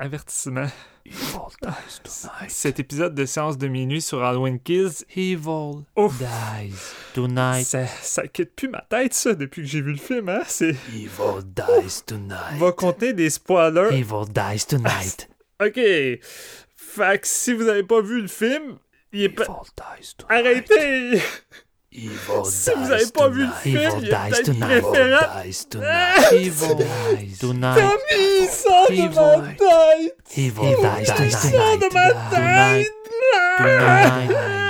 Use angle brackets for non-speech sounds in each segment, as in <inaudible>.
Avertissement. Evil dies tonight. Cet épisode de séance de minuit sur Halloween Kills, Evil Ouf. dies tonight. ça, ça quitte plus ma tête, ça, depuis que j'ai vu le film, hein? C'est... Evil dies tonight. Va contenir des spoilers. Evil dies tonight. <laughs> OK. Fait que si vous avez pas vu le film, il est pas... Evil dies tonight. Arrêtez! <laughs> Evil Si vous avez pas vu le film, il y a peut-être Evil dies tonight. Evil dies <laughs> ma tête! Evil ma tête! Tonight.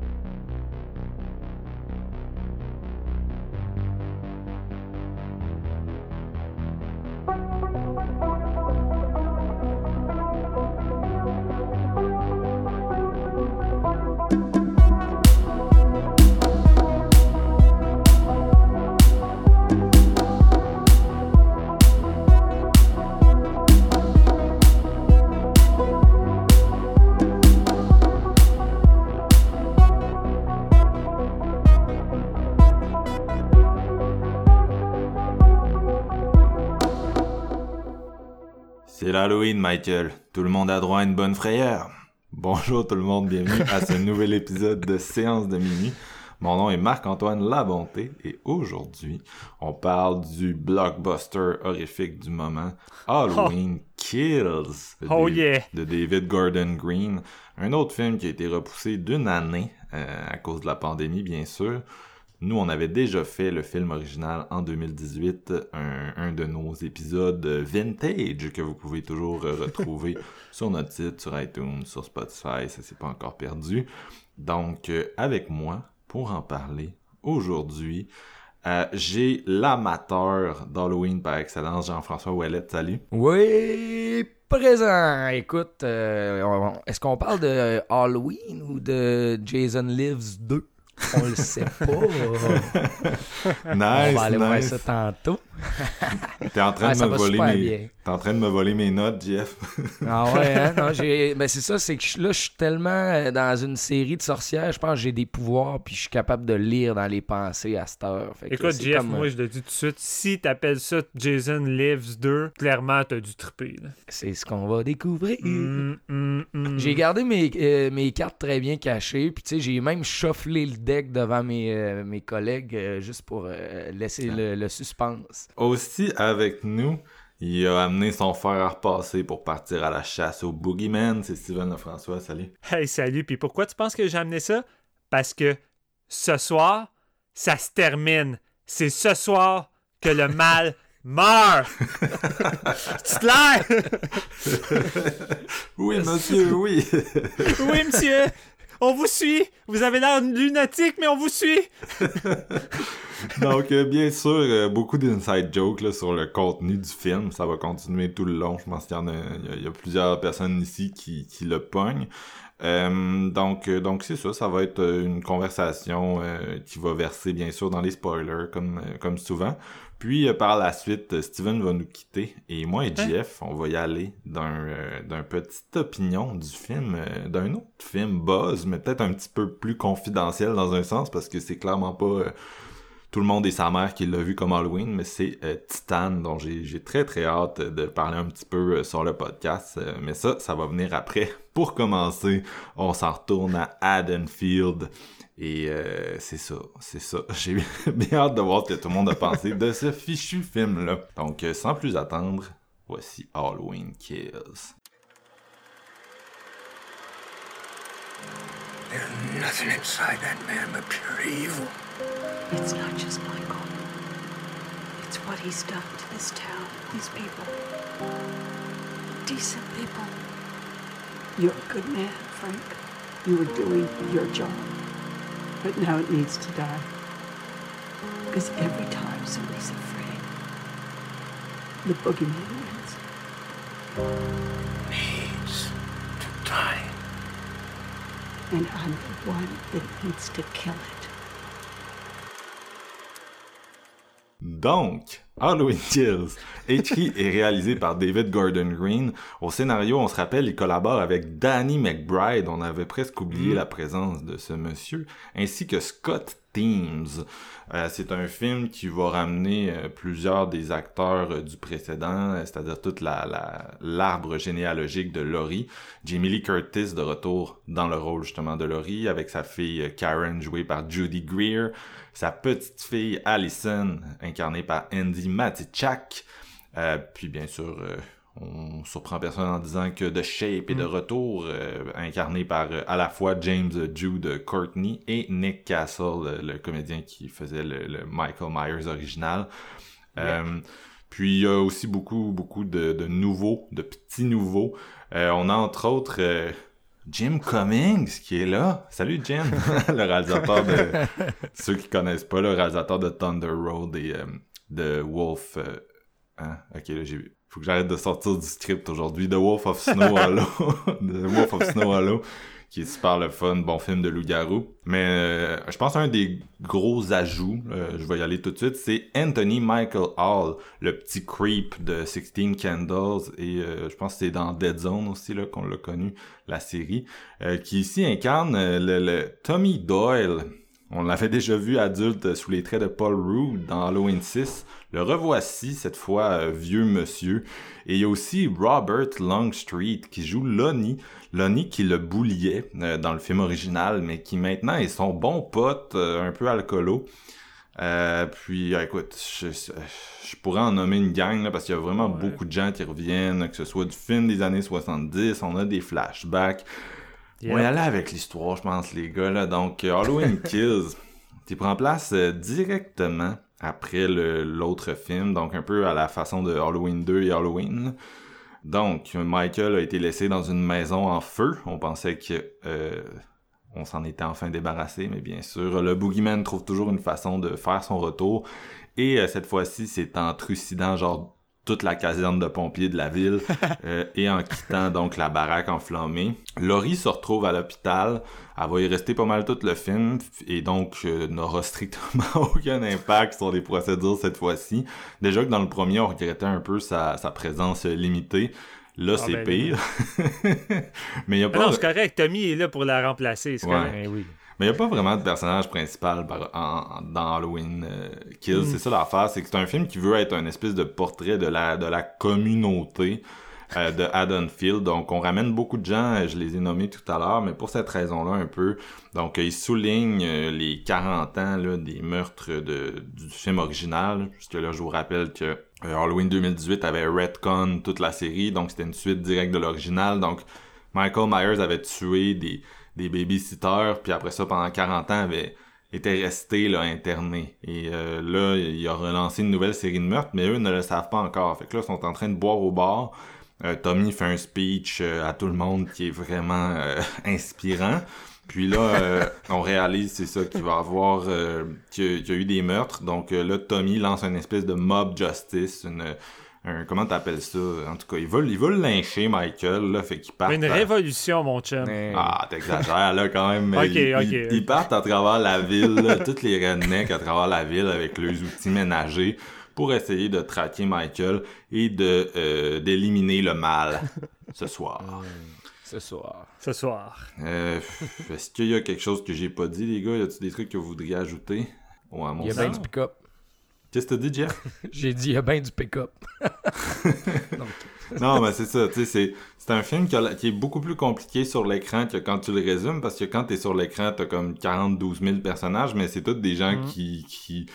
Michael. Tout le monde a droit à une bonne frayeur. Bonjour tout le monde, bienvenue à ce <laughs> nouvel épisode de Séance de minuit. Mon nom est Marc-Antoine Labonté et aujourd'hui, on parle du blockbuster horrifique du moment, Halloween <laughs> Kills de, Oh yeah! de David Gordon Green. Un autre film qui a été repoussé d'une année euh, à cause de la pandémie, bien sûr. Nous, on avait déjà fait le film original en 2018, un, un de nos épisodes vintage que vous pouvez toujours euh, retrouver <laughs> sur notre site, sur iTunes, sur Spotify, ça s'est pas encore perdu. Donc, euh, avec moi, pour en parler aujourd'hui, euh, j'ai l'amateur d'Halloween par excellence, Jean-François Ouellette, salut. Oui, présent. Écoute, euh, est-ce qu'on parle de Halloween ou de Jason Lives 2? On le sait pas. on Nice, va aller voir nice. ça tantôt. T'es en train Ouais, de me voler mes... T'es en train de me voler mes notes, Jeff. <laughs> Ah ouais, hein? Non, j'ai... Ben c'est ça, c'est que là, je suis tellement euh, dans une série de sorcières, je pense que j'ai des pouvoirs, puis je suis capable de lire dans les pensées à cette heure. Fait que Écoute, c'est Jeff, comme, moi euh, je le dis tout de suite, si t'appelles ça Jason Lives 2, clairement t'as dû triper. là. C'est ce qu'on va découvrir. Mm, mm, mm. J'ai gardé mes, euh, mes cartes très bien cachées, puis tu sais, j'ai même shufflé le deck devant mes, euh, mes collègues euh, juste pour euh, laisser le, le suspense. Aussi, avec nous, il a amené son fer à repasser pour partir à la chasse au Boogeyman. C'est Steven Lefrançois, salut. Hey, salut, puis pourquoi tu penses que j'ai amené ça? Parce que ce soir, ça se termine. C'est ce soir que le mal <laughs> meurt. C'est clair? Oui, monsieur, oui. Oui, monsieur. On vous suit. Vous avez l'air lunatique, mais on vous suit. <laughs> Donc, euh, bien sûr, euh, beaucoup d'inside jokes sur le contenu du film. Ça va continuer tout le long. Je pense qu'il y a, plusieurs personnes ici qui, le pognent. Euh, donc, donc c'est ça. Ça va être une conversation qui va verser, bien sûr, dans les spoilers, comme souvent. Puis, euh, par la suite, euh, Steven va nous quitter. Et moi et Jeff, on va y aller d'un euh, d'un petite opinion du film, euh, d'un autre film Buzz, mais peut-être un petit peu plus confidentiel dans un sens, parce que c'est clairement pas... tout le monde et sa mère qui l'a vu comme Halloween, mais c'est Titan, dont j'ai très très hâte de parler un petit peu sur le podcast. Mais ça, ça va venir après. <laughs> Pour commencer, on s'en retourne à Haddonfield. Et euh, c'est ça, c'est ça. <laughs> J'ai bien hâte de voir ce que tout le monde a pensé de ce fichu film-là. Donc, euh, sans plus attendre, voici Halloween Kills. There's nothing inside that man but pure evil. It's not just Michael. It's what he's done to this town, these people. Decent people. You're a good man, Frank. You were doing your job. But now it needs to die. Because every time somebody's afraid, the boogeyman wins. Needs to die. and I'm the one that needs to kill it. Donc, Halloween <laughs> Kills, écrit et réalisé par David Gordon Green. Au scénario, on se rappelle, il collabore avec Danny McBride. On avait presque oublié la présence de ce monsieur, ainsi que Scott Teams. Euh, c'est un film qui va ramener euh, plusieurs des acteurs euh, du précédent, c'est-à-dire toute la la- l'arbre généalogique de Laurie. Jamie Lee Curtis de retour dans le rôle justement de Laurie, avec sa fille Karen jouée par Judy Greer, sa petite fille Allison incarnée par Andy Matichak, euh, puis bien sûr euh, on surprend personne en disant que The Shape est de retour, euh, incarné par euh, à la fois James Jude Courtney et Nick Castle, le, le comédien qui faisait le, le Michael Myers original. Euh, puis il y a aussi beaucoup, beaucoup de, de nouveaux, de petits nouveaux. Euh, on a entre autres euh, Jim Cummings qui est là. Salut Jim, <laughs> <laughs> le réalisateur de <laughs> ceux qui connaissent pas, le réalisateur de Thunder Road et euh, de Wolf. euh, hein? Ok, là j'ai. Faut que j'arrête de sortir du script aujourd'hui. The Wolf of Snow Hollow. The Wolf of Snow Hollow. Qui est super le fun, bon film de loup-garou. Mais euh, je pense un des gros ajouts, euh, je vais y aller tout de suite, c'est Anthony Michael Hall, le petit creep de 16 Candles. Et euh, je pense que c'est dans Dead Zone aussi là qu'on l'a connu, la série. qui ici incarne le, le Tommy Doyle. On l'avait déjà vu adulte sous les traits de Paul Rudd dans Halloween 6. Le revoici, cette fois vieux monsieur. Et il y a aussi Robert Longstreet qui joue Lonnie. Lonnie qui le bouliait euh, dans le film original, mais qui maintenant est son bon pote, euh, un peu alcoolo. Euh, puis euh, écoute, je, je pourrais en nommer une gang là, parce qu'il y a vraiment beaucoup de gens qui reviennent, que ce soit du film des années 70, on a des flashbacks. On y aller avec l'histoire, je pense, les gars. Là. Donc, Halloween <laughs> Kills, qui prend place directement après l'autre film, donc un peu à la façon de Halloween 2 et Halloween. Donc, Michael a été laissé dans une maison en feu. On pensait que euh, on s'en était enfin débarrassé, mais bien sûr, le Boogeyman trouve toujours une façon de faire son retour. Et euh, cette fois-ci, c'est en trucidant genre toute la caserne de pompiers de la ville <laughs> euh, et en quittant donc la baraque enflammée. Laurie se retrouve à l'hôpital. Elle va y rester pas mal tout le film et donc euh, n'aura strictement <laughs> aucun impact sur les procédures cette fois-ci. Déjà que dans le premier, on regrettait un peu sa, sa présence limitée. Là, Ah, c'est ben, pire. <laughs> Mais il a Ah pas... non, c'est correct. Tommy est là pour la remplacer. C'est Ouais. correct. Ben oui. Mais il n'y a pas vraiment de personnage principal par- en- dans Halloween euh, Kills. C'est ça l'affaire, c'est que c'est un film qui veut être un espèce de portrait de la, de la communauté euh, de Haddonfield. Donc, on ramène beaucoup de gens, euh, je les ai nommés tout à l'heure, mais pour cette raison-là un peu. Donc, euh, il souligne les 40 ans là, des meurtres de, du film original. Puisque là, je vous rappelle que Halloween 2018 avait Redcon toute la série, donc c'était une suite directe de l'original. Donc, Michael Myers avait tué des, des babysitters, puis après ça, pendant 40 ans, avait était resté là, interné. Et euh, là, il a relancé une nouvelle série de meurtres, mais eux ne le savent pas encore. Fait que là, ils sont en train de boire au bar. Euh, Tommy fait un speech euh, à tout le monde qui est vraiment euh, <laughs> inspirant. Puis là, euh, on réalise, c'est ça, qu'il va avoir, euh, qu'il y a- eu des meurtres. Donc là, Tommy lance une espèce de mob justice, une, un, comment t'appelles ça? En tout cas, il veut, il veut le lyncher, Michael, là, fait qu'il part. Une révolution, mon chum. Ah, t'exagères, là, quand même. Ok, ils, ils- ok. ils partent à travers la ville, là, <laughs> toutes les rednecks à travers la ville avec leurs outils ménagers pour essayer de traquer Michael et de euh, d'éliminer le mal <laughs> ce soir. Ce soir. Ce soir. Euh, Est-ce qu'il y a quelque chose que j'ai pas dit, les gars? Y a-t-il des trucs que vous voudriez ajouter? Ouais, mon Il y a bien du pick-up. Qu'est-ce que t'as dit, Jeff? <laughs> J'ai dit, il y a bien du pick-up. <laughs> Non, mais c'est ça, tu sais, c'est, c'est un film qui, a- qui est beaucoup plus compliqué sur l'écran que quand tu le résumes, parce que quand t'es sur l'écran, t'as comme 42 000 personnages, mais c'est tous des gens Mhm. qui, qui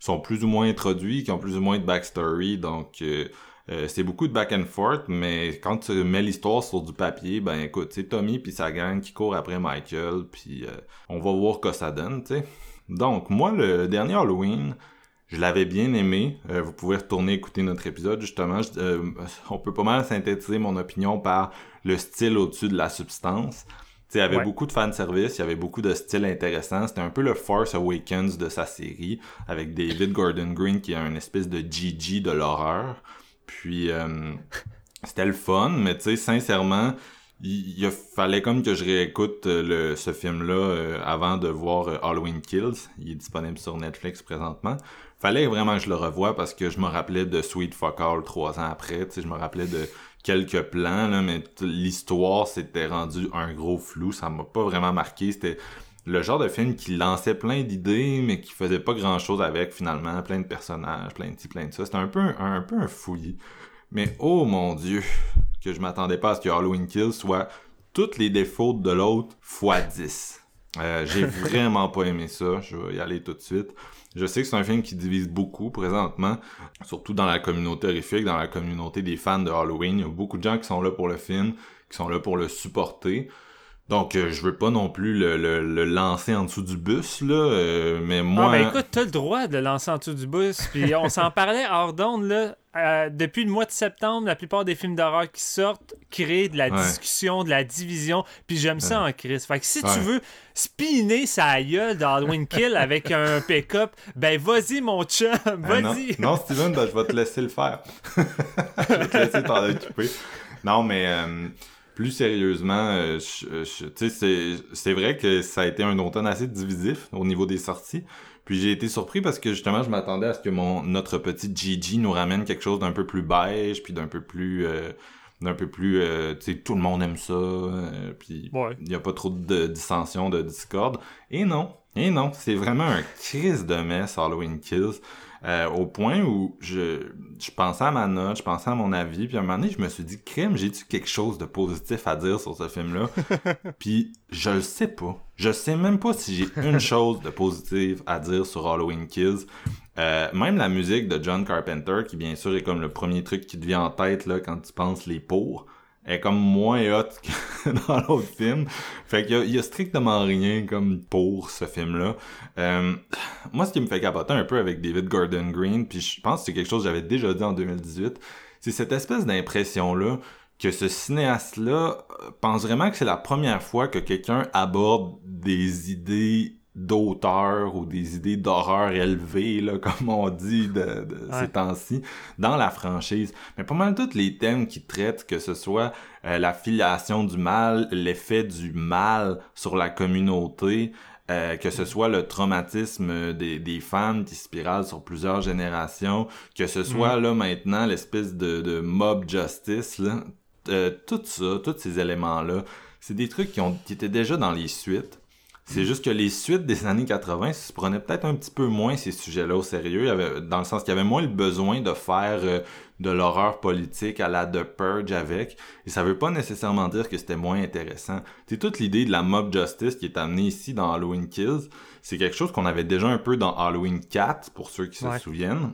sont plus ou moins introduits, qui ont plus ou moins de backstory, donc euh, euh, c'est beaucoup de back and forth, mais quand tu mets l'histoire sur du papier, ben écoute, c'est Tommy puis sa gang qui court après Michael, puis euh, on va voir que ça donne, tu sais. Donc, moi, le dernier Halloween, je l'avais bien aimé. Euh, vous pouvez retourner écouter notre épisode, justement. Je- euh, on peut pas mal synthétiser mon opinion par le style au-dessus de la substance. Tu sais, il y avait Ouais. beaucoup de fanservice, il y avait beaucoup de styles intéressants. C'était un peu le Force Awakens de sa série, avec David Gordon Green qui est un espèce de GG de l'horreur. Puis, euh, c'était le fun, mais tu sais, sincèrement, il, il fallait comme que je réécoute euh, le, ce film-là euh, avant de voir euh, Halloween Kills. Il est disponible sur Netflix présentement. Fallait vraiment que je le revoie parce que je me rappelais de Sweet Fuck All trois ans après. Tu sais, je me rappelais de quelques plans, là, mais l'histoire s'était rendu un gros flou. Ça m'a pas vraiment marqué. C'était le genre de film qui lançait plein d'idées, mais qui faisait pas grand chose avec finalement. Plein de personnages, plein de ci, plein de ça. C'était un peu un, un peu un fouillis. Mais oh mon dieu, que je m'attendais pas à ce que Halloween Kills soit tous les défauts de l'autre fois 10. Euh, j'ai <laughs> vraiment pas aimé ça, je vais y aller tout de suite. Je sais que c'est un film qui divise beaucoup présentement, surtout dans la communauté horrifique, dans la communauté des fans de Halloween. Il y a beaucoup de gens qui sont là pour le film, qui sont là pour le supporter. Donc, euh, je veux pas non plus le, le- le lancer en dessous du bus, là, euh, mais moi... Ah, ben écoute, t'as le droit de le lancer en dessous du bus. Puis <laughs> on s'en parlait hors d'onde, là. Euh, depuis le mois de septembre, la plupart des films d'horreur qui sortent créent de la Ouais. discussion, de la division. Puis j'aime ça en crise. Fait que si Ouais. tu veux spinner sa gueule d'Halloween Kill avec un <laughs> pick-up, ben vas-y, mon chum, Ah, non. vas-y. Non, Steven, ben, je vais te laisser le faire. <laughs> je vais te laisser t'en occuper. Non, mais euh, plus sérieusement, euh, je- je- tu sais, c'est- vrai que ça a été un automne assez divisif au niveau des sorties. Puis j'ai été surpris parce que justement, je m'attendais à ce que mon notre petit Gigi nous ramène quelque chose d'un peu plus beige, puis d'un peu plus... euh, d'un peu plus, euh, tu sais, tout le monde aime ça, euh, puis Ouais. il n'y a pas trop de dissension, de discorde. Et non, et non, c'est vraiment un crise de messe Halloween Kills. Euh, au point où je, je pensais à ma note, je pensais à mon avis, puis à un moment donné, je me suis dit, crème, j'ai-tu quelque chose de positif à dire sur ce film-là? <laughs> puis je le sais pas. Je sais même pas si j'ai une <laughs> chose de positive à dire sur Halloween Kills. Euh, même la musique de John Carpenter, qui bien sûr est comme le premier truc qui te vient en tête là quand tu penses les pour, est comme moins hot que <laughs> dans l'autre film. Fait qu'il y a, strictement rien comme pour ce film-là. Euh, moi, ce qui me fait capoter un peu avec David Gordon Green, puis je pense que c'est quelque chose que j'avais déjà dit en 2018, c'est cette espèce d'impression-là que ce cinéaste-là pense vraiment que c'est la première fois que quelqu'un aborde des idées d'auteur ou des idées d'horreur élevées, là, <laughs> comme on dit de, de Ouais. ces temps-ci, dans la franchise. Mais pas mal tous les thèmes qu'il traite, que ce soit euh, la filiation du mal, l'effet du mal sur la communauté, euh, que ce soit le traumatisme des, des femmes qui spirale sur plusieurs générations, que ce soit là maintenant l'espèce de, de mob justice, là, euh, tout ça, tous ces éléments-là, c'est des trucs qui, ont, qui étaient déjà dans les suites. C'est juste que les suites des années 80 se prenaient peut-être un petit peu moins ces sujets-là au sérieux, Il y avait, dans le sens qu'il y avait moins le besoin de faire euh, de l'horreur politique à la The Purge avec, et ça veut pas nécessairement dire que c'était moins intéressant. C'est toute l'idée de la mob justice qui est amenée ici dans Halloween Kills, c'est quelque chose qu'on avait déjà un peu dans Halloween 4, pour ceux qui Ouais. se souviennent.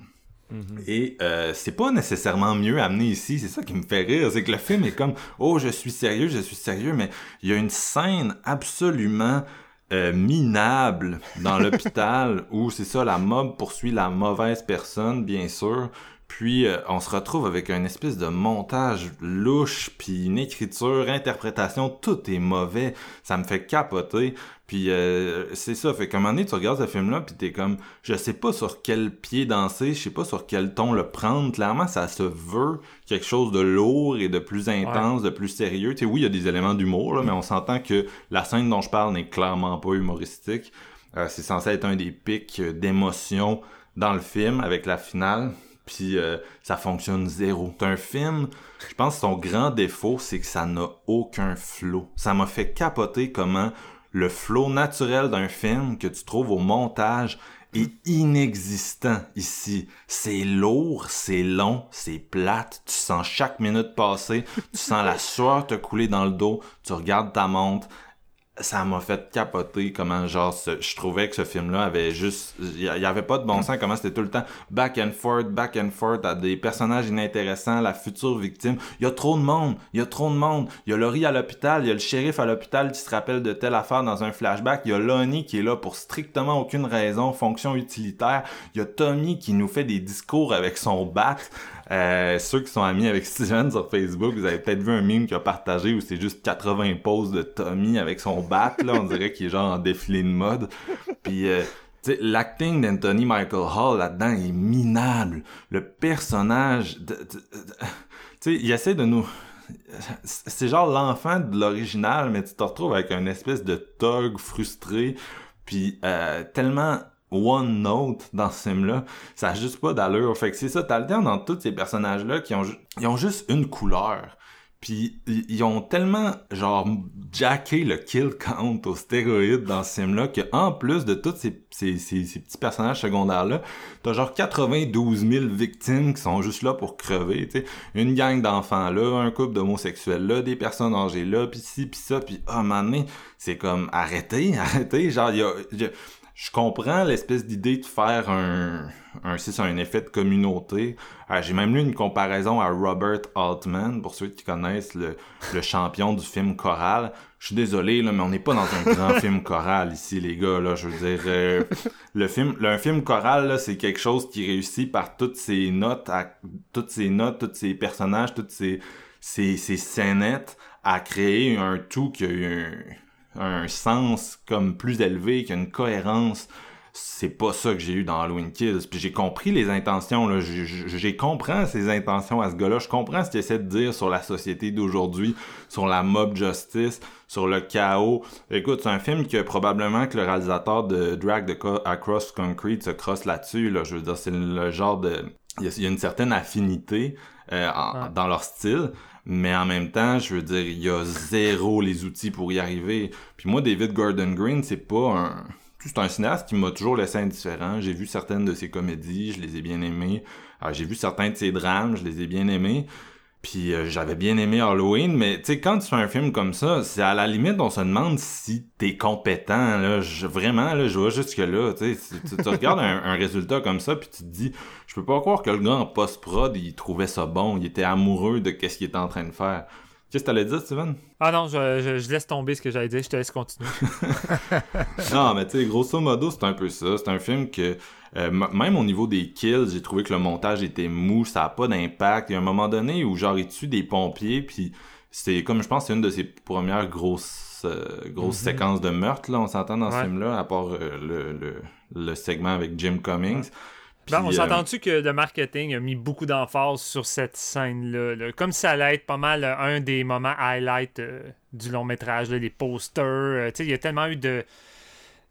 Et euh, c'est pas nécessairement mieux amené ici, c'est ça qui me fait rire, c'est que le film est comme oh je suis sérieux, je suis sérieux, mais il y a une scène absolument euh, minable dans <laughs> l'hôpital où c'est ça la mob poursuit la mauvaise personne bien sûr, puis euh, on se retrouve avec un espèce de montage louche, puis une écriture, interprétation, tout est mauvais, ça me fait capoter. Puis euh, c'est ça, fait qu'à un moment donné, tu regardes ce film-là, puis t'es comme, je sais pas sur quel pied danser, je sais pas sur quel ton le prendre. Clairement, ça se veut quelque chose de lourd et de plus intense, de plus sérieux. Tu sais, oui, il y a des éléments d'humour, là, mais on s'entend que la scène dont je parle n'est clairement pas humoristique. Euh, c'est censé être un des pics d'émotion dans le film avec la finale. Puis euh, ça fonctionne zéro. C'est un film, je pense que son grand défaut, c'est que ça n'a aucun flow. Ça m'a fait capoter comment le flow naturel d'un film que tu trouves au montage est inexistant ici. C'est lourd, c'est long, c'est plate, tu sens chaque minute passer, tu sens la sueur te couler dans le dos, tu regardes ta montre, ça m'a fait capoter comment genre je trouvais que ce film là avait juste il y avait pas de bon sens comment c'était tout le temps back and forth back and forth à des personnages inintéressants la future victime. Il y a trop de monde il y a trop de monde. Il y a Laurie à l'hôpital il y a le shérif à l'hôpital qui se rappelle de telle affaire dans un flashback. Il y a Lonnie qui est là pour strictement aucune raison fonction utilitaire. Il y a Tommy qui nous fait des discours avec son bat euh, ceux qui sont amis avec <laughs> Steven sur Facebook, vous avez peut-être vu un meme qu'il a partagé où c'est juste 80 poses de Tommy avec son bat, là, on dirait qu'il est genre en défilé de mode. Puis, euh, tu sais, l'acting d'Anthony Michael Hall là-dedans est minable. Le personnage, tu sais, il essaie de nous... c'est genre l'enfant de l'original, mais tu te retrouves avec une espèce de thug frustré, puis euh, tellement one note dans ce film-là, ça a juste pas d'allure. Fait que c'est ça, t'alternes dans tous ces personnages-là qui ont, ils ont juste une couleur. Puis ils ont tellement genre jacké le kill count aux stéroïdes dans ce film-là que en plus de tous ces, ces, ces, petits personnages secondaires-là, t'as genre 92 000 victimes qui sont juste là pour crever, tu sais. Une gang d'enfants là, un couple d'homosexuels là, des personnes âgées là, pis ci, pis ça, pis oh, man, c'est comme arrêtez, <laughs> arrêtez, genre, y a, y a- je comprends l'espèce d'idée de faire un, un c'est un effet de communauté. Euh, J'ai même lu une comparaison à Robert Altman, pour ceux qui connaissent le, le champion du film choral. Je suis désolé, là, mais on n'est pas dans un grand film choral ici, les gars. Là, je veux dire, euh, le film, un film choral, c'est quelque chose qui réussit par toutes ses notes, à, toutes ses notes, tous ses personnages, toutes ses, ses, ses scénettes, à créer un tout qui a eu un, un sens comme plus élevé, qui a une cohérence. C'est pas ça que j'ai eu dans Halloween Kills. Puis j'ai compris les intentions. J'ai- comprends ses intentions à ce gars-là. Je comprends ce qu'il essaie de dire sur la société d'aujourd'hui, sur la mob justice, sur le chaos. Écoute, c'est un film que probablement que le réalisateur de Drag the Across Concrete se crosse là-dessus, là. Je veux dire, c'est le genre de... Il y a, y une certaine affinité euh, en- dans leur style. Mais en même temps, je veux dire, il y a zéro les outils pour y arriver. Puis moi, David Gordon Green, c'est pas un... C'est un cinéaste qui m'a toujours laissé indifférent. J'ai vu certaines de ses comédies, je les ai bien aimées. Euh, J'ai vu certains de ses drames, je les ai bien aimés. Puis euh, j'avais bien aimé Halloween, mais tu sais, quand tu fais un film comme ça, c'est à la limite, on se demande si t'es compétent, là. Vraiment, là, je vois jusque-là, tu. Tu, regardes un, résultat comme ça, puis tu te dis, je peux pas croire que le gars post-prod, il trouvait ça bon, il était amoureux de qu'est-ce qu'il était en train de faire. Qu'est-ce que t'allais dire, Steven? Ah non, je, je- je laisse tomber ce que j'allais dire, je te laisse continuer. <laughs> <laughs> non, mais tu sais, grosso modo, c'est un peu ça. C'est un film que, euh, même au niveau des kills, j'ai trouvé que le montage était mou, ça a pas d'impact. Il y a un moment donné où, genre, il tue des pompiers, puis c'est comme, je pense, c'est une de ses premières grosses, euh, grosses séquences de meurtre, là, on s'entend dans ce film-là, à part euh, le, le, le segment avec Jim Cummings. Ben, on euh, s'entend-tu que le marketing a mis beaucoup d'emphase sur cette scène-là? là? Comme ça allait être pas mal euh, un des moments highlight euh, du long métrage, là, les posters. tu sais, il y a tellement eu de,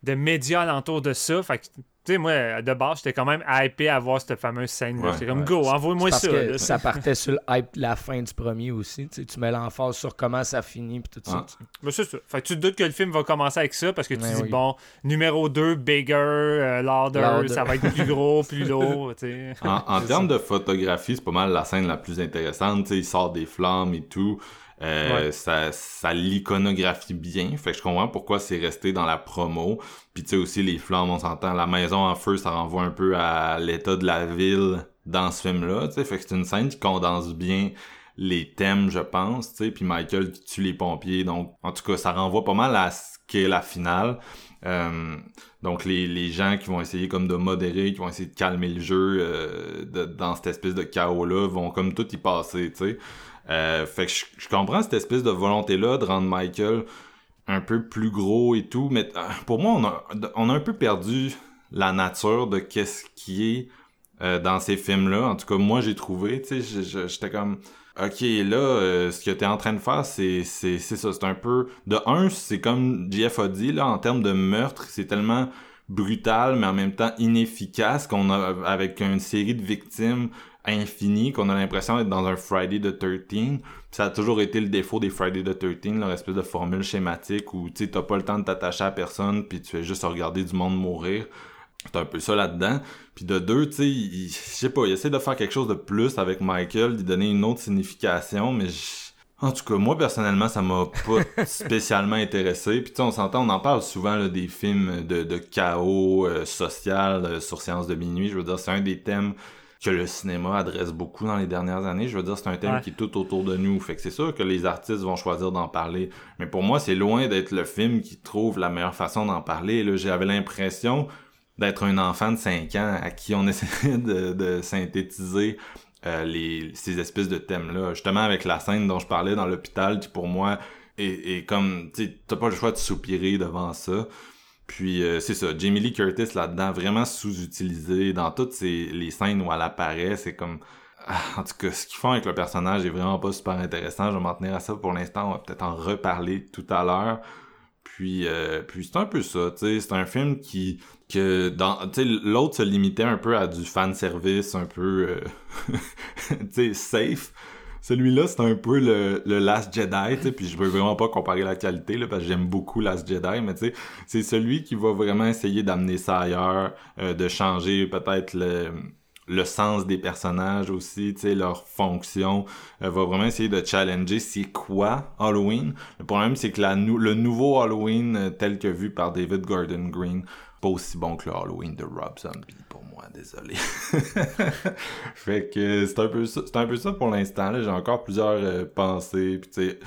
de médias alentour de ça. Fait que, sais, moi, de base, j'étais quand même hypé à voir cette fameuse scène-là. Ouais, J'étais comme, ouais. go, envoie-moi ça. que ça partait sur le hype de la fin du premier aussi. Tu, mets l'emphase sur comment ça finit puis tout ça. Ah. Ben, c'est ça. Fait que tu te doutes que le film va commencer avec ça parce que tu Ouais, dis, oui. bon, numéro 2, bigger, euh, louder, Louder. ça va être plus gros, <laughs> plus lourd. En, en termes de photographie, c'est pas mal la scène la plus intéressante. Il sort des flammes et tout. Euh, Ouais. Ça, ça l'iconographie bien. Fait que je comprends pourquoi c'est resté dans la promo. Puis tu sais aussi les flammes, on s'entend. La maison en feu, ça renvoie un peu à l'état de la ville dans ce film-là. Tu sais, fait que c'est une scène qui condense bien les thèmes, je pense. Tu sais, puis Michael qui tue les pompiers. Donc, en tout cas, ça renvoie pas mal à ce qu'est la finale. Euh, donc les, les gens qui vont essayer comme de modérer, qui vont essayer de calmer le jeu euh, de- dans cette espèce de chaos-là, vont comme tout y passer, tu sais. Euh, fait que je, je comprends cette espèce de volonté-là de rendre Michael un peu plus gros et tout, mais euh, pour moi, on a, on a un peu perdu la nature de qu'est-ce qui est euh, dans ces films-là. En tout cas, moi, j'ai trouvé, tu sais, j'étais comme... Ok, là, euh, ce que t'es en train de faire, c'est c'est c'est ça, c'est un peu... De un, c'est comme JF a dit, là, en termes de meurtre, c'est tellement brutal, mais en même temps inefficace, qu'on a, avec une série de victimes infinies, qu'on a l'impression d'être dans un Friday the 13 ça a toujours été le défaut des Friday the 13 leur espèce de formule schématique où, tu t'as pas le temps de t'attacher à personne, puis tu fais juste regarder du monde mourir. C'est un peu ça là-dedans. Puis de deux, tu sais, je sais pas, il essaie de faire quelque chose de plus avec Michael, d'y donner une autre signification, mais en tout cas, moi personnellement, ça m'a pas <laughs> spécialement intéressé. Puis tu sais, on s'entend, on en parle souvent là, des films de, de chaos euh, social euh, sur Séance de minuit. Je veux dire, c'est un des thèmes que le cinéma adresse beaucoup dans les dernières années. Je veux dire, c'est un thème Ouais. qui est tout autour de nous. Fait que c'est sûr que les artistes vont choisir d'en parler. Mais pour moi, c'est loin d'être le film qui trouve la meilleure façon d'en parler. Là, j'avais l'impression d'être un enfant de 5 ans à qui on <laughs> essayait de, de synthétiser euh, les, ces espèces de thèmes-là. Justement, avec la scène dont je parlais dans l'hôpital, qui pour moi est, est comme, tu sais, t'as pas le choix de soupirer devant ça. Puis euh, c'est ça, Jamie Lee Curtis là-dedans, vraiment sous-utilisée dans toutes ces, les scènes où elle apparaît, c'est comme ah, en tout cas, ce qu'ils font avec le personnage est vraiment pas super intéressant. Je vais m'en tenir à ça pour l'instant. On va peut-être en reparler tout à l'heure. Puis, euh, puis c'est un peu ça, tu sais, c'est un film qui, que dans, l'autre se limitait un peu à du fan service, un peu, euh, <laughs> tu sais, safe. Celui-là, c'est un peu le, le Last Jedi, tu sais, puis je veux vraiment pas comparer la qualité, là, parce que j'aime beaucoup Last Jedi, mais tu sais, c'est celui qui va vraiment essayer d'amener ça ailleurs, euh, de changer peut-être le, le sens des personnages aussi, tu sais, leur fonction, euh, va vraiment essayer de challenger c'est quoi Halloween. Le problème, c'est que la le nouveau Halloween, euh, tel que vu par David Gordon Green, pas aussi bon que le Halloween de Rob Zombie pour moi, désolé. <laughs> fait que c'est un peu ça, c'est un peu ça pour l'instant. là. J'ai encore plusieurs euh, pensées, puis tu sais,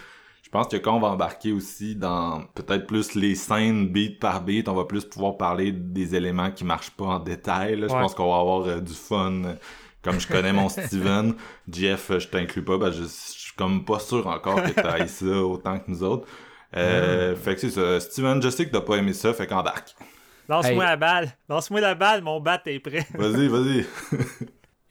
je pense que quand on va embarquer aussi dans peut-être plus les scènes beat par beat, on va plus pouvoir parler des éléments qui marchent pas en détail. là. Je Ouais. pense qu'on va avoir euh, du fun. Comme je connais mon <laughs> Steven, Jeff, euh, je t'inclus pas, ben je, je suis comme pas sûr encore que t'ailles ça autant que nous autres. Euh, Fait que c'est ça. Steven, je sais que t'as pas aimé ça, fait qu'embarque. Lance-moi Hey. la balle. Lance-moi la balle, mon bat est prêt. <laughs> Vas-y, vas-y. <laughs>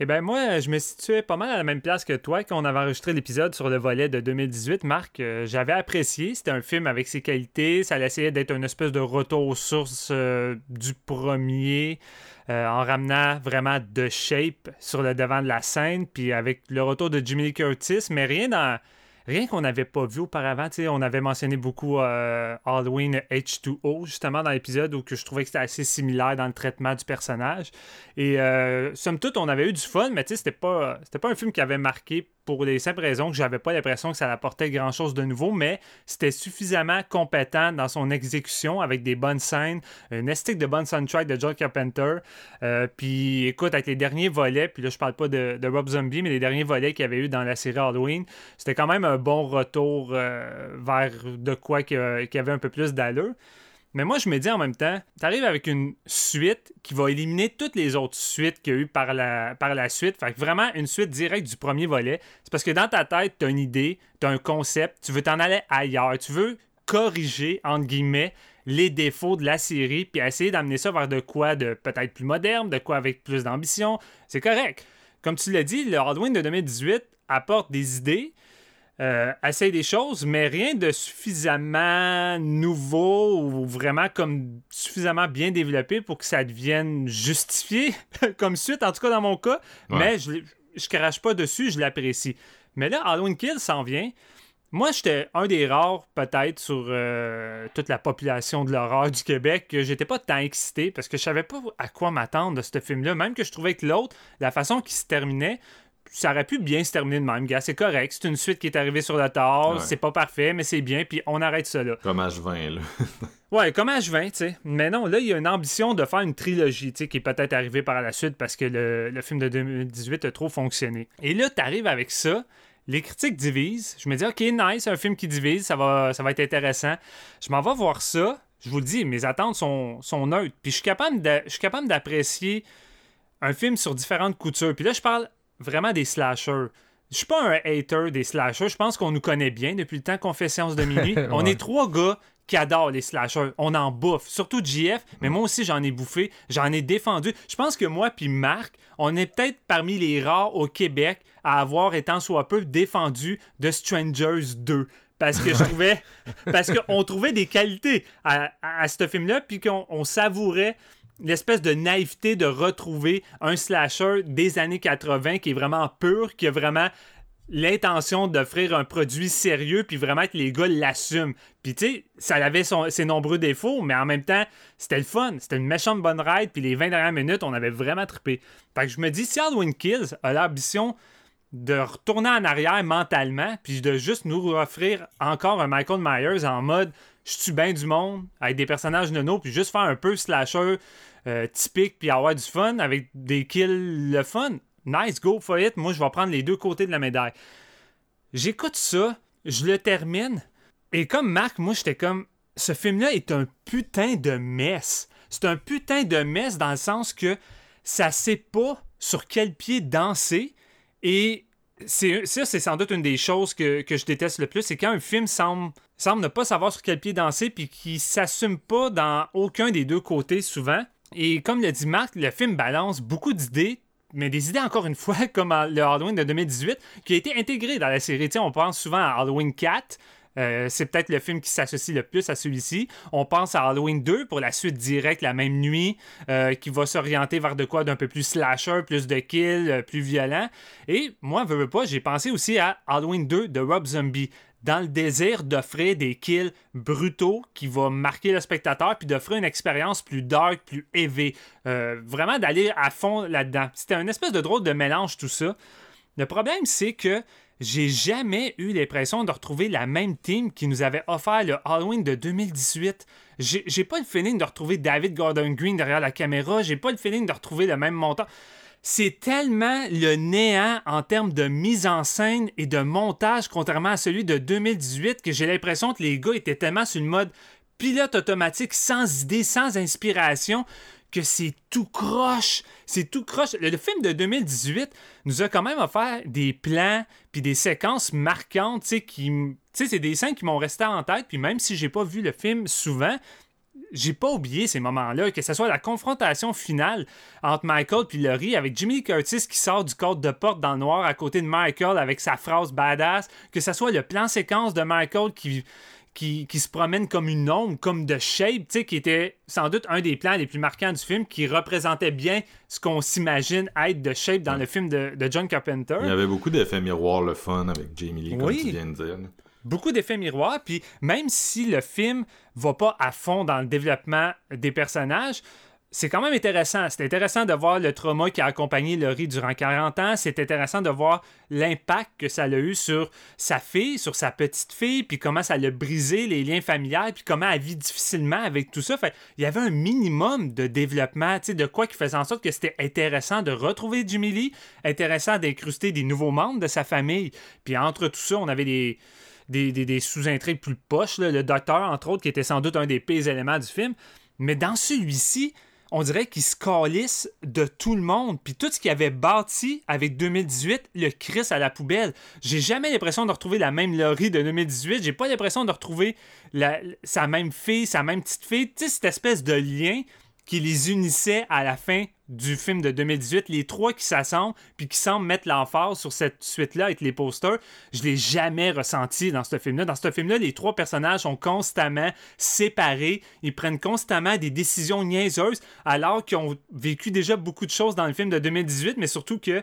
Eh ben moi, je me situais pas mal à la même place que toi quand on avait enregistré l'épisode sur le volet de 2018. Marc, euh, j'avais apprécié. C'était un film avec ses qualités. Ça essayait d'être une espèce de retour aux sources euh, du premier, euh, en ramenant vraiment de shape sur le devant de la scène, puis avec le retour de Jimmy Lee Curtis, mais rien dans rien qu'on n'avait pas vu auparavant. On avait mentionné beaucoup euh, Halloween H2O, justement, dans l'épisode, où je trouvais que c'était assez similaire dans le traitement du personnage. Et euh, somme toute, on avait eu du fun, mais c'était pas, pas un film qui avait marqué pour les simples raisons que j'avais pas l'impression que ça apportait grand chose de nouveau, mais c'était suffisamment compétent dans son exécution avec des bonnes scènes, une esthétique de bonne soundtrack de John Carpenter. Euh, puis écoute, avec les derniers volets, puis là je parle pas de, Rob Zombie, mais les derniers volets qu'il y avait eu dans la série Halloween, c'était quand même un bon retour euh, vers de quoi qui, qui avait un peu plus d'allure. Mais moi, je me dis en même temps, t'arrives avec une suite qui va éliminer toutes les autres suites qu'il y a eu par la, suite. Fait que vraiment une suite directe du premier volet. C'est parce que dans ta tête, t'as une idée, t'as un concept, tu veux t'en aller ailleurs. Tu veux corriger, entre guillemets, les défauts de la série, puis essayer d'amener ça vers de quoi de peut-être plus moderne, de quoi avec plus d'ambition. C'est correct. Comme tu l'as dit, le Halloween de 2018 apporte des idées, euh, essaye des choses, mais rien de suffisamment nouveau ou vraiment comme suffisamment bien développé pour que ça devienne justifié <laughs> comme suite, en tout cas dans mon cas. Ouais. Mais je, je crache pas dessus, je l'apprécie. Mais là, Halloween Kill s'en vient. Moi, j'étais un des rares, peut-être, sur euh, toute la population de l'horreur du Québec, que j'étais pas tant excité parce que je savais pas à quoi m'attendre de ce film-là. Même que je trouvais que l'autre, la façon qu'il se terminait, ça aurait pu bien se terminer de même, gars. C'est correct. C'est une suite qui est arrivée sur le tard. Ouais. C'est pas parfait, mais c'est bien. Puis on arrête ça là. Comme H20, là. <laughs> Ouais, comme H20, tu sais. Mais non, là, il y a une ambition de faire une trilogie, tu sais, qui est peut-être arrivée par la suite parce que le, le film de 2018 a trop fonctionné. Et là, t'arrives avec ça. Les critiques divisent. Je me dis, OK, nice, un film qui divise, ça va, ça va être intéressant. Je m'en vais voir ça. Je vous le dis, mes attentes sont, sont neutres. Puis je suis capable de- je suis capable d'apprécier un film sur différentes coutures. Puis là, je parle vraiment des slashers. Je suis pas un hater des slashers. Je pense qu'on nous connaît bien depuis le temps qu'on fait séance de minuit. <laughs> On est trois gars qui adorent les slashers. On en bouffe. Surtout JF, mais moi aussi, j'en ai bouffé. J'en ai défendu. Je pense que moi puis Marc, on est peut-être parmi les rares au Québec à avoir, étant soit peu, défendu de Strangers 2 parce que je trouvais parce qu'on trouvait des qualités à, à- à ce film-là puis qu'on on savourait l'espèce de naïveté de retrouver un slasher des années 80 qui est vraiment pur, qui a vraiment l'intention d'offrir un produit sérieux puis vraiment que les gars l'assument. Puis tu sais, ça avait ses nombreux défauts, mais en même temps, c'était le fun. C'était une méchante bonne ride puis les 20 dernières minutes, on avait vraiment trippé. Fait que je me dis, si Halloween Kills a l'ambition de retourner en arrière mentalement, puis de juste nous offrir encore un Michael Myers en mode je suis bien du monde, avec des personnages nono, puis juste faire un peu slasher euh, typique, puis avoir du fun avec des kills le fun. Nice, go for it. Moi, je vais prendre les deux côtés de la médaille. J'écoute ça, je le termine, et comme Marc, moi, j'étais comme ce film-là est un putain de messe. C'est un putain de messe dans le sens que ça sait pas sur quel pied danser. Et c'est, ça, c'est sans doute une des choses que, que je déteste le plus. C'est quand un film semble, semble ne pas savoir sur quel pied danser puis qui s'assume pas dans aucun des deux côtés souvent. Et comme l'a dit Marc, le film balance beaucoup d'idées mais des idées, encore une fois, <laughs> comme le Halloween de 2018, qui a été intégré dans la série. Tu sais, on pense souvent à Halloween 4. euh, c'est peut-être le film qui s'associe le plus à celui-ci. On pense à Halloween 2 pour la suite directe la même nuit, euh, qui va s'orienter vers de quoi d'un peu plus slasher, plus de kills, euh, plus violent. Et moi, veux, veux pas, j'ai pensé aussi à Halloween 2 de Rob Zombie dans le désir d'offrir des kills brutaux qui va marquer le spectateur, puis d'offrir une expérience plus dark, plus heavy. Euh, vraiment d'aller à fond là-dedans. C'était un espèce de drôle de mélange, tout ça. Le problème, c'est que j'ai jamais eu l'impression de retrouver la même team qui nous avait offert le Halloween de 2018. J'ai j'ai pas le feeling de retrouver David Gordon Green derrière la caméra. J'ai pas le feeling de retrouver le même montant. C'est tellement le néant en termes de mise en scène et de montage, contrairement à celui de 2018, que j'ai l'impression que les gars étaient tellement sur le mode pilote automatique, sans idée, sans inspiration, que c'est tout croche. C'est tout croche. Le, film de 2018 nous a quand même offert des plans puis des séquences marquantes, c'est des scènes qui m'ont resté en tête, puis même si j'ai pas vu le film souvent, j'ai pas oublié ces moments-là, que ce soit la confrontation finale entre Michael puis Laurie avec Jimmy Curtis qui sort du cadre de porte dans le noir à côté de Michael avec sa phrase badass, que ce soit le plan séquence de Michael qui, qui, qui se promène comme une ombre, comme de Shape, tu sais, qui était sans doute un des plans les plus marquants du film, qui représentait bien ce qu'on s'imagine être de Shape dans le film de, de John Carpenter. Il y avait beaucoup d'effets miroirs, le fun avec Jamie Lee, comme Oui. tu viens de dire. Beaucoup d'effets miroirs, puis même si le film va pas à fond dans le développement des personnages, c'est quand même intéressant. C'est intéressant de voir le trauma qui a accompagné Laurie durant 40 ans. C'est intéressant de voir l'impact que ça a eu sur sa fille, sur sa petite fille, puis comment ça l'a brisé les liens familiales, puis comment elle vit difficilement avec tout ça. Fait, il y avait un minimum de développement, de quoi qui faisait en sorte que c'était intéressant de retrouver Jimmy Lee, intéressant d'incruster des nouveaux membres de sa famille. Puis entre tout ça, on avait des des, sous-intrigues plus poches. Le docteur, entre autres, qui était sans doute un des pires éléments du film. Mais dans celui-ci, on dirait qu'il se calisse de tout le monde. Puis tout ce qu'il avait bâti avec 2018, le Chris à la poubelle. J'ai jamais l'impression de retrouver la même Laurie de 2018. J'ai pas l'impression de retrouver la- sa même fille, sa même petite fille. Tu sais, cette espèce de lien qui les unissait à la fin du film de 2018, les trois qui s'assemblent puis qui semblent mettre l'emphase sur cette suite-là avec les posters, je l'ai jamais ressenti dans ce film-là. Dans ce film-là, les trois personnages sont constamment séparés, ils prennent constamment des décisions niaiseuses alors qu'ils ont vécu déjà beaucoup de choses dans le film de 2018, mais surtout que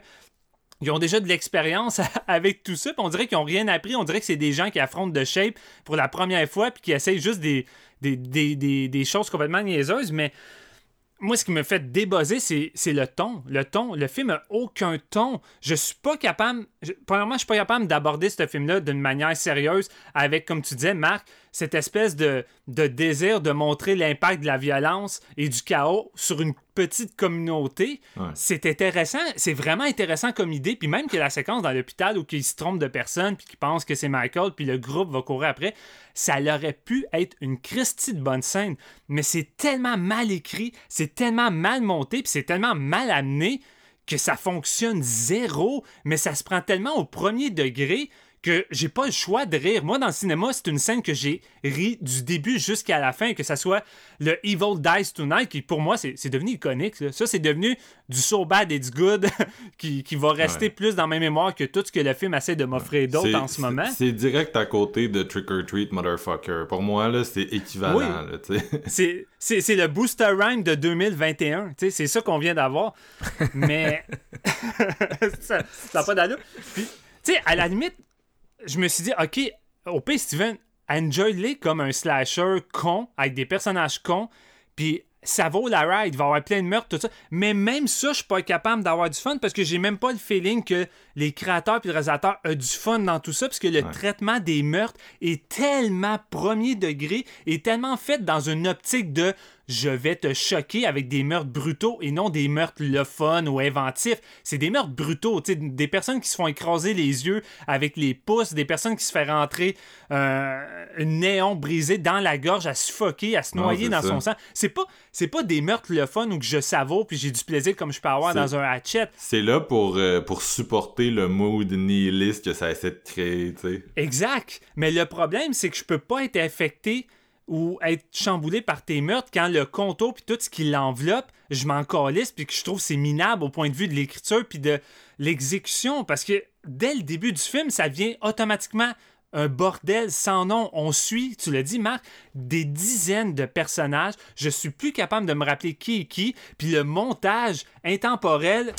ils ont déjà de l'expérience <laughs> avec tout ça, on dirait qu'ils n'ont rien appris. On dirait que c'est des gens qui affrontent de shape pour la première fois, puis qui essayent juste des, des, des, des, des choses complètement niaiseuses, mais moi, ce qui me fait débosser, c'est le ton. Le ton. Le film a aucun ton. Je suis pas capable. Je- premièrement, je suis pas capable d'aborder ce film-là d'une manière sérieuse avec, comme tu disais, Marc, cette espèce de, de désir de montrer l'impact de la violence et du chaos sur une petite communauté. Ouais. C'est intéressant. C'est vraiment intéressant comme idée. Puis même que la séquence dans l'hôpital où il se trompe de personne puis qu'il pense que c'est Michael puis le groupe va courir après, ça aurait pu être une Christie de bonne scène. Mais c'est tellement mal écrit, c'est tellement mal monté puis c'est tellement mal amené que ça fonctionne zéro, mais ça se prend tellement au premier degré que j'ai pas le choix de rire. Moi, dans le cinéma, c'est une scène que j'ai ri du début jusqu'à la fin, que ça soit le Evil Dies Tonight, qui pour moi, c'est devenu iconique. là. Ça, c'est devenu du So Bad It's Good, <laughs> qui, qui va rester Ouais. plus dans ma mémoire que tout ce que le film essaie de m'offrir d'autres C'est- en ce moment. C'est direct à côté de Trick or Treat, Motherfucker. Pour moi, là, c'est équivalent. Oui. <laughs> C'est- le Booster Rhyme de 2021. tu sais, C'est ça qu'on vient d'avoir. Mais <laughs> ça n'a pas d'allure. Puis, tu sais, à la limite, je me suis dit, OK, au pire, Steven, enjoy-les comme un slasher con, avec des personnages cons, puis ça vaut la ride, il va y avoir plein de meurtres, tout ça. Mais même ça, je suis pas capable d'avoir du fun parce que j'ai même pas le feeling que les créateurs puis le réalisateur ont du fun dans tout ça, parce que le traitement des meurtres est tellement premier degré et tellement fait dans une optique de je vais te choquer avec des meurtres brutaux et non des meurtres le fun ou inventifs. C'est des meurtres brutaux, tu sais, des personnes qui se font écraser les yeux avec les pouces, des personnes qui se font rentrer euh, une néon brisé dans la gorge à suffoquer, à se Non, noyer dans ça. son sang. C'est pas, c'est pas des meurtres le fun ou que je savoure puis j'ai du plaisir comme je peux avoir dans un hatchet. C'est là pour, euh, pour supporter le mood nihiliste que ça essaie de créer. Exact. Mais le problème, c'est que je peux pas être affecté ou être chamboulé par tes meurtres quand le contour puis tout ce qui l'enveloppe, je m'en calisse puis que je trouve c'est minable au point de vue de l'écriture puis de l'exécution parce que dès le début du film, ça vient automatiquement un bordel sans nom. On suit, tu l'as dit, Marc, des dizaines de personnages. Je suis plus capable de me rappeler qui est qui. Puis le montage intemporel.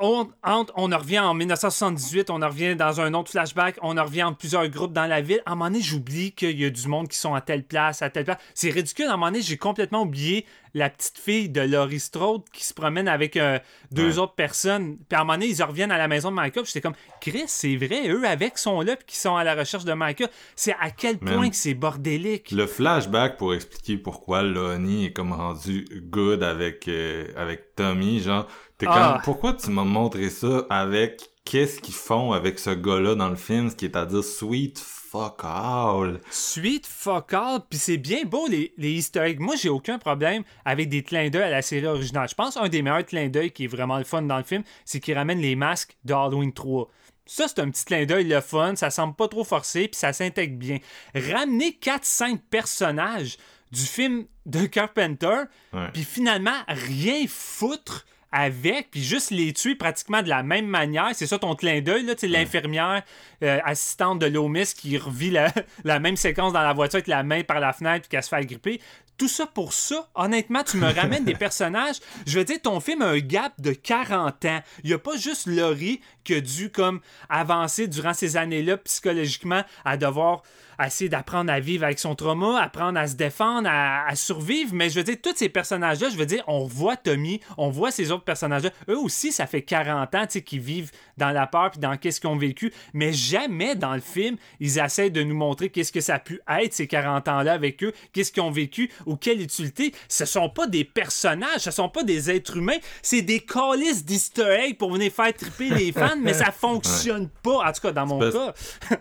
On, revient en 1978, on en revient dans un autre flashback, on en revient en plusieurs groupes dans la ville. À un moment donné, j'oublie qu'il y a du monde qui sont à telle place, à telle place. C'est ridicule. À un moment donné, j'ai complètement oublié la petite fille de Laurie Strode qui se promène avec euh, deux autres personnes. Puis à un moment donné, ils reviennent à la maison de Michael. J'étais comme, Chris, c'est vrai, eux avec sont là, puis qui sont à la recherche de Michael. C'est à quel point Man. que c'est bordélique. Le flashback pour expliquer pourquoi Lonnie est comme rendu good avec, euh, avec Tommy, genre, t'es Ah. comme, pourquoi tu m'as montré ça avec qu'est-ce qu'ils font avec ce gars-là dans le film, ce qui est à dire sweet fuck all. Suite fuck all, puis c'est bien beau les, les eggs. Moi, j'ai aucun problème avec des clins d'œil à la série originale. Je pense un des meilleurs clins d'œil qui est vraiment le fun dans le film, c'est qu'il ramène les masques de Halloween 3. Ça, c'est un petit clin d'œil le fun, ça semble pas trop forcé, puis ça s'intègre bien. Ramener 4-5 personnages du film de Carpenter, puis finalement rien foutre avec, puis juste les tuer pratiquement de la même manière. C'est ça ton clin d'œil, là, tu sais, l'infirmière euh, assistante de Loomis qui revit la, <laughs> la même séquence dans la voiture avec la main par la fenêtre puis qu'elle se fait agripper. Tout ça pour ça, honnêtement, tu me ramènes des <laughs> personnages. Je veux dire, ton film a un gap de 40 ans. Il n'y a pas juste Laurie qui a dû comme avancer durant ces années-là psychologiquement à devoir essayer d'apprendre à vivre avec son trauma, apprendre à se défendre, à, à survivre. Mais je veux dire, tous ces personnages-là, je veux dire, on voit Tommy, on voit ces autres personnages-là. Eux aussi, ça fait 40 ans qu'ils vivent dans la peur puis dans qu'est-ce qu'ils ont vécu. Mais jamais dans le film, ils essaient de nous montrer qu'est-ce que ça a pu être ces 40 ans-là avec eux, qu'est-ce qu'ils ont vécu ou quelle utilité. Ce sont pas des personnages, ce sont pas des êtres humains, c'est des calices d'easter eggs pour venir faire triper les fans, mais ça <laughs> fonctionne pas. En tout cas, dans mon cas.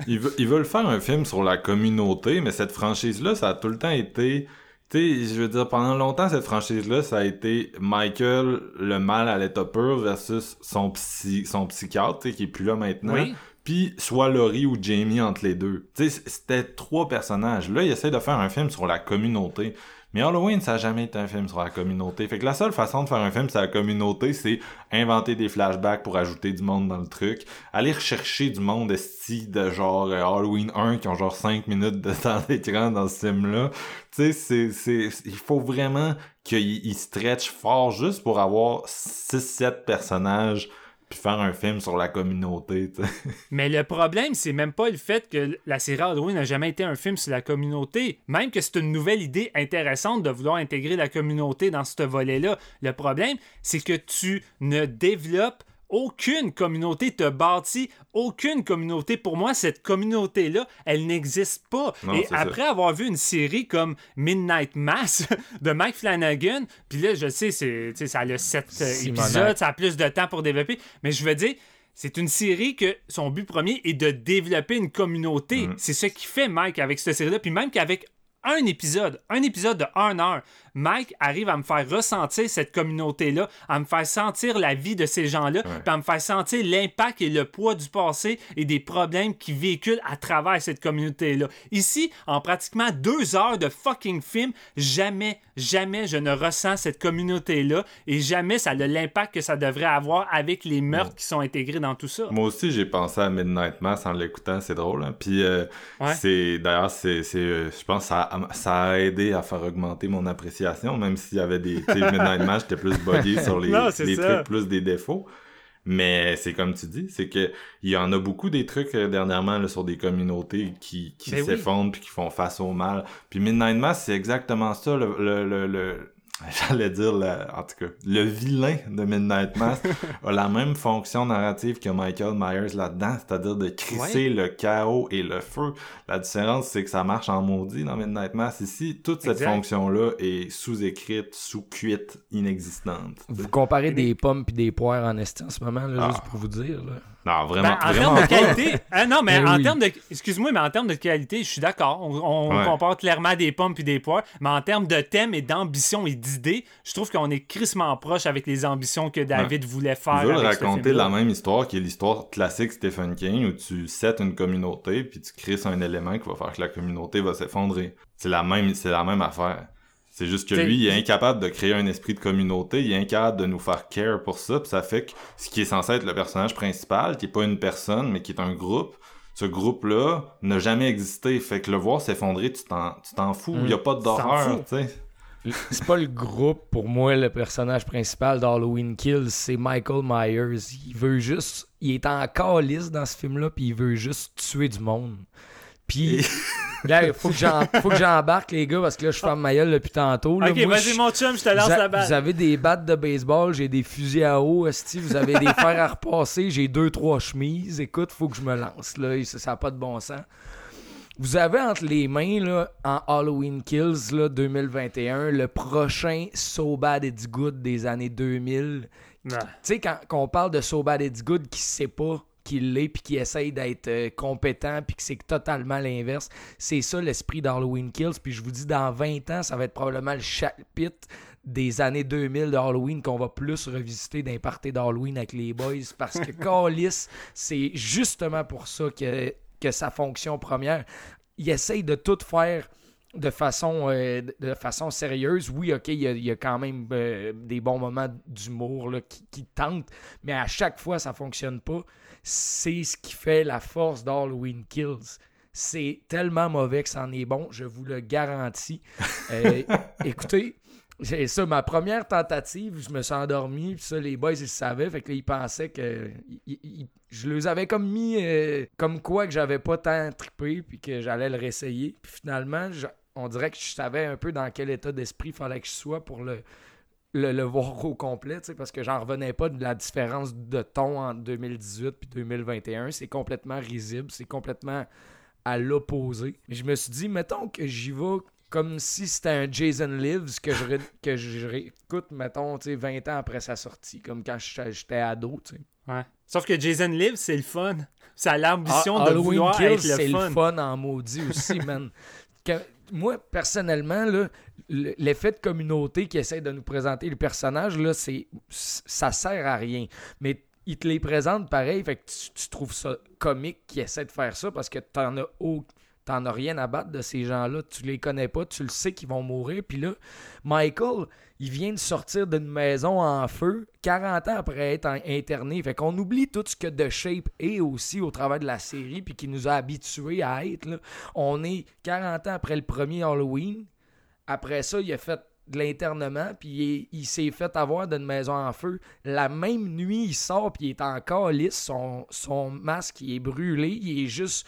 Ils veulent faire un film sur la communauté, mais cette franchise-là, ça a tout le temps été... Tu sais, je veux dire, pendant longtemps, cette franchise-là, ça a été Michael, le mal à l'état pur, versus son, psy, son psychiatre, tu sais, qui est plus là maintenant. Oui. Puis soit Laurie ou Jamie entre les deux. Tu sais, c'était trois personnages. Là, ils essaient de faire un film sur la communauté. Mais Halloween, ça a jamais été un film sur la communauté. Fait que la seule façon de faire un film sur la communauté, c'est inventer des flashbacks pour ajouter du monde dans le truc. Aller rechercher du monde esti de genre euh, Halloween 1 qui ont genre 5 minutes de <laughs> temps d'écran dans ce film-là. Tu sais, c'est, il faut vraiment qu'il il stretch fort juste pour avoir 6-7 personnages puis faire un film sur la communauté. <laughs> Mais le problème, c'est même pas le fait que la série Halloween n'a jamais été un film sur la communauté. Même que c'est une nouvelle idée intéressante de vouloir intégrer la communauté dans ce volet-là. Le problème, c'est que tu ne développes aucune communauté, te bâtis aucune communauté. Pour moi, cette communauté-là, elle n'existe pas. Non, Et ça. après avoir vu une série comme Midnight Mass <laughs> de Mike Flanagan, puis là, je sais, c'est, ça a 7 Simonac. épisodes, ça a plus de temps pour développer, mais je veux dire, c'est une série que son but premier est de développer une communauté. C'est ce qui fait Mike avec cette série-là. Puis même qu'avec un épisode, un épisode de 1 heure, Mike arrive à me faire ressentir cette communauté-là, à me faire sentir la vie de ces gens-là, puis à me faire sentir l'impact et le poids du passé et des problèmes qui véhiculent à travers cette communauté-là. Ici, en pratiquement deux heures de fucking film, jamais, jamais je ne ressens cette communauté-là et jamais ça a l'impact que ça devrait avoir avec les meurtres qui sont intégrés dans tout ça. Moi aussi, j'ai pensé à Midnight Mass en l'écoutant, c'est drôle. Hein? Puis, euh, Ouais. c'est d'ailleurs, c'est, euh, je pense que ça a aidé à faire augmenter mon appréciation, même s'il y avait des. Tu sais, Midnight Mass, j'étais plus buggé <laughs> sur les, Non, trucs, plus des défauts. Mais c'est comme tu dis, c'est que il y en a beaucoup des trucs euh, dernièrement là, sur des communautés qui, qui Ben oui. s'effondrent puis qui font face au mal. Puis Midnight Mass, c'est exactement ça. Le, le, le, le- <laughs> j'allais dire, le- en tout cas, le vilain de Midnight Mass <laughs> a la même fonction narrative que Michael Myers là-dedans, c'est-à-dire de crisser le chaos et le feu. La différence, c'est que ça marche en maudit dans Midnight Mass. Ici, toute cette Exact. fonction-là est sous-écrite, sous-cuite, inexistante. Vous comparez des pommes puis des poires en esti en ce moment, là, Ah. juste pour vous dire. Là. Non, vraiment, Ben, en vraiment termes de pas. qualité, non, mais Ben en oui. termes de, excuse-moi, mais en termes de qualité, je suis d'accord. On, on Ouais. compare clairement des pommes puis des poires, mais en termes de thème et d'ambition et d'idées, je trouve qu'on est crissement proche avec les ambitions que David voulait faire. Avec ce raconter la même histoire qui est l'histoire classique Stephen King où tu sets une communauté puis tu crées un élément qui va faire que la communauté va s'effondrer. C'est la même, c'est la même affaire. C'est juste que lui, il est incapable de créer un esprit de communauté, il est incapable de nous faire care pour ça, puis ça fait que ce qui est censé être le personnage principal, qui est pas une personne, mais qui est un groupe, ce groupe-là n'a jamais existé. Fait que le voir s'effondrer, tu t'en, fous. Il y a pas d'horreur, fous. tu sais. C'est pas le groupe, pour moi, le personnage principal d'Halloween Kills, c'est Michael Myers. Il veut juste. Il est en calice dans ce film-là, puis il veut juste tuer du monde. Puis. Là, il faut que j'embarque, les gars, parce que là, je ferme ma gueule depuis tantôt. là. Ok, vas-y, mon chum, je te lance la balle. vous avez des battes de baseball, j'ai des fusils à eau, esti, vous avez des fers à repasser, j'ai deux, trois chemises. Écoute, faut que je me lance, là. Ça n'a pas de bon sens. Vous avez entre les mains, là, en Halloween Kills là, 2021, le prochain So Bad It's Good des années 2000. Ouais. Tu sais, quand, quand on parle de So Bad It's Good qui sait pas qu'il l'est puis qui essaye d'être euh, compétent puis que c'est totalement l'inverse, c'est ça l'esprit d'Halloween Kills. Puis je vous dis, dans 20 ans, ça va être probablement le chapitre des années 2000 d'Halloween qu'on va plus revisiter d'un party d'Halloween avec les boys parce que <laughs> Callis, c'est justement pour ça que, que sa fonction première, il essaye de tout faire de façon, euh, de- de façon sérieuse. Oui, OK, il y a, il y a quand même euh, des bons moments d'humour qui, qui tentent, mais à chaque fois, ça fonctionne pas. C'est ce qui fait la force d'Halloween Kills. C'est tellement mauvais que c'en est bon, je vous le garantis. Euh, <laughs> écoutez, c'est ça, ma première tentative, je me suis endormi, puis ça, les boys, ils le savaient, fait que là, ils pensaient que... ils- ils- je les avais comme mis euh, comme quoi que j'avais pas tant trippé, puis que j'allais le réessayer. Puis finalement, je- on dirait que je savais un peu dans quel état d'esprit il fallait que je sois pour le, le, le voir au complet, parce que j'en revenais pas de la différence de ton entre 2018 puis 2021. C'est complètement risible, c'est complètement à l'opposé. Je me suis dit, mettons que j'y vais comme si c'était un Jason Lives que je, ré- que je réécoute, mettons, tu sais, 20 ans après sa sortie, comme quand j'étais ado, tu sais. Ouais. Sauf que Jason Live, c'est le fun. Ça a l'ambition Ah, de Halloween vouloir Kills, être c'est le le fun. fun en maudit aussi, <laughs> man. Moi, personnellement, l'effet de communauté qui essaie de nous présenter le personnage, là, c'est, ça sert à rien. Mais il te les présente pareil, fait que tu, trouves ça comique qu'il essaie de faire ça parce que t'en as, au- t'en as rien à battre de ces gens-là. Tu les connais pas, tu le sais qu'ils vont mourir. Puis là, Michael, il vient de sortir d'une maison en feu 40 ans après être interné. Fait qu'on oublie tout ce que The Shape est aussi au travers de la série puis qui nous a habitués à être. On est 40 ans après le premier Halloween. Après ça, il a fait de l'internement, puis il s'est fait avoir d'une maison en feu. La même nuit, il sort, puis il est encore lisse. Son, son masque, il est brûlé. Il est juste...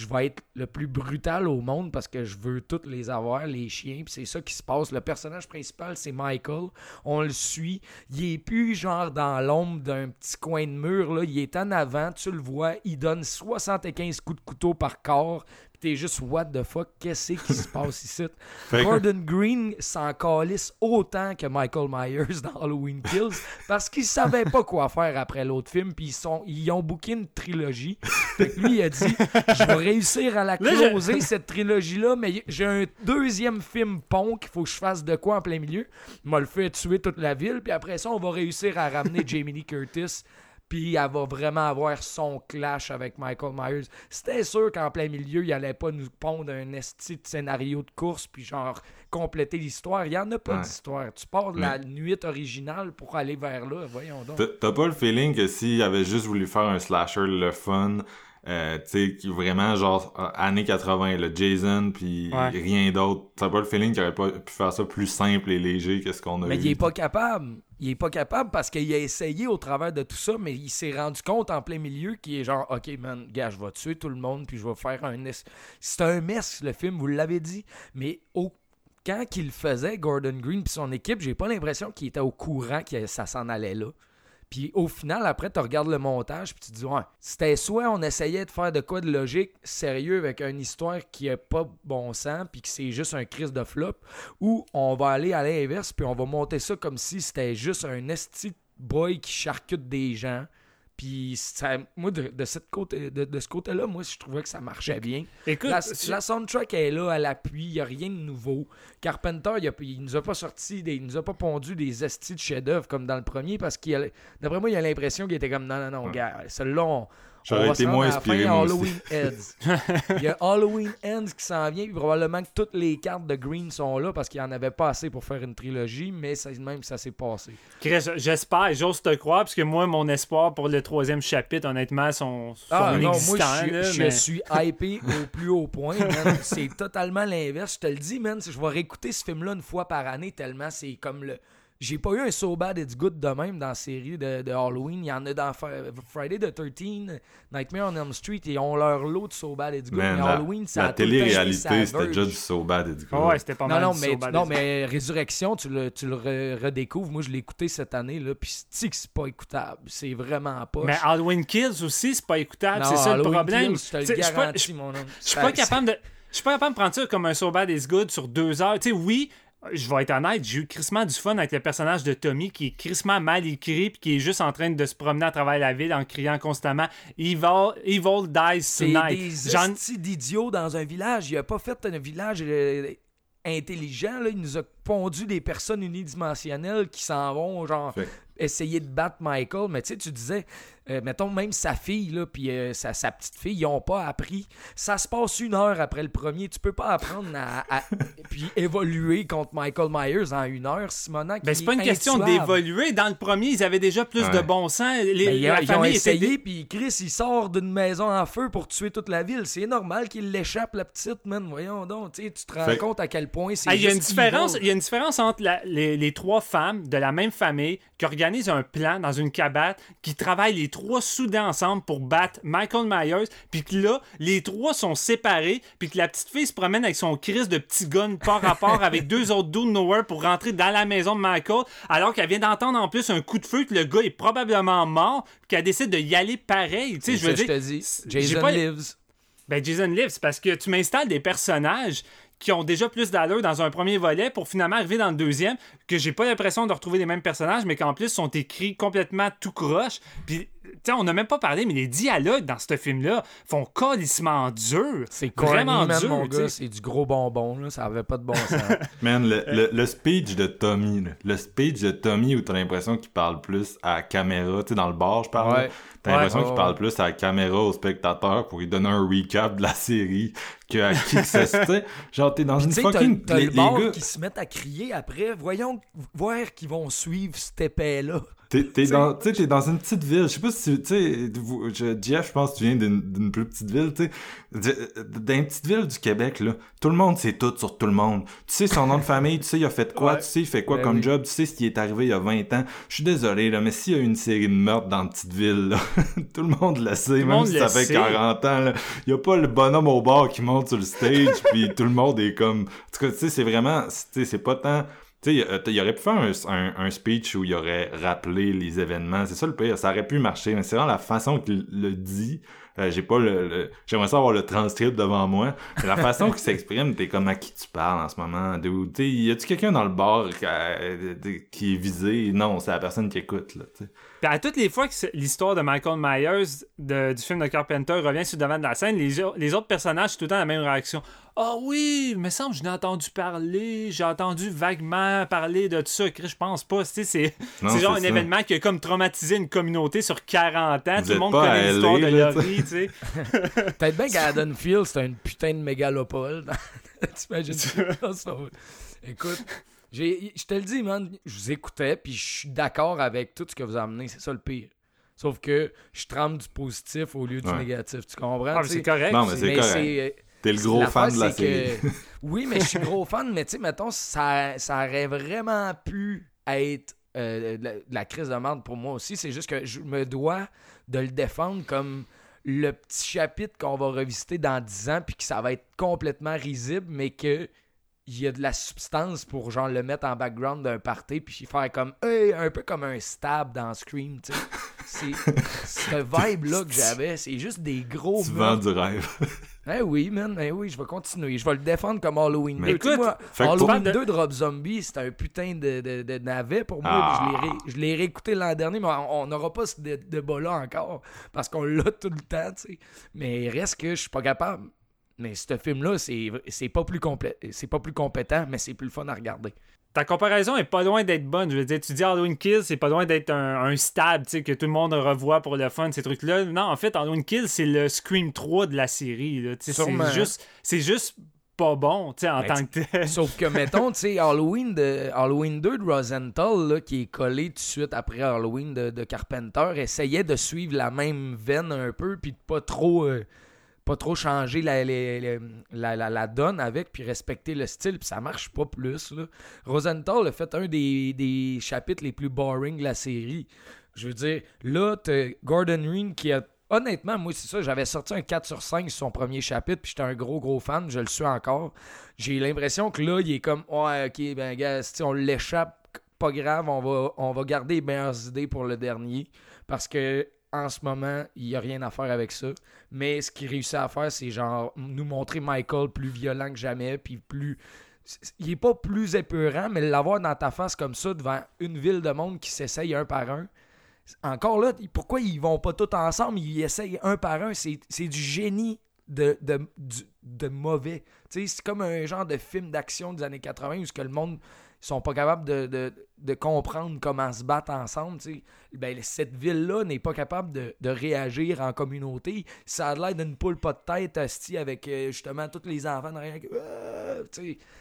Je vais être le plus brutal au monde parce que je veux toutes les avoir, les chiens. C'est ça qui se passe. Le personnage principal, c'est Michael. On le suit. Il est plus genre dans l'ombre d'un petit coin de mur. Là. Il est en avant. Tu le vois. Il donne 75 coups de couteau par corps. Puis t'es juste, what the fuck, qu'est-ce qui se passe ici? <laughs> Gordon Green s'en calisse autant que Michael Myers <laughs> dans Halloween Kills parce qu'il savait pas quoi faire après l'autre film. Puis ils, sont, ils ont booké une trilogie. Fait que lui, il a dit Je vais réussir à la Là, je- closer, cette trilogie-là, mais j'ai un deuxième film pont qu'il faut que je fasse de quoi en plein milieu. Il m'a le fait tuer toute la ville. Puis après ça, on va réussir à ramener <laughs> Jamie Lee Curtis. Puis elle va vraiment avoir son clash avec Michael Myers. C'était sûr qu'en plein milieu, il allait pas nous pondre un esti de scénario de course puis genre compléter l'histoire. Il y en a pas Ouais. d'histoire. Tu pars de la nuit originale pour aller vers là. Voyons donc. T'as- pas le feeling que s'il avait juste voulu faire un slasher le fun, euh, tu sais, vraiment genre euh, années 80, le Jason puis Ouais. rien d'autre, t'as pas le feeling qu'il aurait pas pu faire ça plus simple et léger que ce qu'on a Mais eu. il est pas capable. Il est pas capable parce qu'il a essayé au travers de tout ça, mais il s'est rendu compte en plein milieu qu'il est genre, OK, man, gars, je vais tuer tout le monde, puis je vais faire un... es- C'est un mess, le film, vous l'avez dit. Mais quand il le faisait, Gordon Green puis son équipe, j'ai pas l'impression qu'il était au courant que ça s'en allait là. Puis au final, après, tu regardes le montage, puis tu te dis, ouais, c'était soit on essayait de faire de quoi de logique, sérieux, avec une histoire qui a pas bon sens, puis que c'est juste un crise de flop, ou on va aller à l'inverse, puis on va monter ça comme si c'était juste un esti boy qui charcute des gens, Puis ça- moi, de, de, cette côté, de, de ce côté-là, moi, je trouvais que ça marchait bien. Écoute, La, la soundtrack est là à l'appui, il n'y a rien de nouveau. Carpenter, il, a, il nous a pas sorti, des, il nous a pas pondu des estis de chef-d'œuvre comme dans le premier parce qu'il d'après moi, il a l'impression qu'il était comme non, non, non, gars, celui-là, on, J'aurais on va été se rendre moins fin, inspiré, moi aussi. Halloween Ends. <laughs> il y a Halloween Ends qui s'en vient, puis probablement que toutes les cartes de Green sont là parce qu'il n'y en avait pas assez pour faire une trilogie, mais ça, même ça s'est passé. Chris, j'espère, j'ose te croire, parce que moi, mon espoir pour le troisième chapitre, honnêtement, sont, sont Ah non, moi je, là, je mais- suis hypé au plus haut point. C'est totalement l'inverse. Je te le dis, man. Je vais réécouter ce film-là une fois par année tellement c'est comme le. J'ai pas eu un So Bad It's Good de même dans la série de, de Halloween. Il y en a dans Fri- Friday the 13, Nightmare on Elm Street. Ils ont leur lot de So Bad It's Good. Man, mais la, Halloween, ça la télé-réalité, c'était déjà du so bad it's good. Ouais, c'était pas Non, mal non, mais, So Bad non, mais Résurrection, tu le, tu le re- redécouvres. Moi, je l'ai écouté cette année, là, puis c'est que c'est pas écoutable. C'est vraiment pas. Mais Halloween Kills aussi, c'est pas écoutable. C'est ça le Halloween problème. Kills, je te le Tu sais, je suis pas- garantis, je- mon homme. Je suis pas capable de. Je suis pas capable de prendre ça comme un So Bad Is Good sur deux heures. Tu sais, oui, je vais être honnête, j'ai eu crissement du fun avec le personnage de Tommy qui est crissement mal écrit puis qui est juste en train de se promener à travers la ville en criant constamment Evil, evil dies C'est tonight. des J'en- hosties d'idiots dans un village. Il a pas fait un village euh, intelligent. Là. Il nous a pondu des personnes unidimensionnelles qui s'en vont, genre, Fait- essayer de battre Michael. Mais tu sais, tu disais, euh, mettons, même sa fille, là, puis euh, sa, sa petite fille, ils ont pas appris. Ça se passe une heure après le premier. Tu peux pas apprendre à, à- <laughs> puis évoluer contre Michael Myers en une heure, Simonac. Ben, c'est pas une question d'évoluer. Dans le premier, ils avaient déjà plus Ouais. de bon sens. Les, ils, la ils ont famille était essayé, puis Chris, il sort d'une maison en feu pour tuer toute la ville. C'est normal qu'il l'échappe, la petite, man. Voyons donc, tu sais, tu te rends Fait- compte à quel point c'est Ah, Il y a une différence, il y a une différence entre la- les, les trois femmes de la même famille qui organisent un plan dans une cabane, qui travaillent les trois soudés ensemble pour battre Michael Myers, puis que là, les trois sont séparés, puis que la petite fille se promène avec son crise de petit gun par rapport avec deux <laughs> autres dudes nowhere pour rentrer dans la maison de Michael, alors qu'elle vient d'entendre en plus un coup de feu, que le gars est probablement mort, puis qu'elle décide de y aller pareil. Tu sais, je veux dire. te dis. Jason pas- lives. ben, Jason Lives, parce que tu m'installes des personnages qui ont déjà plus d'allure dans un premier volet pour finalement arriver dans le deuxième, que j'ai pas l'impression de retrouver les mêmes personnages, mais qu'en plus sont écrits complètement tout croche. Puis, tu sais, on n'a même pas parlé, mais les dialogues dans ce film-là font colissement dur. C'est vraiment man, dur, mon gars. C'est du gros bonbon, là. Ça avait pas de bon sens. <laughs> Man, le, le, le speech de Tommy, là. le speech de Tommy où t'as l'impression qu'il parle plus à la caméra, tu sais, dans le bar, je parle. Ouais. T'as l'impression Ouais, qu'il parle plus à la caméra au spectateur pour lui donner un recap de la série que à qui que ce soit. Tu sais, Genre, t'es dans Puis une t'as- fucking... t'as les, le les bord gars, qui se mettent à crier après. Voyons voir qu'ils vont suivre cette épée-là. T'es, t'es dans, t'es dans une petite ville. Je sais pas si, tu sais, Jeff, je pense que tu viens d'une, d'une plus petite ville, tu sais. De- Dans une petite ville du Québec, là, tout le monde sait tout sur tout le monde. Tu sais son nom de famille, tu sais, il a fait quoi, Ouais. tu sais, il fait quoi Ben comme oui. job, tu sais ce qui est arrivé il y a 20 ans. Je suis désolé, là, mais s'il y a une série de meurtres dans une petite ville, là, <laughs> tout le monde le sait, même si ça fait sait. 40 ans, là. Il y a pas le bonhomme au bar qui monte sur le stage, <laughs> puis tout le monde est comme... En tout cas, tu sais, c'est vraiment... Tu sais, c'est pas tant... Tu sais, il- il aurait pu faire un, un- un speech où il aurait rappelé les événements. C'est ça le pire. Ça aurait pu marcher, mais c'est vraiment la façon qu'il le dit. Euh, j'ai pas le, le- j'aimerais ça avoir le transcript devant moi. Mais la façon qu'il s'exprime, t'es comme à qui tu parles en ce moment. sais, y a-tu quelqu'un dans le bar qui, euh, qui est visé? Non, c'est la personne qui écoute, là, tu sais. Puis à toutes les fois que l'histoire de Michael Myers de- du film de Carpenter revient sur le devant de la scène, les, autres personnages, c'est tout le temps la même réaction. Ah oui, il me semble que je n'ai entendu parler, j'ai entendu vaguement parler de tout ça. Chris, Je pense pas. C'est Non, c'est genre un ça. événement qui a comme traumatisé une communauté sur 40 ans. Vous tout le monde connaît l'histoire de Laurie, tu sais. <laughs> Peut-être bien qu'Haddonfield, c'est une putain de mégalopole. <laughs> T'imagines <laughs> ça? ça? Écoute, je te le dis, man, je vous écoutais, puis je suis d'accord avec tout ce que vous amenez. C'est ça le pire. Sauf que je trempe du positif au lieu du Ouais. négatif. Tu comprends? Ah, c'est correct. Non, mais c'est correct. c'est- T'es le gros fan de la série. que- <laughs> oui, mais je suis gros fan, mais tu sais, mettons, ça, ça aurait vraiment pu être euh, de la, de la crise de merde pour moi aussi. C'est juste que je me dois de le défendre comme le petit chapitre qu'on va revisiter dans 10 ans, puis que ça va être complètement risible, mais que il y a de la substance pour genre le mettre en background d'un party puis faire comme hey, un peu comme un stab dans Scream tu sais. <laughs> C'est ce vibe là que j'avais c'est juste des gros Tu vends du rêve. <laughs> Eh oui man eh oui je vais continuer. Je vais le défendre comme Halloween Mais 2 Tu sais, écoute, moi, Halloween pour- 2 de Rob Zombie c'est un putain de, de, de navet pour moi Ah. je l'ai réécouté l'an dernier mais on n'aura pas ce dé- débat là encore parce qu'on l'a tout le temps tu sais. Mais reste que je suis pas capable mais ce film-là, c'est pas plus pas plus compétent, mais c'est plus le fun à regarder. Ta comparaison est pas loin d'être bonne. Je veux dire, tu dis Halloween Kills, c'est pas loin d'être un, un que tout le monde revoit pour le fun, ces trucs-là. Non, en fait, Halloween Kills, c'est le Scream 3 de la série. C'est juste, c'est juste pas bon, tu sais, en Ben, tant que tel. <laughs> Sauf que, mettons, tu sais, Halloween, de, Halloween 2 de Rosenthal, là, qui est collé tout de suite après Halloween de, de Carpenter, essayait de suivre la même veine un peu, puis de pas trop, euh, pas trop changer la, donne avec, puis respecter le style, puis ça marche pas plus. Rosenthal a fait un des, des chapitres les plus boring de la série. Je veux dire, là, t'as Gordon Green qui a. Honnêtement, moi, c'est ça, j'avais sorti un 4 sur 5 sur son premier chapitre, puis j'étais un gros, gros fan, je le suis encore. J'ai l'impression que là, il est comme, ouais, ok, ben, gars, si on l'échappe, pas grave, on va, on va garder les meilleures idées pour le dernier, parce que en ce moment, il n'y a rien à faire avec ça. Mais ce qu'il réussit à faire, c'est genre nous montrer Michael plus violent que jamais, puis plus. Il est pas plus épeurant, mais l'avoir dans ta face comme ça devant une ville de monde qui s'essaye un par un. Encore là, pourquoi ils vont pas tous ensemble? Ils essayent un par un. C'est du génie de, de, du- de mauvais. C'est comme un genre de film d'action des années 80 où ce que le monde sont pas capables de, de- de comprendre comment se battre ensemble. Ben, cette ville-là n'est pas capable de, de réagir en communauté. Ça a l'air d'une poule pas de tête hostie avec euh, justement tous les enfants derrière. Euh,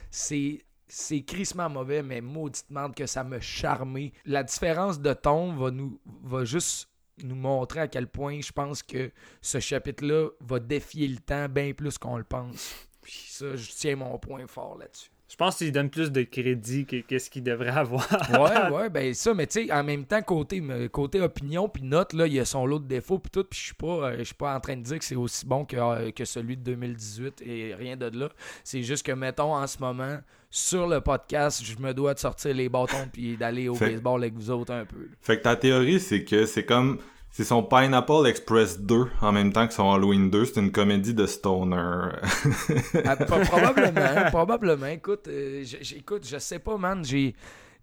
c'est. C'est crissement mauvais, mais mauditement que ça me charmé. La différence de ton va nous va juste nous montrer à quel point je pense que ce chapitre-là va défier le temps bien plus qu'on le pense. Puis ça, je tiens mon point fort là-dessus. Je pense qu'il donne plus de crédit que qu'est-ce qu'il devrait avoir. Ouais, <laughs> ouais, ben ça, mais tu sais, en même temps, côté, côté opinion puis note, là, il y a son lot de défauts puis tout, puis je suis pas, euh, je suis pas en train de dire que c'est aussi bon que, euh, que celui de 2018 et rien de là. C'est juste que, mettons, en ce moment, sur le podcast, je me dois de sortir les bâtons puis d'aller au Fait- baseball avec vous autres un peu. Fait que ta théorie, c'est que c'est comme. C'est son Pineapple Express 2 en même temps que son Halloween 2. C'est une comédie de stoner. <laughs> Ah, pro- probablement, probablement. Écoute, euh, j- j- écoute, je sais pas, man. J'ai,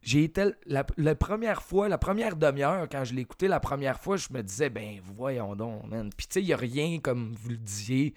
j'ai été la, première fois, la première demi-heure, quand je l'ai écouté la première fois, je me disais, ben voyons donc, man. Puis tu sais, il y a rien, comme vous le disiez,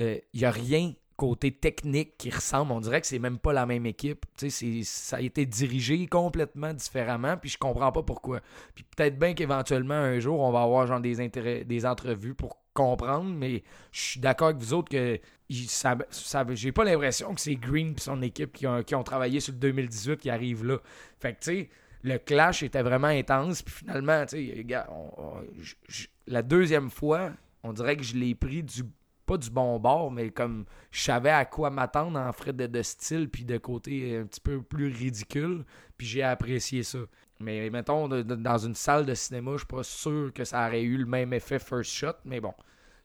euh, il y a rien côté technique qui ressemble. On dirait que c'est même pas la même équipe. Ça a été dirigé complètement différemment, puis je comprends pas pourquoi. Puis peut-être bien qu'éventuellement, un jour, on va avoir genre des, intérêts, des entrevues pour comprendre, mais je suis d'accord avec vous autres que ça, ça- j'ai pas l'impression que c'est Green et son équipe qui ont, qui ont travaillé sur le 2018 qui arrivent là. Fait que, tu sais, le clash était vraiment intense, puis finalement, tu sais, la deuxième fois, on dirait que je l'ai pris du pas du bon bord, mais comme je savais à quoi m'attendre en frais de, de style puis de côté un petit peu plus ridicule, puis j'ai apprécié ça. Mais mettons, de- de- dans une salle de cinéma, je suis pas sûr que ça aurait eu le même effet first shot, mais bon.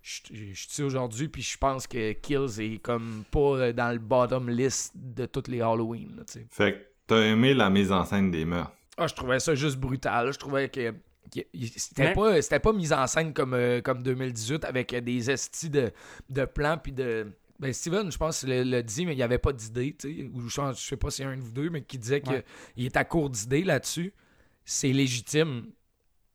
Je je suis aujourd'hui, puis je pense que Kills est comme pas euh, dans le bottom list de toutes les Halloween. là, fait que t'as aimé la mise en scène des meurtres. Ah, je trouvais ça juste brutal. Je trouvais que. C'était pas, c'était pas mise en scène comme, euh, comme 2018 avec euh, des estis de, de plans puis de. Ben Steven, je pense, le, le dit, mais il n'y avait pas d'idée, tu sais. Ou je, je sais pas si c'est un de vous deux, mais qui disait qu'il est à court d'idées là-dessus. C'est légitime.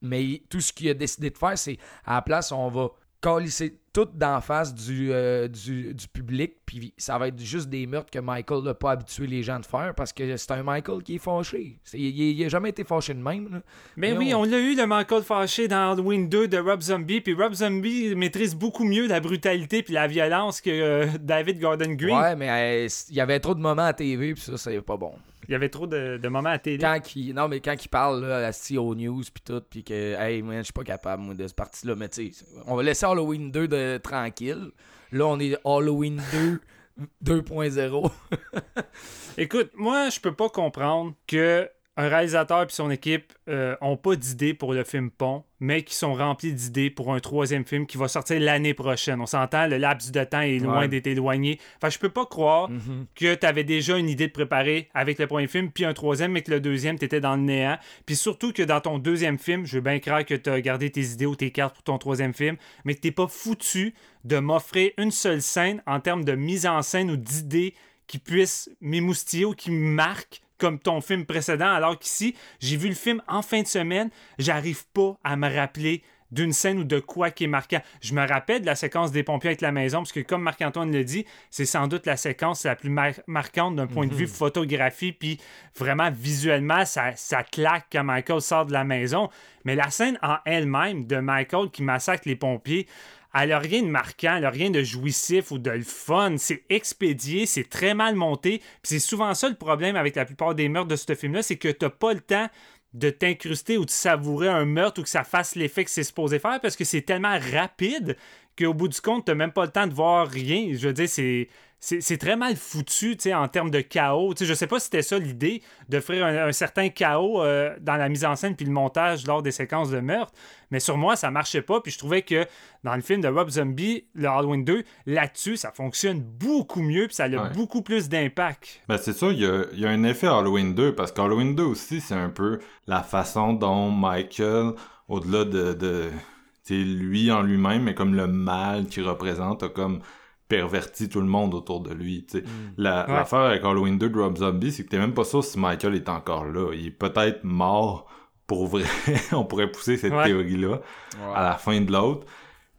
Mais il- tout ce qu'il a décidé de faire, c'est à la place, on va calisser tout d'en face du, euh, du, du public, puis ça va être juste des meurtres que Michael n'a pas habitué les gens de faire parce que c'est un Michael qui est fâché. Il, n'a jamais été fâché de même. là. Mais Mais oui, on- on l'a eu, le Michael fâché dans Halloween 2 de Rob Zombie. Puis Rob Zombie maîtrise beaucoup mieux la brutalité puis la violence que euh, David Gordon Green. Ouais, mais euh, il y avait trop de moments à TV, puis ça, c'est pas bon. Il y avait trop de, de moments à télé. Quand non, mais quand il parle là, à aux news puis tout, puis que, hey, man, je suis pas capable, moi, de ce parti-là, mais tu sais, on va laisser Halloween 2 de tranquille. Là, on est Halloween <laughs> 2 2.0. <laughs> Écoute, moi, je peux pas comprendre que un réalisateur et son équipe euh, ont pas d'idées pour le film Pont, mais qui sont remplis d'idées pour un troisième film qui va sortir l'année prochaine. On s'entend, le laps de temps est loin Ouais. d'être éloigné. Enfin, je peux pas croire Mhm. que tu avais déjà une idée de préparer avec le premier film, puis un troisième, mais que le deuxième, tu étais dans le néant. Puis surtout que dans ton deuxième film, je veux bien croire que tu as gardé tes idées ou tes cartes pour ton troisième film, mais que t'es pas foutu de m'offrir une seule scène en termes de mise en scène ou d'idées qui puissent m'émoustiller ou qui me marquent comme ton film précédent, alors qu'ici, j'ai vu le film en fin de semaine, j'arrive pas à me rappeler d'une scène ou de quoi qui est marquant. Je me rappelle de la séquence des pompiers avec la maison, parce que comme Marc-Antoine le dit, c'est sans doute la séquence la plus mar- marquante d'un point de vue photographie, puis vraiment visuellement, ça, ça claque quand Michael sort de la maison. Mais la scène en elle-même de Michael qui massacre les pompiers, elle a rien de marquant, elle a rien de jouissif ou de fun. C'est expédié, c'est très mal monté. Puis c'est souvent ça le problème avec la plupart des meurtres de ce film-là, c'est que t'as pas le temps de t'incruster ou de savourer un meurtre ou que ça fasse l'effet que c'est supposé faire parce que c'est tellement rapide qu'au bout du compte, t'as même pas le temps de voir rien. Je veux dire, c'est. C'est très mal foutu tu sais, en termes de chaos. Tu sais, je sais pas si c'était ça l'idée, d'offrir un, un certain chaos euh, dans la mise en scène puis le montage lors des séquences de meurtre. Mais sur moi, ça marchait pas. Puis je trouvais que dans le film de Rob Zombie, le Halloween 2, là-dessus, ça fonctionne beaucoup mieux puis ça a Ouais. beaucoup plus d'impact. Ben c'est ça, il y a, il y a un effet Halloween 2, parce qu'Halloween 2 aussi, c'est un peu la façon dont Michael, au-delà de, de lui en lui-même, mais comme le mal qu'il représente, a comme perverti tout le monde autour de lui. tu sais. La- Ouais. L'affaire avec Halloween 2 de Rob Zombie, c'est que t'es même pas sûr si Michael est encore là. Il est peut-être mort pour vrai. <laughs> On pourrait pousser cette Ouais. théorie-là à la fin de l'autre.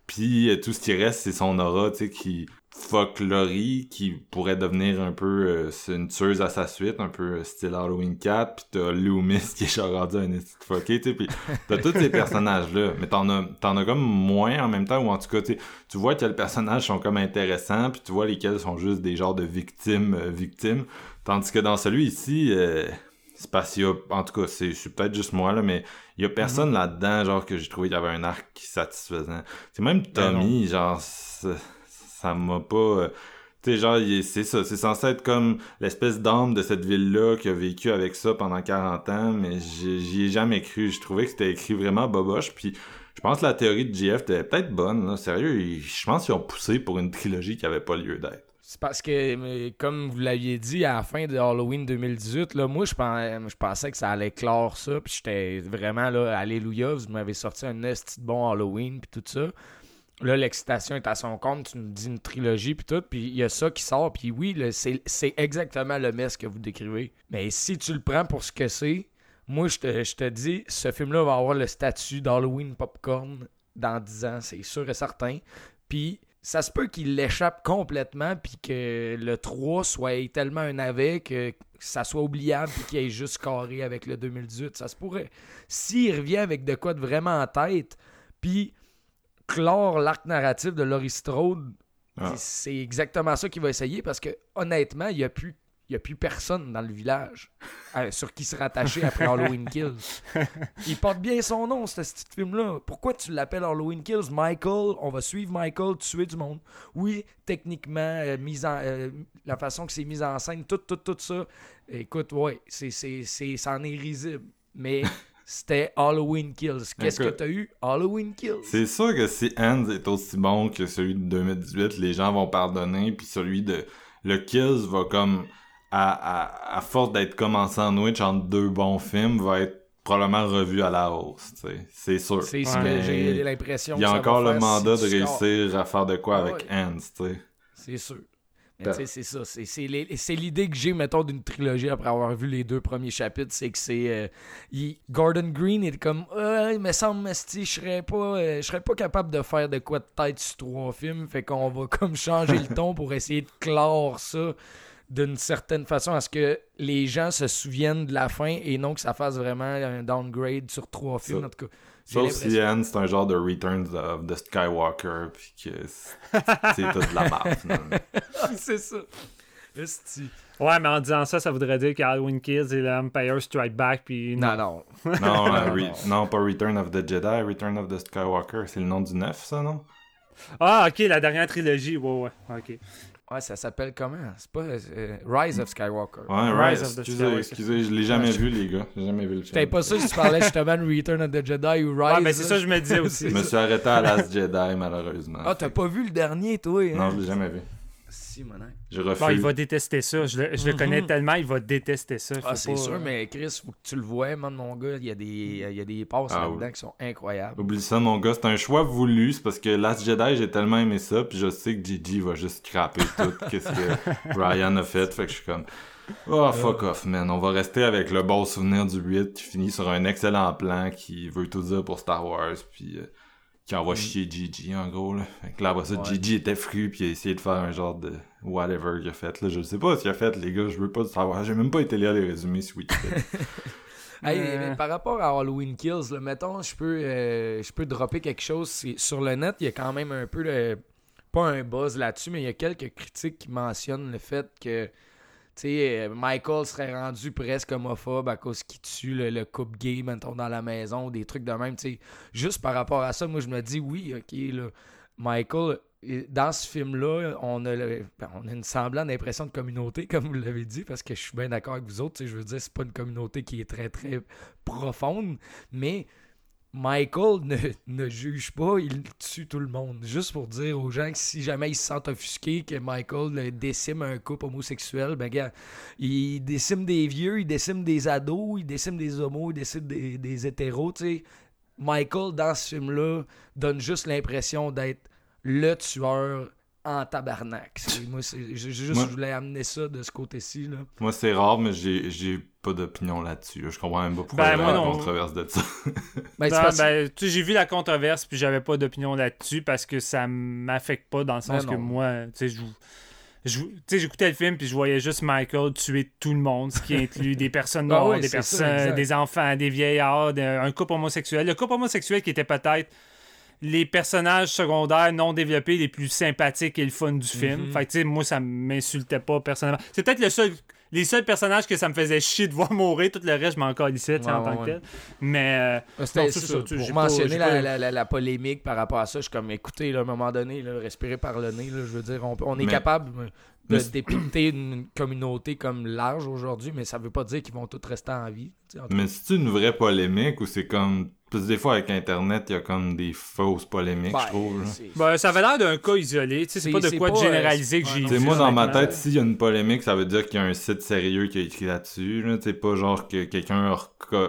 Puis euh, tout ce qui reste, c'est son aura, tu sais, qui fuck Laurie, qui pourrait devenir un peu euh, c'est une tueuse à sa suite, un peu euh, style Halloween 4, puis t'as Loomis qui est genre rendu un esti fucké, tu sais, puis t'as tous ces personnages-là, mais t'en as, t'en as comme moins en même temps, ou en tout cas, tu vois quels personnages sont comme intéressants, puis tu vois lesquels sont juste des genres de victimes, euh, victimes, tandis que dans celui ici, euh, c'est parce qu'il y a, en tout cas, c'est c'est peut-être juste moi, là, mais il y a personne là-dedans, genre, que j'ai trouvé qu'il y avait un arc qui satisfaisant. C'est même Tommy, genre, ça m'a pas... euh, tu sais, genre, c'est ça, c'est censé être comme l'espèce d'âme de cette ville-là qui a vécu avec ça pendant 40 ans, mais j'y ai jamais cru. Je trouvais que c'était écrit vraiment boboche, puis je pense que la théorie de JF était peut-être bonne, là. Sérieux, je pense qu'ils ont poussé pour une trilogie qui avait pas lieu d'être. C'est parce que, comme vous l'aviez dit à la fin de Halloween 2018, là, moi, je pensais, que ça allait clore ça. Puis j'étais vraiment là, Alléluia, vous m'avez sorti un de bon Halloween, puis tout ça. Là, l'excitation est à son compte, tu me dis une trilogie, puis tout. Puis il y a ça qui sort, puis oui, c'est exactement le mess que vous décrivez. Mais si tu le prends pour ce que c'est, moi, je te, je te dis, ce film-là va avoir le statut d'Halloween Popcorn dans 10 ans, c'est sûr et certain. Puis ça se peut qu'il l'échappe complètement, puis que le 3 soit tellement un navet que ça soit oubliable, puis qu'il ait juste carré avec le 2018. Ça se pourrait. S'il revient avec de quoi de vraiment en tête, puis clore l'arc narratif de Laurie Strode, Ah. c'est exactement ça qu'il va essayer, parce que honnêtement, il n'y a plus. Il n'y a plus personne dans le village euh, sur qui se rattacher après Halloween <laughs> Kills. Il porte bien son nom, ce petit film-là. Pourquoi tu l'appelles Halloween Kills? Michael, on va suivre Michael tuer du monde. Oui, techniquement, euh, mise en, euh, la façon que c'est mis en scène, tout, tout, tout ça. Écoute, ouais, c'est, c'est, c'est, c'en est risible. Mais <laughs> c'était Halloween Kills. Qu'est-ce que t'as eu? Halloween Kills. C'est sûr que si Hands est aussi bon que celui de 2018, les gens vont pardonner, puis celui de le Kills va comme à, à, à force d'être comme en sandwich entre deux bons films, va être probablement revu à la hausse. C'est sûr. C'est ce que j'ai l'impression Il y a encore le mandat si de réussir à faire de quoi Ah avec ouais. Tu sais. C'est sûr. C'est ça. C'est, l'idée que j'ai, mettons, d'une trilogie après avoir vu les deux premiers chapitres. C'est que c'est. euh, il- Gordon Green est comme. Ah, il me semble, je serais pas. euh, je serais pas capable de faire de quoi de tête sur trois films. Fait qu'on va comme changer le <laughs> ton pour essayer de clore ça d'une certaine façon à ce que les gens se souviennent de la fin et non que ça fasse vraiment un downgrade sur trois films. Ça- En tout cas, Sauf si. Hands, c'est un genre de Returns of the Skywalker, puis que c'est c'est tout de la merde, finalement. <laughs> c'est ça. Esti. Ouais, mais en disant ça, ça voudrait dire qu'Halloween Kills et l'Empire Strike Back, puis Non, non. Non, Non, <laughs> euh, non. Non, pas Return of the Jedi, Return of the Skywalker, c'est le nom du neuf, ça, non? Ah, ok, la dernière trilogie, ouais, ouais, ok. Ouais, ça s'appelle comment? C'est pas euh, Rise of Skywalker. Ouais, Rise Rise, of the excusez, Skywalker. excusez, je l'ai jamais vu, les gars. J'ai jamais vu le film. J'étais pas sûr si tu parlais justement de Return of the Jedi ou Rise. Ouais, ben c'est ça que je me disais <laughs> aussi. Je me suis arrêté à Last Jedi, malheureusement. Ah, t'as pas vu le dernier, toi hein? Non, je l'ai jamais vu. Si, mon âme. Je refuse. Bon, il va détester ça. Je le, je le connais tellement, il va détester ça. Faut Ah, c'est pas- sûr, mais Chris, faut que tu le vois, man, mon gars. Il y a des, il y a des passes Ah, là-dedans oui. qui sont incroyables. Oublie ça, mon gars, c'est un choix voulu. C'est parce que Last Jedi, j'ai tellement aimé ça, puis je sais que Gigi va juste scraper tout <laughs> qu'est-ce que Ryan a fait. Fait que je suis comme, oh fuck off, man. On va rester avec le bon souvenir du 8 qui finit sur un excellent plan qui veut tout dire pour Star Wars, puis euh, qui envoie chier Gigi, en gros. Là. Fait que là, après ça, Ouais. Gigi était fru, puis il a essayé de faire un genre de whatever qu'il a fait. Là, je sais pas ce qu'il a fait, les gars, je veux pas le savoir. J'ai même pas été lire les résumés sur Wikipédia. <laughs> Hey, Euh. mais par rapport à Halloween Kills, là, mettons, je peux, euh, je peux dropper quelque chose. C'est- Sur le net, il y a quand même un peu de. Pas un buzz là-dessus, mais il y a quelques critiques qui mentionnent le fait que. Sais, euh, Michael serait rendu presque homophobe à cause qu'il tue le, le couple gay, mettons, dans la maison, des trucs de même. Sais, juste par rapport à ça, moi, je me dis, oui, ok, Michael, dans ce film-là, on a, ben, on a une semblante d'impression de communauté, <laughs> comme vous l'avez dit, parce que je suis bien d'accord avec vous autres. Je veux dire, c'est pas une communauté qui est très, très profonde, mais Michael ne, juge pas, il tue tout le monde. Juste pour dire aux gens que si jamais ils se sentent offusqués que Michael décime un couple homosexuel, ben gars, il décime des vieux, il décime des ados, il décime des homos, il décime des, des hétéros. Michael, dans ce film-là, donne juste l'impression d'être le tueur en tabarnak. Moi, c'est- je, juste, Moi- je voulais amener ça de ce côté-ci. Là. Moi, c'est rare, mais j'ai j'ai pas d'opinion là-dessus. Je comprends même pas pourquoi Ben, il y a la controverse de ça. <laughs> Ben, Non, ben, tu j'ai vu la controverse, puis j'avais pas d'opinion là-dessus parce que ça m'affecte pas dans le sens Ben que moi, tu sais, je. je- tu sais, j'écoutais le film puis je voyais juste Michael tuer tout le monde, ce qui inclut des personnes Ah <laughs> noires, oui, des ça, personnes, des enfants, des vieillards, un couple homosexuel. Le couple homosexuel qui était peut-être les personnages secondaires non développés les plus sympathiques et le fun du film. Mhm. Fait que, tu sais, moi, ça m'insultait pas personnellement. C'est peut-être le seul, les seuls personnages que ça me faisait chier de voir <laughs> mourir. Tout le reste, je m'en calissais, Ouais, en tant que ouais. tel. Mais. euh, C'était Non, ça, ça, tu pour pas- mentionner la, la- la- la polémique par rapport à ça, je suis comme, écoutez, là, à un moment donné, là, respirer par le nez, là, je veux dire, on, on est Mais- capable de dépicter une communauté comme large aujourd'hui, mais ça veut pas dire qu'ils vont tous rester en vie. en Mais c'est une vraie polémique ou c'est comme. Parce que des fois, avec Internet, il y a comme des fausses polémiques, je trouve. Ben, c'est- Ben, ça avait l'air d'un cas isolé. tu sais, C'est pas de quoi de pas, euh, généraliser que j'ai vu. moi, dans ma tête, s'il y a une polémique, ça veut dire qu'il y a un site sérieux qui a écrit là-dessus. Là. C'est pas genre que quelqu'un...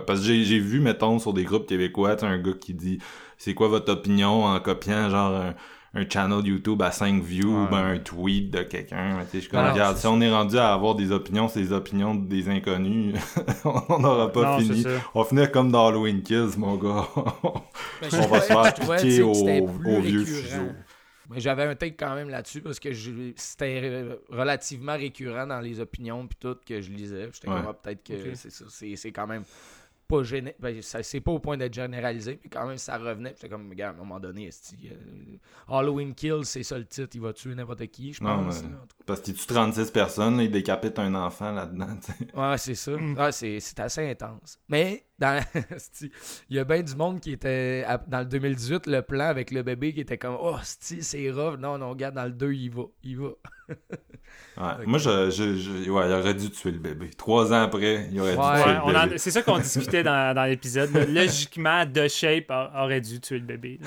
Parce que j'ai vu, mettons, sur des groupes québécois, t'as un gars qui dit « C'est quoi votre opinion? » en copiant genre un, un channel YouTube à 5 views ou ben un tweet de quelqu'un. Je suis comme, regarde, si on est rendu à avoir des opinions, c'est des opinions des inconnus, <laughs> on n'aura pas Non, fini. On va finir comme dans Halloween Kills, mon gars. Ben, <laughs> on va se faire piquer au, vieux fuseau. Mais j'avais un take quand même là-dessus parce que je- c'était relativement récurrent dans les opinions puis tout que je lisais. J'étais Ouais. comme ah, peut-être que Ok. c'est ça, c'est c'est quand même pas géné... ben, ça- c'est pas au point d'être généralisé, mais quand même ça revenait. J'étais comme regarde, à un moment donné, euh, Halloween Kill, c'est ça le titre, il va tuer n'importe qui, je Non, pense. mais- là, en tout Parce qu'il tue 36 personnes, là, il décapite un enfant là-dedans. Ouais, c'est ça. Mm. Ouais, c'est c'est assez intense. Mais dans <laughs> il y a bien du monde qui était à- dans le 2018 le plan avec le bébé qui était comme oh c'est rough. Non non, regarde dans le 2 il va, il va. Ouais. <laughs> Moi, je, je, je- ouais, il aurait dû tuer le bébé. Trois ans après, il aurait Ouais. dû tuer Ouais, le on en- bébé. c'est ça qu'on discutait dans, dans l'épisode. Logiquement, The Shape a- aurait dû tuer le bébé.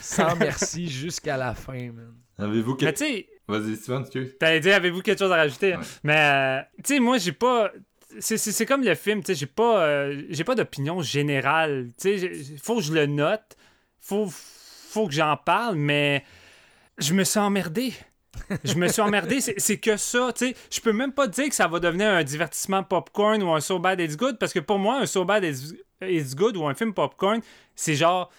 Sans merci jusqu'à la fin, man. Avez-vous que... Mais tu sais, Vas-y, Steven, excuse. T'allais dire, avez-vous quelque chose à rajouter? Ouais. Mais, euh, tu sais, moi, j'ai pas. C'est, c'est- c'est comme le film, tu sais, j'ai pas, euh, j'ai pas d'opinion générale. Tu sais, faut que je le note, faut, faut que j'en parle, mais je me suis emmerdé. Je me suis emmerdé, c'est, que ça, tu sais. Je peux même pas dire que ça va devenir un divertissement popcorn ou un So Bad It's Good, parce que pour moi, un So Bad It's, It's Good ou un film popcorn, c'est genre.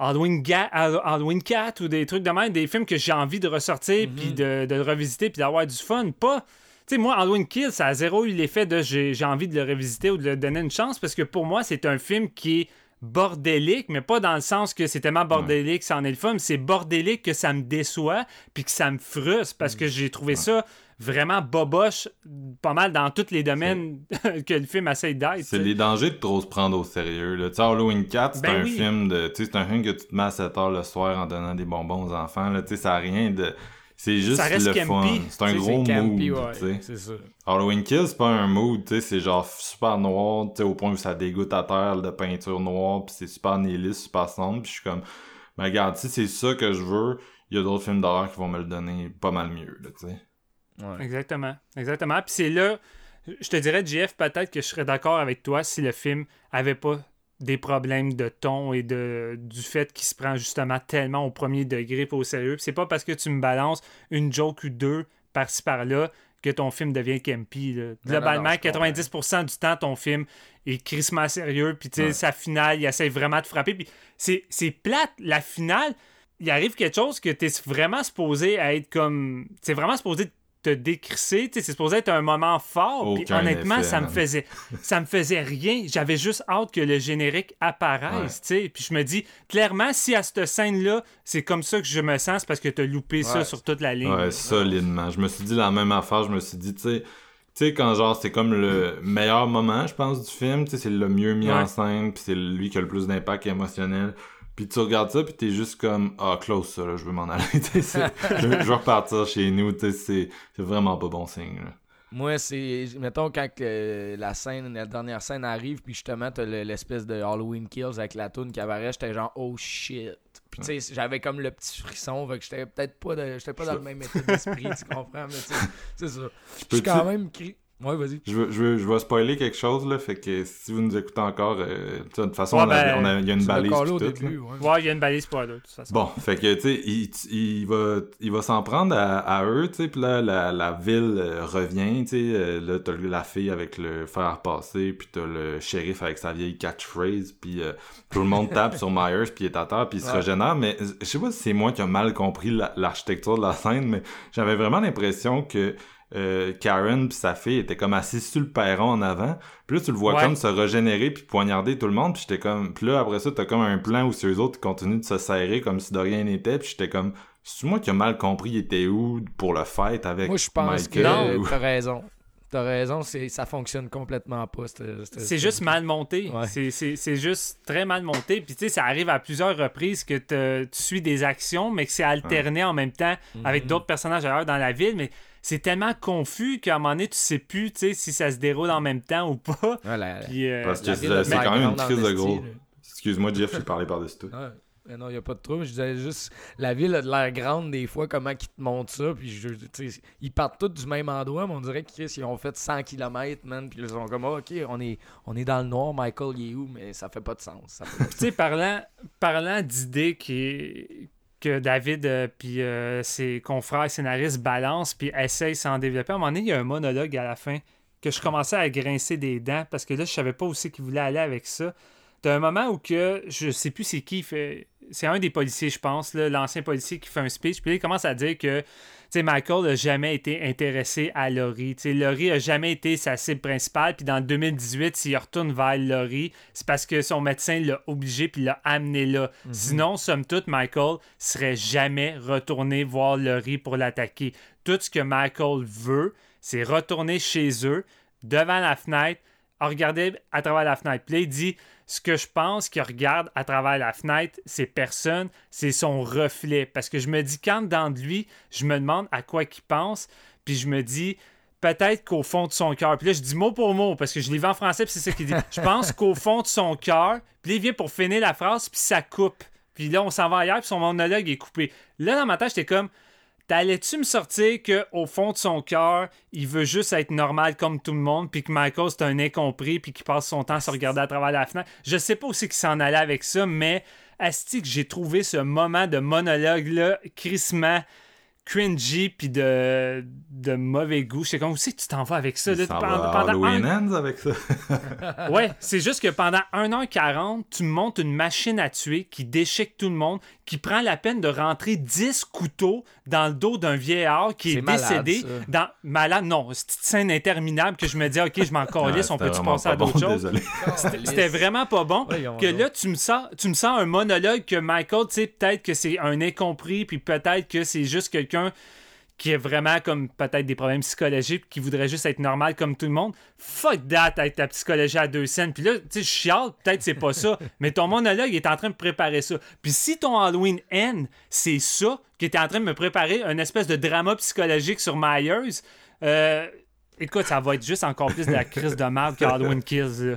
Halloween, Halloween 4 ou des trucs de même, des films que j'ai envie de ressortir, puis de, de revisiter, puis d'avoir du fun. Pas. Tu sais, moi, Halloween Kill, ça a zéro eu l'effet de j'ai j'ai envie de le revisiter ou de lui donner une chance, parce que pour moi, c'est un film qui est bordélique, mais pas dans le sens que c'est tellement bordélique, ça en est le fun, mais c'est bordélique que ça me déçoit, puis que ça me frustre, parce que j'ai trouvé ça vraiment boboche, pas mal dans tous les domaines <laughs> que le film essaie d'être. C'est les dangers de trop se prendre au sérieux. Tu sais, Halloween 4, c'est Ben un oui. film de. Tu sais, c'est un film que tu te mets à 7 heures le soir en donnant des bonbons aux enfants. Là. Tu sais, ça a rien de. C'est juste Ça reste le campy. fun. C'est un gros c'est mood, campy, ouais, ça. Halloween Kills, c'est pas un mood, tu sais, c'est genre super noir, tu sais, au point où ça dégoûte à terre de peinture noire, puis c'est super nihiliste, super sombre, puis je suis comme, mais regarde, si c'est ça que je veux, il y a d'autres films d'horreur qui vont me le donner pas mal mieux, là, tu sais. Ouais. Exactement. Exactement. Puis c'est là, je te dirais, JF, peut-être que je serais d'accord avec toi si le film avait pas des problèmes de ton et de du fait qu'il se prend justement tellement au premier degré pas au sérieux. C'est pas parce que tu me balances une joke ou deux par-ci par-là que ton film devient campy. là. Globalement, non, je comprends. 90% du temps, ton film est crissement sérieux. Puis tu sais, Ouais. sa finale, il essaie vraiment de frapper. Puis c'est c'est plate. La finale, il arrive quelque chose que t'es vraiment supposé à être comme. C'est vraiment supposé te décrisser. tu sais, C'est supposé être un moment fort. Puis honnêtement, effet, ça me man. faisait ça me faisait rien. J'avais juste hâte que le générique apparaisse. tu sais. Puis je me dis, clairement, si à cette scène-là, c'est comme ça que je me sens, c'est parce que t'as loupé ça sur toute la ligne. Ouais, solidement. Je me suis dit la même affaire, je me suis dit, tu sais, tu sais, quand genre c'est comme le meilleur moment, je pense, du film, tu sais, c'est le mieux mis Ouais. en scène, puis c'est lui qui a le plus d'impact émotionnel. Puis tu regardes ça, puis t'es juste comme, ah, close ça, là, je veux m'en <laughs> aller. je, je veux repartir chez nous, c'est c'est vraiment pas bon signe, là. Moi, c'est. Mettons, quand la scène, la dernière scène arrive, puis justement, t'as le- l'espèce de Halloween Kills avec la toune qui apparaît, j'étais genre, oh shit. Puis tu sais, j'avais comme le petit frisson, fait que j'étais peut-être pas, de- j'étais pas dans le même état d'esprit, tu comprends, mais tu sais, c'est ça. <laughs> Je suis quand même. cri- Ouais, vas-y. Je veux, je, veux, je vais spoiler quelque chose, là, fait que si vous nous écoutez encore, euh, de toute façon, Ouais, on a- ben, a- il y a une balise. tout, début, ouais. Ouais, il y a une balise spoiler, de toute façon. Bon, fait que, tu sais, il, il va, il va s'en prendre à, à eux, tu sais, puis là, la, la ville euh, revient, tu sais, euh, là, t'as la fille avec le fer repasser, puis t'as le shérif avec sa vieille catchphrase, puis euh, tout le monde tape sur Myers, puis il est à terre, puis il se régénère, mais euh, je sais pas si c'est moi qui a mal compris la- l'architecture de la scène, mais j'avais vraiment l'impression que euh, Karen puis sa fille étaient comme assis sur le perron en avant. Puis là, tu le vois Ouais. comme se régénérer puis poignarder tout le monde. Puis j'étais comme... Puis là, après ça, t'as comme un plan où c'est eux autres continuent de se serrer comme si de rien n'était. Puis j'étais comme... C'est moi qui a mal compris il était où pour le fight avec Moi, je pense que Michael, ou- t'as raison. T'as raison, c'est, ça fonctionne complètement pas. C'est juste mal monté. Ouais. C'est- C'est c'est juste très mal monté. Puis tu sais, ça arrive à plusieurs reprises que te- tu suis des actions, mais que c'est alterné en même temps avec d'autres personnages ailleurs dans la ville. Mais c'est tellement confus qu'à un moment donné, tu sais plus si ça se déroule en même temps ou pas. Puis, euh, Parce que c'est quand même une crise de gros... Excuse-moi, Jeff, j'ai parlé par-dessus tout. Ouais. Mais non, il a pas de trouble. Je disais juste, la ville a de l'air grande des fois, comment ils te montrent ça. Puis je, ils partent tous du même endroit, mais on dirait qu'ils ont fait 100 km, man. Puis ils sont comme, Ah, ok, on est, on est dans le noir, Michael, il est où? Mais ça fait pas de sens. Tu sais, parlant, parlant d'idées qui que David euh, puis euh, ses confrères scénaristes balancent puis essayent s'en développer. À un moment donné, il y a un monologue à la fin que je commençais à grincer des dents parce que là, je savais pas c'est qu'il voulait aller avec ça. T'as un moment où que je sais plus c'est qui fait. C'est un des policiers, je pense, là, l'ancien policier qui fait un speech. Puis là, il commence à dire que Michael n'a jamais été intéressé à Laurie. Tu sais, Laurie a jamais été sa cible principale. Puis dans 2018, s'il retourne vers Laurie, c'est parce que son médecin l'a obligé puis l'a amené là. Sinon, somme toute, Michael serait jamais retourné voir Laurie pour l'attaquer. Tout ce que Michael veut, c'est retourner chez eux, devant la fenêtre, regarder à travers la fenêtre. Puis là, il dit ce que je pense qu'il regarde à travers la fenêtre, c'est personne, c'est son reflet. Parce que je me dis, quand dans de lui, je me demande à quoi qu'il pense, puis je me dis, peut-être qu'au fond de son cœur, puis là, je dis mot pour mot, parce que je l'ai vu en français, puis c'est ça qu'il dit. Je pense qu'au fond de son cœur, puis là, il vient pour finir la phrase, puis ça coupe. Puis là, on s'en va ailleurs, puis son monologue est coupé. Là, dans ma tête, j'étais comme, T'allais-tu me sortir qu'au fond de son cœur, il veut juste être normal comme tout le monde, puis que Michael, c'est un incompris, puis qu'il passe son temps à se regarder à travers la fenêtre? Je sais pas aussi qu'il s'en allait avec ça, mais Asti, que j'ai trouvé ce moment de monologue-là, crissement cringy, puis de, de mauvais goût. Je sais comme, où c'est que tu t'en vas avec ça? Là, pendant- va à pendant un- Halloween Ends avec ça. <laughs> Ouais, c'est juste que pendant 1h40, tu montes une machine à tuer qui déchique tout le monde, qui prend la peine de rentrer 10 couteaux dans le dos d'un vieillard qui est, malade, décédé. ça. dans Malade, non. C'est une scène interminable que je me dis, OK, je m'en <laughs> Ouais, calisse, on peut-tu passer à bon, d'autres choses? <laughs> C'était- vraiment pas bon. Que là, tu me sens, tu me sens un monologue que Michael, tu sais, peut-être que c'est un incompris, puis peut-être que c'est juste quelqu'un qui a vraiment comme peut-être des problèmes psychologiques, qui voudrait juste être normal comme tout le monde. Fuck that, avec ta psychologie à deux scènes. Puis là, tu sais, je chiale, peut-être c'est pas ça, <laughs> mais ton monologue est en train de préparer ça. Puis si ton Halloween end, c'est ça, qui était en train de me préparer un espèce de drama psychologique sur Myers, euh, Écoute, ça va être juste encore plus de la crise de merde que Halloween Kills. là.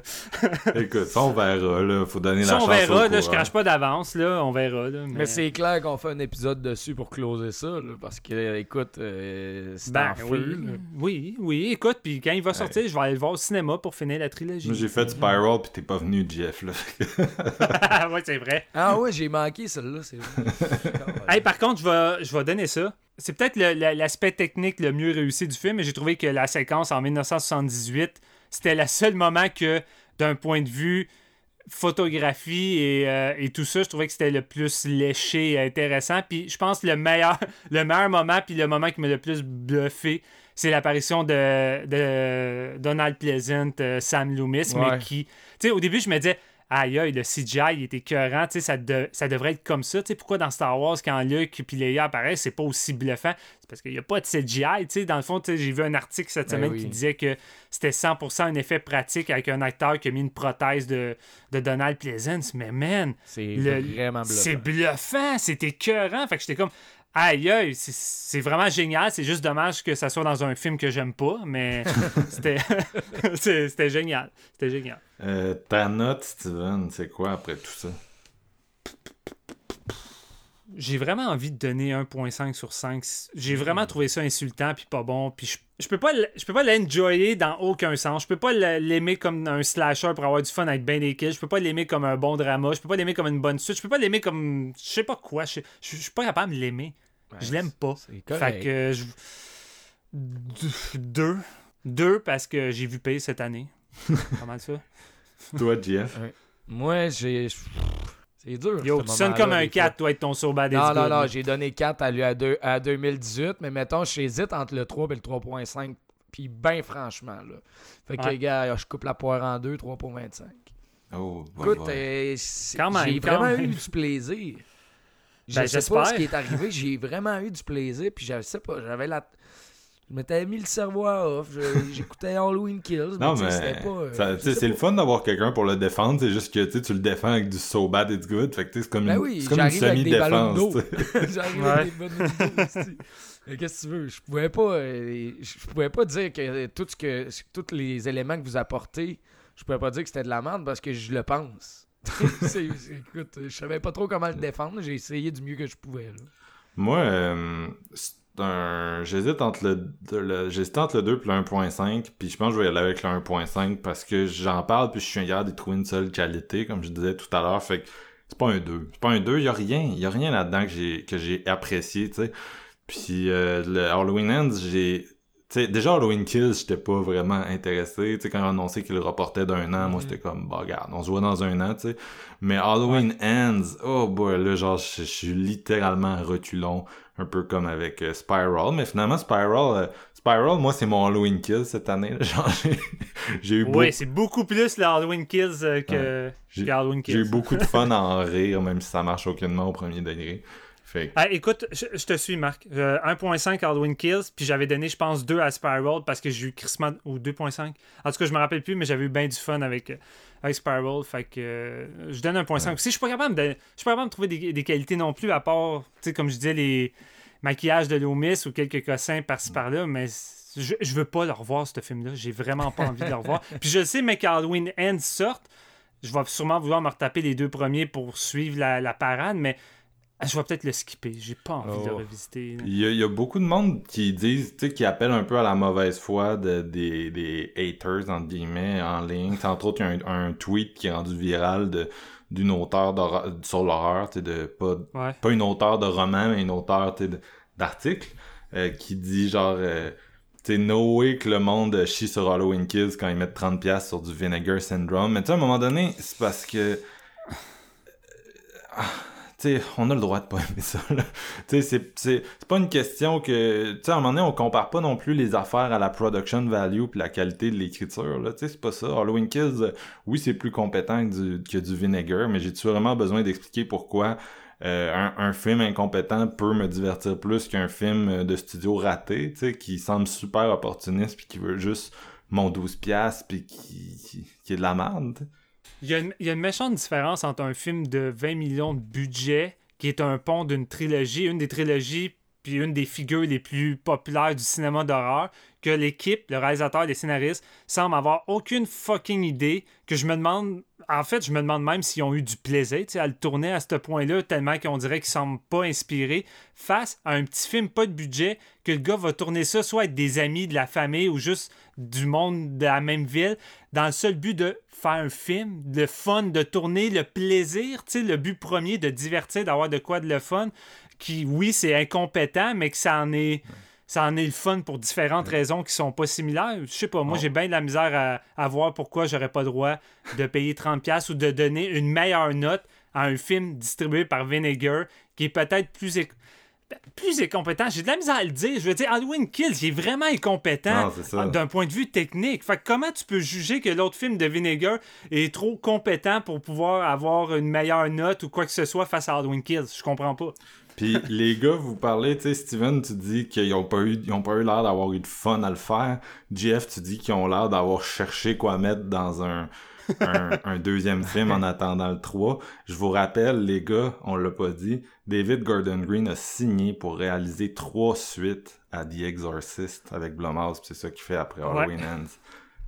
Écoute, ça, on verra, là. Faut donner Ça, la on chance verra, au là, je crache pas d'avance, là, on verra. Là, mais Mais c'est clair qu'on fait un épisode dessus pour closer ça, là, parce que, écoute, euh, c'est Ben, en feu. oui, là. oui, oui, écoute, puis quand il va sortir, je vais aller le voir au cinéma pour finir la trilogie. Moi, j'ai fait Spiral, pis t'es pas venu, Jeff, là. <laughs> ouais, c'est vrai. Ah ouais, j'ai manqué celle-là. C'est <laughs> Hey, par contre, je vais, je vais donner ça. C'est peut-être l'aspect technique le mieux réussi du film, mais j'ai trouvé que la séquence en 1978, c'était le seul moment que, d'un point de vue photographie et, euh, et tout ça, je trouvais que c'était le plus léché et intéressant. Puis je pense que le meilleur, <laughs> le meilleur moment, puis le moment qui m'a le plus bluffé, c'est l'apparition de, de Donald Pleasant, euh, Sam Loomis, Ouais. mais qui... Tu sais, au début, je me disais, aïe, aïe, le CGI, il était écœurant, tu sais, ça, de- ça devrait être comme ça. Tu sais, pourquoi dans Star Wars, quand Luke et Leia apparaissent, c'est pas aussi bluffant? C'est parce qu'il n'y a pas de CGI, tu sais. Dans le fond, j'ai vu un article cette Ben semaine oui. qui disait que c'était 100% un effet pratique avec un acteur qui a mis une prothèse de, de Donald Pleasance. Mais man, c'est vraiment c'est bluffant. bluffant, c'est écœurant. Fait que j'étais comme, aïe, aïe, c'est- vraiment génial. C'est juste dommage que ça soit dans un film que j'aime pas, mais <laughs> <laughs> c'était génial. C'était génial. Euh, ta note, Steven, c'est quoi après tout ça? J'ai vraiment envie de donner 1.5 sur 5. J'ai vraiment trouvé ça insultant puis pas bon. Puis je, je peux pas je peux pas l'enjoyer dans aucun sens. Je peux pas l'aimer comme un slasher pour avoir du fun avec ben des kills. Je peux pas l'aimer comme un bon drama. Je peux pas l'aimer comme une bonne suite. Je peux pas l'aimer comme je sais pas quoi. Je, je, je suis pas capable de l'aimer. je l'aime pas. C'est Fait que je... deux. Deux parce que j'ai vu payer cette année. <laughs> mal ça. Toi, Jeff? Moi, j'ai. C'est dur. Yo, ce tu sonnes comme un des 4, toi, avec ton Bad It's Non, non, Good, non, là. j'ai donné 4 à, lui à, deux- à 2018, mais mettons, j'hésite entre le 3 et le 3.5. Puis ben franchement, là. Fait que, Ouais. gars, je coupe la poire en deux, 3.25. Oh, ouais, Écoute, ouais. euh, j'ai vraiment même. eu du plaisir. <laughs> Je Ben, sais pas ce qui est arrivé, j'ai vraiment eu du plaisir, puis je sais pas, j'avais la... Je m'étais mis le cerveau à off, j'écoutais Halloween Kills, Non, mais, euh, c'est le fun d'avoir quelqu'un pour le défendre, c'est juste que tu sais, tu le défends avec du so bad it's good. Fait que tu sais, c'est comme Ben une, oui, comme une j'arrive avec des ballons semi-défense. <laughs> J'arrive Ouais. avec des. Mais Qu'est-ce que tu veux? Je pouvais pas, euh, je pouvais pas dire que euh, tout ce que tous les éléments que vous apportez, je pouvais pas dire que c'était de la merde parce que je le pense. <laughs> Écoute, je savais pas trop comment le défendre. J'ai essayé du mieux que je pouvais. là. Moi, euh, c'est un... j'hésite entre le, j'hésite entre le 2 et le 1.5, puis je pense que je vais y aller avec le 1.5 parce que j'en parle puis je suis incapable de trouver une seule qualité, comme je disais tout à l'heure, fait que c'est pas un 2. C'est pas un 2, il y a rien, il y a rien là-dedans que j'ai que j'ai apprécié, tu sais. Puis euh, le Halloween Ends, j'ai déjà Halloween Kills, j'étais pas vraiment intéressé, tu sais quand on a annoncé qu'il le reportait d'un an, moi c'était comme bah regarde, on se voit dans un an, tu sais. Mais Halloween Ends, oh boy, là genre je suis littéralement à reculons un peu comme avec euh, Spiral, mais finalement Spiral, euh, Spiral, moi c'est mon Halloween Kill cette année. <laughs> j'ai, eu, beau- Oui, c'est beaucoup plus le Halloween Kills euh, que, que Halloween Kills. j'ai eu beaucoup de <laughs> fun à en rire, même si ça marche aucunement au premier degré. Fait Ah, écoute, je, je te suis, Marc. Euh, 1.5 Halloween Kills, puis j'avais donné, je pense, 2 à Spiral parce que j'ai eu crissement. Ou 2.5. En tout cas, je me rappelle plus, mais j'avais eu bien du fun avec, euh, avec Spiral. Fait que euh, je donne 1.5. Si je suis pas capable de, je suis pas capable de trouver des, des qualités non plus, à part, comme je disais, les maquillages de Loomis ou quelques cossins par-ci par-là, mais je, je veux pas le revoir, ce film-là. J'ai vraiment pas <laughs> envie de le revoir. Puis je sais, mais qu'Halloween Ends sorte, je vais sûrement vouloir me retaper les deux premiers pour suivre la, la parade, mais ah, je vais peut-être le skipper. J'ai pas envie de le Oh. revisiter. il y, a, il y a beaucoup de monde qui disent, tu sais, qui appellent un peu à la mauvaise foi de, des, des haters, entre guillemets, en ligne. Entre autres, il y a un, un tweet qui est rendu viral de d'une auteure sur l'horreur, tu sais, de pas Ouais. pas une auteure de roman, mais une auteure d'article, euh, qui dit genre, euh, tu sais, no way que le monde chie sur Halloween Kills quand ils mettent 30$ sur du Vinegar Syndrome. Mais tu sais, à un moment donné, c'est parce que. Euh, on a le droit de pas aimer ça. Tu sais, c'est- pas une question que. Tu à un moment donné, on compare pas non plus les affaires à la production value puis la qualité de l'écriture. Tu sais, c'est pas ça. Halloween Kills, euh, oui, c'est plus compétent que du, que du Vinegar, mais j'ai-tu vraiment besoin d'expliquer pourquoi euh, un, film incompétent peut me divertir plus qu'un film de studio raté, qui semble super opportuniste puis qui veut juste mon 12 piastres puis qui, qui, qui est de la merde? Tu sais. Il y, a une, il y a une méchante différence entre un film de 20 millions de budget, qui est un pont d'une trilogie, une des trilogies, puis une des figures les plus populaires du cinéma d'horreur, que l'équipe, le réalisateur, les scénaristes, semblent avoir aucune fucking idée, que je me demande, en fait, je me demande même s'ils ont eu du plaisir, à le tourner à ce point-là, tellement qu'on dirait qu'ils semblent pas inspirés, face à un petit film pas de budget, que le gars va tourner ça soit avec des amis, de la famille, ou juste du monde de la même ville, dans le seul but de faire un film, le fun, de tourner, le plaisir, le but premier de divertir, d'avoir de quoi de le fun, qui, oui, c'est incompétent, mais que ça en est... Ça en est le fun pour différentes raisons qui sont pas similaires. Je sais pas, moi j'ai bien de la misère à, à voir pourquoi j'aurais pas le droit de payer 30$ ou de donner une meilleure note à un film distribué par Vinegar qui est peut-être plus, plus incompétent. J'ai de la misère à le dire. Je veux dire, Halloween Kills, il est vraiment incompétent ça. d'un point de vue technique. Fait que comment tu peux juger que l'autre film de Vinegar est trop compétent pour pouvoir avoir une meilleure note ou quoi que ce soit face à Halloween Kills? Je comprends pas. Puis les gars, vous parlez, tu sais, Steven, tu dis qu'ils ont pas eu, ils ont pas eu l'air d'avoir eu de fun à le faire. Jeff, tu dis qu'ils ont l'air d'avoir cherché quoi mettre dans un, un, <laughs> un deuxième film en attendant le 3. Je vous rappelle, les gars, on l'a pas dit, David Gordon Green a signé pour réaliser trois suites à The Exorcist avec Blumhouse, c'est ça qu'il fait après Halloween Ends.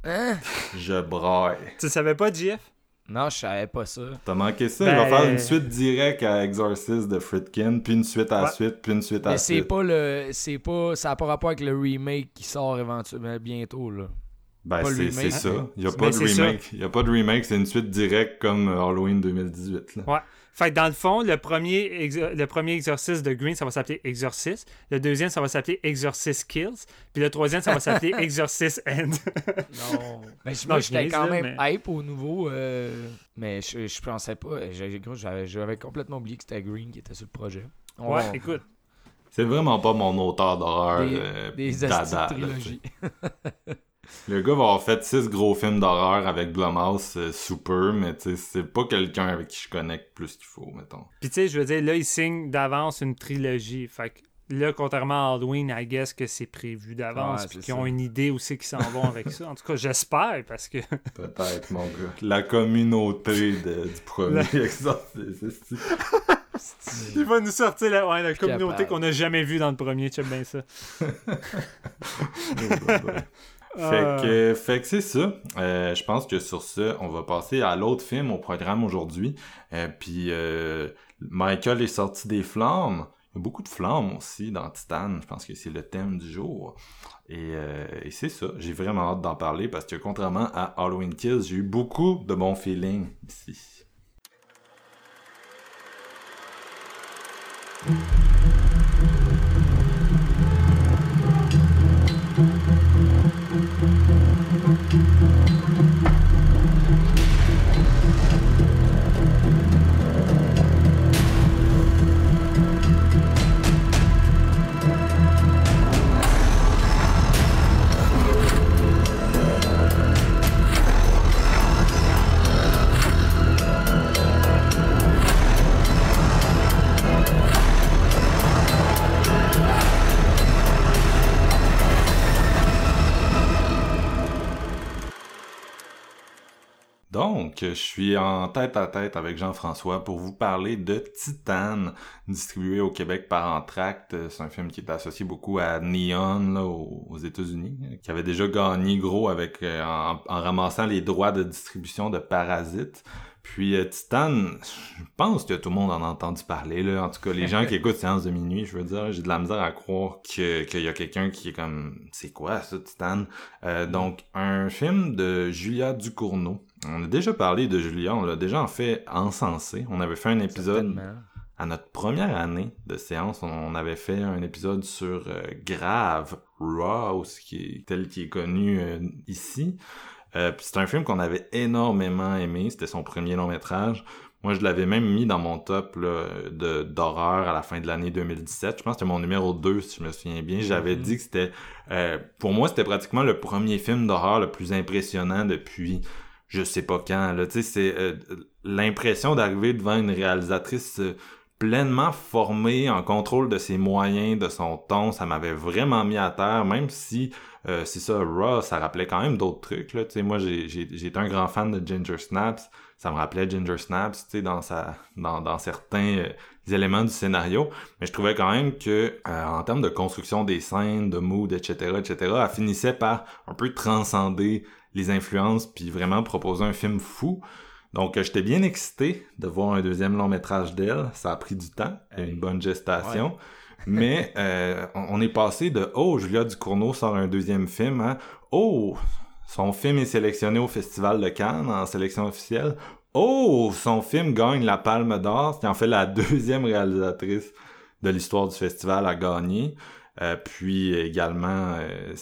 Hein? Je braille. Tu savais pas, JF? Non, je savais pas ça. T'as manqué ça? Ben- Il va faire une suite directe à Exorcist de Fritkin, puis une suite à la Ouais. suite, puis une suite à la Mais c'est suite. pas le. C'est pas. Ça n'a pas rapport avec le remake qui sort éventuellement bientôt, là. Ben, c'est ça. Il n'y a pas de remake. Il y a pas de remake, c'est une suite directe comme euh, Halloween 2018. Là. Ouais. Fait que dans le fond, le premier, le premier exorciste de Green, ça va s'appeler Exorcist. Le deuxième, ça va s'appeler Exorcist Kills. Puis le troisième, ça va s'appeler <laughs> Exorcist End. Non. Mais moi, je j'étais niaise, quand là, même hype au nouveau. euh, mais je, je pensais pas. j'ai- gros, J'avais j'avais complètement oublié que c'était Green qui était sur le projet. On- Ouais, écoute. C'est vraiment pas mon auteur d'horreur des, euh, des dada, là. <laughs> Le gars va avoir fait six gros films d'horreur avec Blumhouse euh, super, mais tu sais, c'est pas quelqu'un avec qui je connecte plus qu'il faut, mettons. Puis tu sais, je veux dire, là, ils signent d'avance une trilogie. Fait que là, contrairement à Halloween, I guess que c'est prévu d'avance. Ouais, puis qu'ils ont une idée aussi qu'ils s'en vont avec ça. En tout cas, j'espère parce que. <laughs> Peut-être, mon gars. <laughs> La communauté de- du premier exorciste. c'est- <laughs> Il va nous sortir la, ouais, la communauté qu'on n'a jamais vue dans le premier. Tu bien ça. Fait que, fait que c'est ça. Euh, je pense que sur ce, on va passer à l'autre film au programme aujourd'hui. Euh, Puis euh, Michael est sorti des flammes. Il y a beaucoup de flammes aussi dans Titan. Je pense que c'est le thème du jour. Et, euh, et c'est ça. J'ai vraiment hâte d'en parler parce que contrairement à Halloween Kills, j'ai eu beaucoup de bons feelings ici. Je suis en tête à tête avec Jean-François pour vous parler de Titan, distribué au Québec par Entracte. C'est un film qui est associé beaucoup à Neon là, aux, États-Unis, qui avait déjà gagné gros avec euh, en, en ramassant les droits de distribution de Parasite. Puis euh, Titan, je pense que tout le monde en a entendu parler. Là. En tout cas, les gens qui <laughs> écoutent Séance de minuit, je veux dire, j'ai de la misère à croire que- qu'il y a quelqu'un qui est comme, c'est quoi ça, Titan? Euh, donc, un film de Julia Ducournau. On a déjà parlé de Julia, on l'a déjà en fait encensé. On avait fait un épisode à notre première année de séance. On avait fait un épisode sur euh, Grave, Raw, qui est, tel qui est connu euh, ici. Euh, c'est un film qu'on avait énormément aimé. C'était son premier long métrage. Moi, je l'avais même mis dans mon top de d'horreur à la fin de l'année 2017. Je pense que c'était mon numéro 2, si je me souviens bien. J'avais dit que c'était... euh, pour moi, c'était pratiquement le premier film d'horreur le plus impressionnant depuis je sais pas quand. Là. Tu sais, c'est euh, l'impression d'arriver devant une réalisatrice euh, pleinement formé, en contrôle de ses moyens, de son ton. Ça m'avait vraiment mis à terre, même si euh, c'est ça, Raw, ça rappelait quand même d'autres trucs. Là. Tu sais, moi, été un grand fan de Ginger Snaps. Ça me rappelait Ginger Snaps, tu sais, dans sa, dans, dans certains euh, éléments du scénario. Mais je trouvais quand même que, euh, en termes de construction des scènes, de mood, etc., etc., elle finissait par un peu transcender les influences puis vraiment proposer un film fou. Donc, euh, j'étais bien excité de voir un deuxième long métrage d'elle. Ça a pris du temps, une bonne gestation. <laughs> Mais euh, on est passé de Oh, Julia Ducournau sort un deuxième film à Oh, son film est sélectionné au Festival de Cannes en sélection officielle. Oh, son film gagne la Palme d'Or, ce qui en fait la deuxième réalisatrice de l'histoire du festival à gagner. Euh, puis également, euh,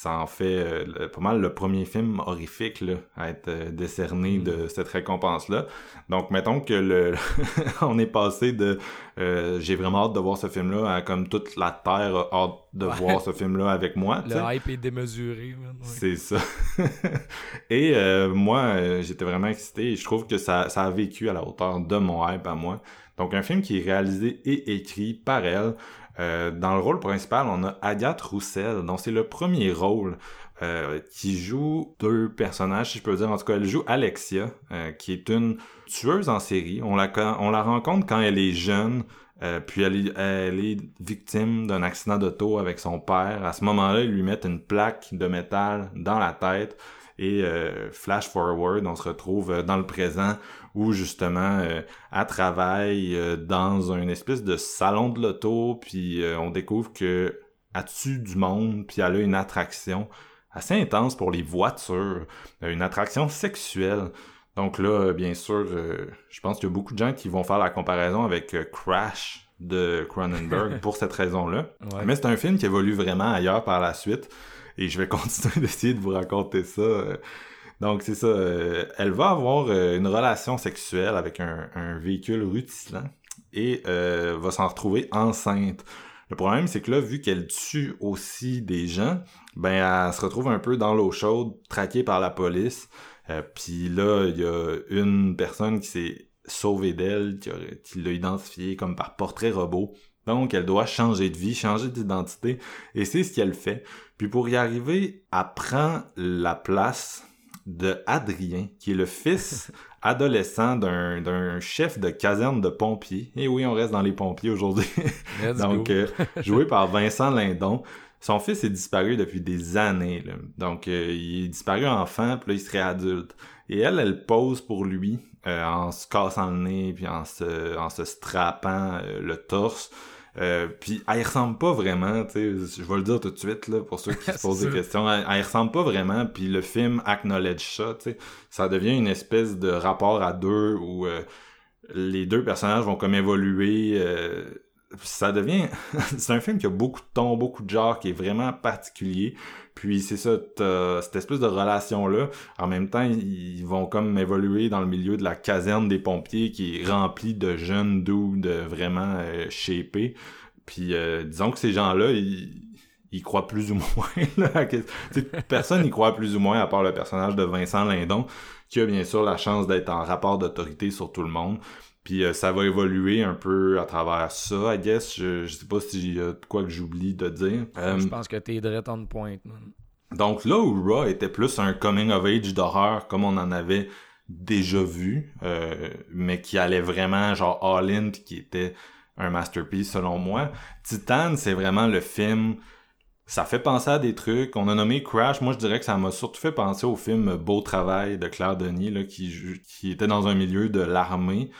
ça en fait euh, pas mal le premier film horrifique là, à être euh, décerné de cette récompense-là. Donc, mettons que le <laughs> on est passé de euh, j'ai vraiment hâte de voir ce film-là à comme toute la Terre a hâte de Ouais. voir ce film-là avec moi. Le hype est démesuré. Ouais. C'est ça. <laughs> et moi, j'étais vraiment excité et je trouve que ça, ça a vécu à la hauteur de mon hype à moi. Donc un film qui est réalisé et écrit par elle. Euh, dans le rôle principal, on a Agathe Roussel, dont c'est le premier rôle euh, qui joue deux personnages, si je peux dire. En tout cas, elle joue Alexia, euh, qui est une tueuse en série. On la, con- on la rencontre quand elle est jeune, euh, puis elle est, elle est victime d'un accident d'auto avec son père. À ce moment-là, ils lui mettent une plaque de métal dans la tête. Et euh, flash forward, on se retrouve euh, dans le présent où justement euh, travaille euh, dans une espèce de salon de l'auto, puis on découvre que elle tue du monde, puis elle a une attraction assez intense pour les voitures, une attraction sexuelle. Donc là, bien sûr, je pense qu'il y a beaucoup de gens qui vont faire la comparaison avec Crash de Cronenberg <laughs> pour cette raison-là. Ouais. Mais c'est un film qui évolue vraiment ailleurs par la suite. Et je vais <laughs> continuer d'essayer de vous raconter ça. euh. Donc c'est ça. euh, elle va avoir euh, une relation sexuelle avec un, véhicule rutilant et va s'en retrouver enceinte. Le problème, c'est que là, vu qu'elle tue aussi des gens, ben elle se retrouve un peu dans l'eau chaude, traquée par la police. Puis là, il y a une personne qui s'est sauvée d'elle, qui l'a identifiée comme par portrait robot. Donc, elle doit changer de vie, changer d'identité, et c'est ce qu'elle fait. Puis pour y arriver, elle prend la place de Adrien, qui est le fils <laughs> adolescent d'un chef de caserne de pompiers. Et oui, on reste dans les pompiers aujourd'hui. <laughs> Donc, euh, joué par Vincent Lindon. Son fils est disparu depuis des années. là. Donc, euh, il est disparu enfant, puis là, il serait adulte. Et elle, elle pose pour lui euh, en se cassant le nez, puis en se, en se strappant le torse. Euh, puis elle y ressemble pas vraiment, tu sais, je vais le dire tout de suite là pour ceux qui <laughs> se posent des questions, elle, elle y ressemble pas vraiment, puis le film acknowledge ça, tu sais, ça devient une espèce de rapport à deux où euh, les deux personnages vont comme évoluer, euh, ça devient, <laughs> c'est un film qui a beaucoup de tons, beaucoup de genres, qui est vraiment particulier, puis c'est ça, cette espèce de relation-là, en même temps, ils vont comme évoluer dans le milieu de la caserne des pompiers qui est remplie de jeunes dudes vraiment euh, shapés. Puis euh, disons que ces gens-là, ils, ils croient plus ou <laughs> moins. Là, personne n'y croit plus ou moins à part le personnage de Vincent Lindon, qui a bien sûr la chance d'être en rapport d'autorité sur tout le monde. Puis euh, ça va évoluer un peu à travers ça, I guess. Je, je sais pas s'il y a de quoi que j'oublie de dire. Euh, Je pense que t'es direct on point. man. donc là où Raw était plus un coming of age d'horreur comme on en avait déjà vu, euh, mais qui allait vraiment genre all-in qui était un masterpiece selon moi. Titan, c'est vraiment le film ça fait penser à des trucs. On a nommé Crash. Moi, je dirais que ça m'a surtout fait penser au film Beau Travail de Claire Denis, là, qui, qui était dans un milieu de l'armée.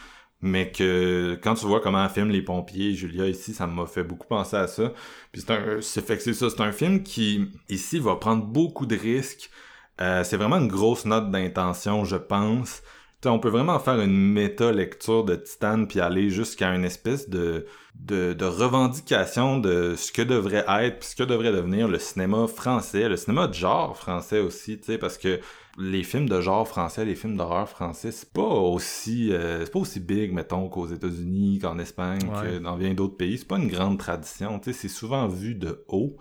Mais que quand tu vois comment filme les pompiers, Julia ici, ça m'a fait beaucoup penser à ça. Puis c'est un, c'est fait que c'est ça, c'est un film qui ici va prendre beaucoup de risques. Euh, c'est vraiment une grosse note d'intention, je pense. Tu sais, on peut vraiment faire une méta-lecture de Titan puis aller jusqu'à une espèce de, de, de revendication de ce que devrait être puis ce que devrait devenir le cinéma français, le cinéma de genre français aussi, tu sais, parce que les films de genre français, les films d'horreur français, c'est pas aussi euh, c'est pas aussi big mettons qu'aux États-Unis, qu'en Espagne, Ouais. que dans bien d'autres pays, c'est pas une grande tradition, tu sais, c'est souvent vu de haut.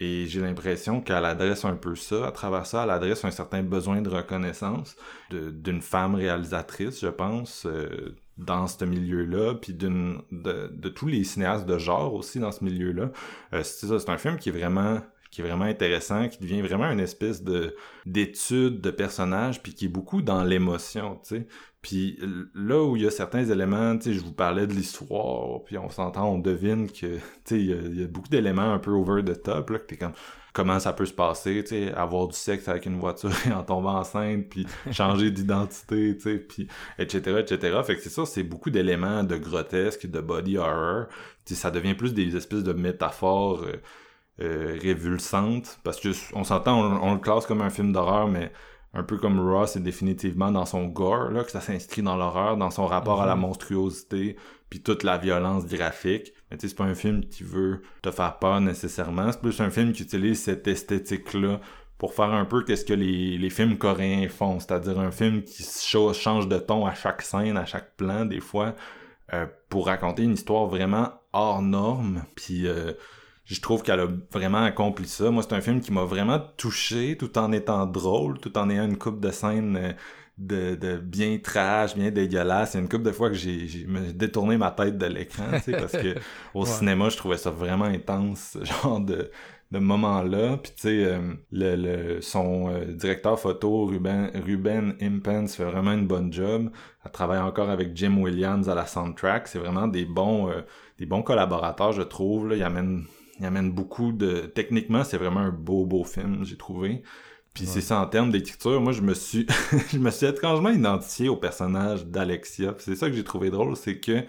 Et j'ai l'impression qu'elle adresse un peu ça. À travers ça, elle adresse un certain besoin de reconnaissance de- d'une femme réalisatrice, je pense. Euh, dans ce milieu-là, puis d'une de, de tous les cinéastes de genre aussi dans ce milieu-là. Euh, c'est ça, c'est un film qui est vraiment qui est vraiment intéressant, qui devient vraiment une espèce de d'étude de personnages, puis qui est beaucoup dans l'émotion, tu sais. Puis là où il y a certains éléments, tu sais, je vous parlais de l'histoire, puis on s'entend, on devine que, <laughs> tu sais, il y, a- y a beaucoup d'éléments un peu over the top, là, que t'es comme, comment ça peut se passer, tu sais, avoir du sexe avec une voiture <laughs> et en tomber enceinte, puis changer d'identité, tu sais, puis etc., etc. Fait que c'est ça, c'est beaucoup d'éléments de grotesque, de body horror. Tu sais, ça devient plus des espèces de métaphores euh, euh, révulsantes, parce que on s'entend, on, on le classe comme un film d'horreur, mais un peu comme Raw, c'est définitivement dans son gore, là, que ça s'inscrit dans l'horreur, dans son rapport à la monstruosité, puis toute la violence graphique. Mais tu sais, c'est pas un film qui veut te faire peur nécessairement, c'est plus un film qui utilise cette esthétique-là pour faire un peu qu'est-ce que les, les films coréens font, c'est-à-dire un film qui cha- change de ton à chaque scène, à chaque plan, des fois, euh, pour raconter une histoire vraiment hors norme, puis... euh, je trouve qu'elle a vraiment accompli ça. Moi, c'est un film qui m'a vraiment touché tout en étant drôle, tout en ayant une coupe de scènes euh, de, de bien trash, bien dégueulasse. Il y a une couple de fois que j'ai détourné ma tête de l'écran, tu sais, parce que <laughs> au Ouais. cinéma, je trouvais ça vraiment intense, ce genre de de moment-là. Puis tu sais, euh, le, le, son euh, directeur photo, Ruben, Ruben Impens, fait vraiment une bonne job. Elle travaille encore avec Jim Williams à la soundtrack. C'est vraiment des bons, euh, des bons collaborateurs, je trouve. Là. Il amène il amène beaucoup de... Techniquement, c'est vraiment un beau, beau film, j'ai trouvé. Puis c'est ça, en termes d'écriture, moi, je me suis... <laughs> je me suis étrangement identifié au personnage d'Alexia. C'est ça que j'ai trouvé drôle, c'est que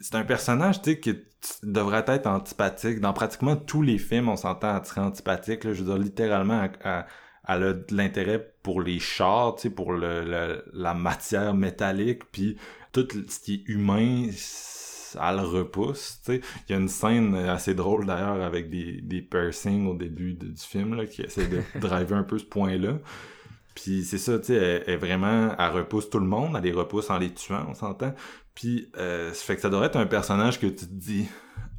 c'est un personnage, tu sais, qui devrait être antipathique. Dans pratiquement tous les films, on s'entend à antipathique. Là, je veux dire, littéralement, à- à- elle a de l'intérêt pour les chars, tu sais, pour le, le- la matière métallique, puis tout ce qui est humain, elle le repousse, tu sais. Il y a une scène assez drôle d'ailleurs avec des, des piercings au début de- du film, là, qui essaie de <laughs> driver un peu ce point-là. Puis c'est ça, tu sais, elle, elle vraiment, elle repousse tout le monde, elle les repousse en les tuant, on s'entend. Puis euh, ça fait que ça devrait être un personnage que tu te dis,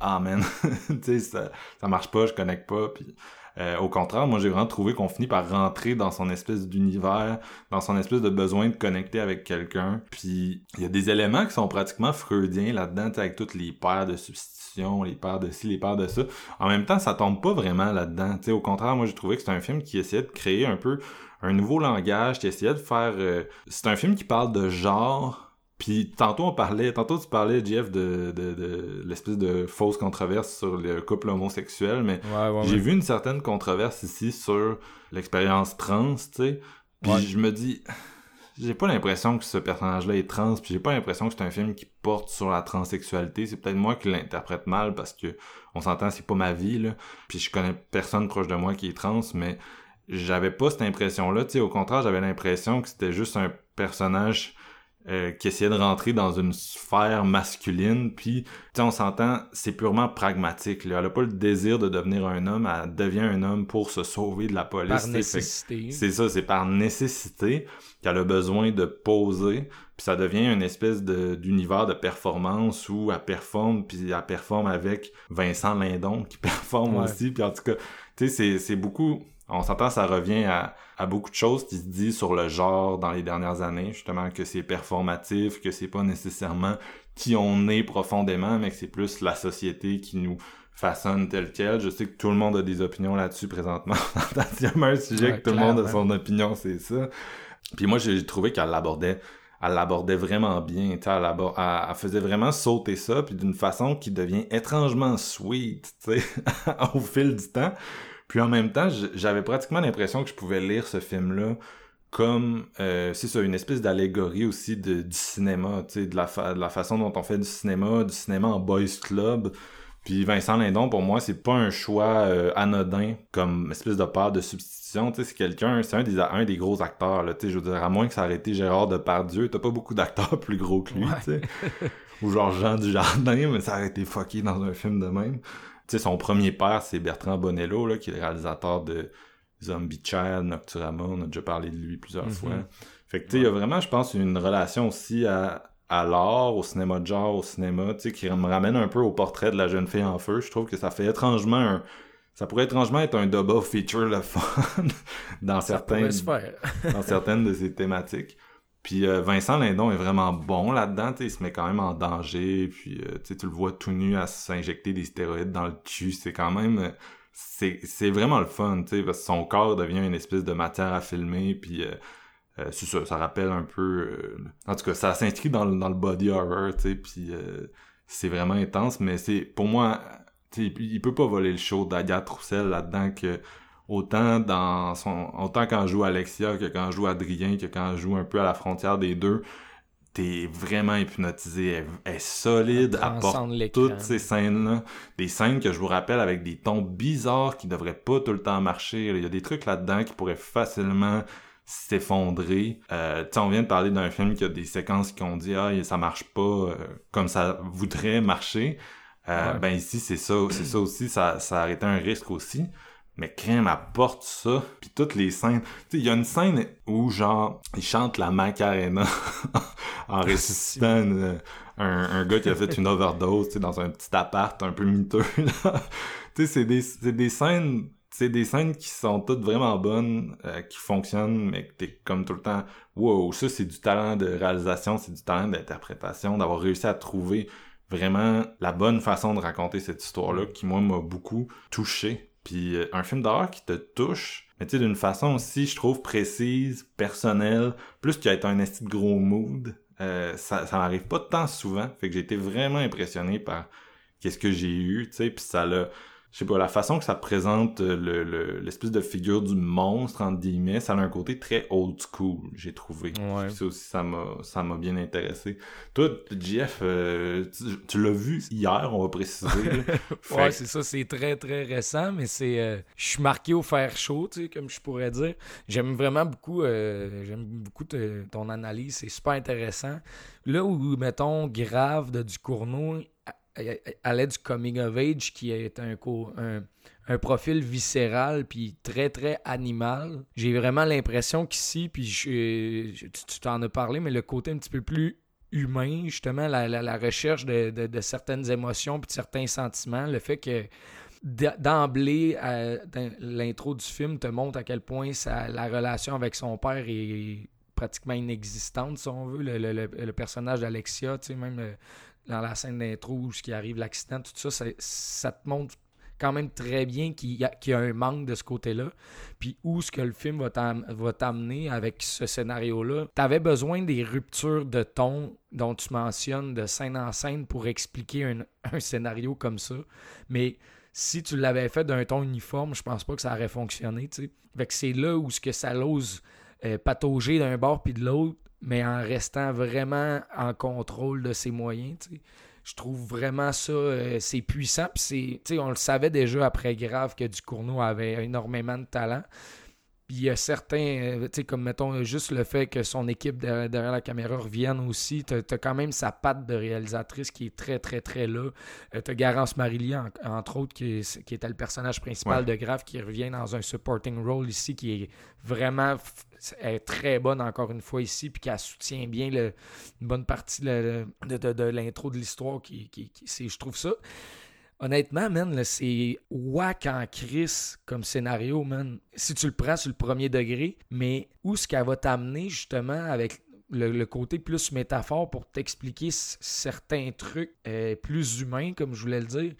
ah man, <laughs> tu sais, ça, ça marche pas, je connecte pas, puis euh, au contraire, moi j'ai vraiment trouvé qu'on finit par rentrer dans son espèce d'univers, dans son espèce de besoin de connecter avec quelqu'un. Puis il y a des éléments qui sont pratiquement freudiens là-dedans, avec toutes les paires de substitutions, les paires de ci, les paires de ça. En même temps, ça tombe pas vraiment là-dedans. Au contraire, moi j'ai trouvé que c'est un film qui essayait de créer un peu un nouveau langage, qui essayait de faire. euh, C'est un film qui parle de genre. Puis tantôt on parlait, tantôt tu parlais Jeff de, de, de l'espèce de fausse controverse sur le couple homosexuel, mais Ouais, ouais, j'ai ouais. vu une certaine controverse ici sur l'expérience trans, tu sais. Puis je me dis, j'ai pas l'impression que ce personnage-là est trans, puis j'ai pas l'impression que c'est un film qui porte sur la transsexualité. C'est peut-être moi qui l'interprète mal parce que on s'entend, c'est pas ma vie, là. Puis je connais personne proche de moi qui est trans, mais j'avais pas cette impression-là. Tu sais, au contraire, j'avais l'impression que c'était juste un personnage euh, qui essayait de rentrer dans une sphère masculine, puis tu sais, on s'entend, c'est purement pragmatique. Là. Elle a pas le désir de devenir un homme, elle devient un homme pour se sauver de la police. Par nécessité. C'est ça, c'est par nécessité qu'elle a besoin de poser, puis ça devient une espèce de d'univers de performance où elle performe, puis elle performe avec Vincent Lindon qui <laughs> performe Ouais. aussi, puis en tout cas, tu sais, c'est- c'est beaucoup... On s'entend, ça revient à, à beaucoup de choses qui se disent sur le genre dans les dernières années, justement, que c'est performatif, que c'est pas nécessairement qui on est profondément, mais que c'est plus la société qui nous façonne tel quel. Je sais que tout le monde a des opinions là-dessus présentement. S'il y a même un sujet Ouais, que tout le monde a son opinion, c'est ça. Puis moi, j'ai trouvé qu'elle l'abordait elle l'abordait vraiment bien, tu sais, elle, elle- elle faisait vraiment sauter ça, puis d'une façon qui devient étrangement sweet, tu sais, <laughs> au fil du temps. Puis en même temps, j'avais pratiquement l'impression que je pouvais lire ce film-là comme, euh, c'est ça, une espèce d'allégorie aussi de, du cinéma, tu sais, de la, fa- de la façon dont on fait du cinéma, du cinéma en boys club. Puis Vincent Lindon, pour moi, c'est pas un choix euh, anodin comme espèce de part de substitution. Tu sais, c'est quelqu'un, c'est un des, un des gros acteurs, là. Tu sais, je veux dire, à moins que ça ait été Gérard Depardieu, t'as pas beaucoup d'acteurs <laughs> plus gros que lui, Ouais. tu sais. Ou genre Jean Dujardin, mais ça aurait été fucké dans un film de même. Sais, son premier père, c'est Bertrand Bonello, là, qui est le réalisateur de Zombie Child, Nocturama, on a déjà parlé de lui plusieurs Mhm. fois. Fait que, tu sais, il y a vraiment, je pense, une relation aussi à, à l'art, au cinéma de genre, au cinéma, tu sais, qui me ramène un peu au portrait de la jeune fille en feu. Je trouve que ça fait étrangement un... Ça pourrait étrangement être un double feature le fun <laughs> dans Ça certains dans certaines de ces thématiques. Puis euh, Vincent Lindon est vraiment bon là-dedans, il se met quand même en danger, puis euh, tu le vois tout nu à s'injecter des stéroïdes dans le cul, c'est quand même... euh, c'est vraiment le fun, tu sais, parce que son corps devient une espèce de matière à filmer, puis euh, ça, ça rappelle un peu... en tout cas, ça s'inscrit dans, le- dans le body horror, tu sais, puis c'est vraiment intense, mais c'est... Pour moi, il il peut pas voler le show d'Agathe Roussel là-dedans que autant dans son autant quand joue Alexia que quand joue Adrien que quand joue un peu à la frontière des deux t'es vraiment hypnotisé. Elle, elle est solide Elle elle transcende porte l'écran. toutes ces scènes là des scènes que je vous rappelle avec des tons bizarres qui devraient pas tout le temps marcher. Il y a des trucs là-dedans qui pourraient facilement s'effondrer. Euh, tu on vient de parler d'un film qui a des séquences qui ont dit ah ça marche pas euh, comme ça voudrait marcher euh, Ouais. ben ici c'est ça c'est ça aussi. Ça ça a été un risque aussi mais crème apporte ça puis toutes les scènes tu sais il y a une scène où genre il chante la Macarena <laughs> en ressuscitant un, un gars qui a fait une overdose tu sais dans un petit appart un peu miteux <laughs> tu sais c'est des des scènes c'est des scènes qui sont toutes vraiment bonnes, euh, qui fonctionnent, mais que t'es comme tout le temps, wow, ça c'est du talent de réalisation, c'est du talent d'interprétation, d'avoir réussi à trouver vraiment la bonne façon de raconter cette histoire-là qui, moi, m'a beaucoup touché. Puis euh, un film d'horreur qui te touche, mais tu sais, d'une façon aussi, je trouve, précise, personnelle, plus a été un esti de gros mood, euh, ça, ça m'arrive pas tant souvent, fait que j'ai été vraiment impressionné par qu'est-ce que j'ai eu, tu sais, puis ça l'a... Je sais pas, la façon que ça présente euh, le- le- l'espèce de figure du monstre, entre guillemets, ça a un côté très old school, j'ai trouvé. Ouais. Ça aussi, ça m'a, ça m'a bien intéressé. Toi, Jeff, euh, tu, tu l'as vu hier, on va préciser. <laughs> Fait Ouais, c'est ça, c'est très très récent, mais c'est. euh, je suis marqué au fer chaud, tu sais, comme je pourrais dire. J'aime vraiment beaucoup, euh, j'aime beaucoup te- ton analyse, c'est super intéressant. Là où, mettons, Grave de Ducournau a- a- allait du coming of age, qui est un, un, un profil viscéral, puis très très animal, j'ai vraiment l'impression qu'ici, puis je- tu t'en as parlé, mais le côté un petit peu plus humain, justement, la, la- recherche de, de- certaines émotions puis de certains sentiments, le fait que d'emblée, euh, l'intro du film te montre à quel point ça- la relation avec son père est pratiquement inexistante, si on veut. Le, le- le- personnage d'Alexia, tu sais, même euh, dans la scène d'intro où ce qui arrive, l'accident, tout ça, ça, te montre quand même très bien qu'il y, a- un manque de ce côté-là. Puis où ce que le film va t'am- va t'amener avec ce scénario-là. Tu avais besoin des ruptures de ton dont tu mentionnes de scène en scène pour expliquer un, scénario comme ça. Mais si tu l'avais fait d'un ton uniforme, je pense pas que ça aurait fonctionné. Fait que c'est là où ce que ça l'ose euh, patauger d'un bord puis de l'autre, mais en restant vraiment en contrôle de ses moyens. Je trouve vraiment ça, euh, c'est puissant. Puis on le savait déjà après Grave que Ducournau avait énormément de talent. Puis il y a certains, euh, tu sais, comme mettons juste le fait que son équipe derrière, derrière la caméra revienne aussi, t'as as quand même sa patte de réalisatrice qui est très, très, très là. Euh, t'as Garance Marillier, en- entre autres, qui, est- qui était le personnage principal Ouais. de Grave, qui revient dans un supporting role ici, qui est vraiment est très bonne encore une fois ici, puis qu'elle soutient bien le- une bonne partie de, de- de- de l'intro de l'histoire. Qui, qui, qui- je trouve ça. Honnêtement, man, c'est whack en crise comme scénario, man. Si tu le prends sur le premier degré, mais où ce qu'elle va t'amener justement avec le, côté plus métaphore pour t'expliquer certains trucs euh, plus humains, comme je voulais le dire,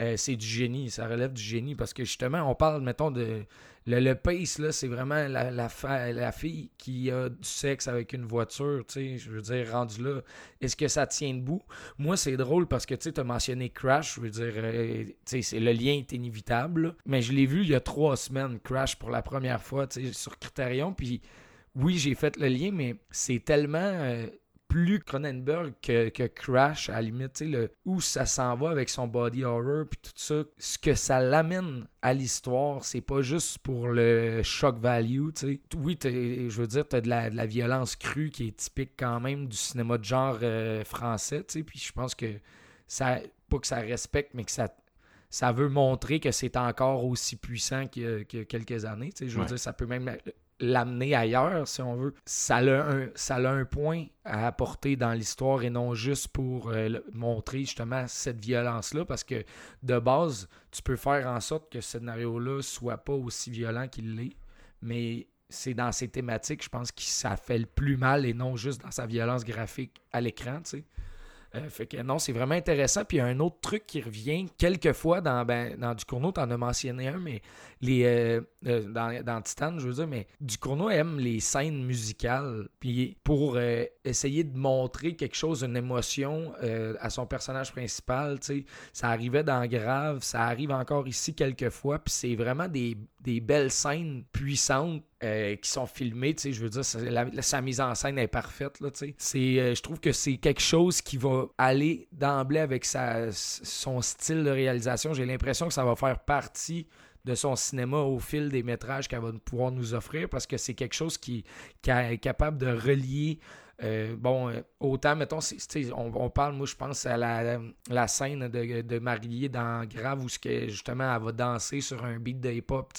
euh, c'est du génie. Ça relève du génie parce que justement, on parle, mettons, de. Le, le pace, là, c'est vraiment la, fille qui a du sexe avec une voiture, tu je veux dire, rendu là, est-ce que ça tient debout? Moi, c'est drôle parce que, tu t'as mentionné Crash, je veux dire, euh, le lien est inévitable, mais je l'ai vu il y a trois semaines, Crash, pour la première fois, sur Criterion, puis oui, j'ai fait le lien, mais c'est tellement euh, plus Cronenberg que, que Crash, à la limite, le- où ça s'en va avec son body horror, puis tout ça, ce que ça l'amène à l'histoire, c'est pas juste pour le shock value, tu sais. Oui, je veux dire, t'as de la, de la violence crue qui est typique quand même du cinéma de genre euh, français, tu sais, puis je pense que ça, pas que ça respecte, mais que ça ça veut montrer que c'est encore aussi puissant qu'il y a, qu'il y a quelques années. tu sais. Je veux Ouais. dire, ça peut même l'amener ailleurs, si on veut. Ça a un, point à apporter dans l'histoire et non juste pour euh, montrer justement cette violence-là, parce que de base, tu peux faire en sorte que ce scénario-là soit pas aussi violent qu'il l'est, mais c'est dans ses thématiques, je pense que ça fait le plus mal et non juste dans sa violence graphique à l'écran, tu sais. Euh, fait que non, c'est vraiment intéressant. Puis il y a un autre truc qui revient quelquefois dans, ben, dans Ducournau, t'en as mentionné un, mais les, euh, euh, dans, dans Titan, je veux dire, mais Ducournau aime les scènes musicales. Puis pour essayer de montrer quelque chose, une émotion à son personnage principal, ça arrivait dans Grave, ça arrive encore ici quelquefois. Puis c'est vraiment des, des belles scènes puissantes euh, qui sont filmées, je veux dire, sa mise en scène est parfaite, là, euh, je trouve que c'est quelque chose qui va aller d'emblée avec sa, son style de réalisation. J'ai l'impression que ça va faire partie de son cinéma au fil des métrages qu'elle va pouvoir nous offrir parce que c'est quelque chose qui, qui est capable de relier euh, bon, euh, autant, mettons, on, on parle, moi, je pense à la, scène de, de dans Grave où que, justement, elle va danser sur un beat de hip-hop,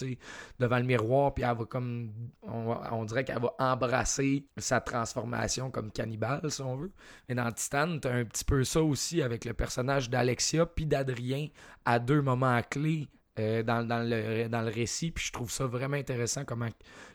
devant le miroir, puis elle va comme, on, on dirait qu'elle va embrasser sa transformation comme cannibale, si on veut. Mais dans Titan, t'as un petit peu ça aussi avec le personnage d'Alexia puis d'Adrien à deux moments clés euh, dans, dans le, dans le récit. Puis je trouve ça vraiment intéressant comme,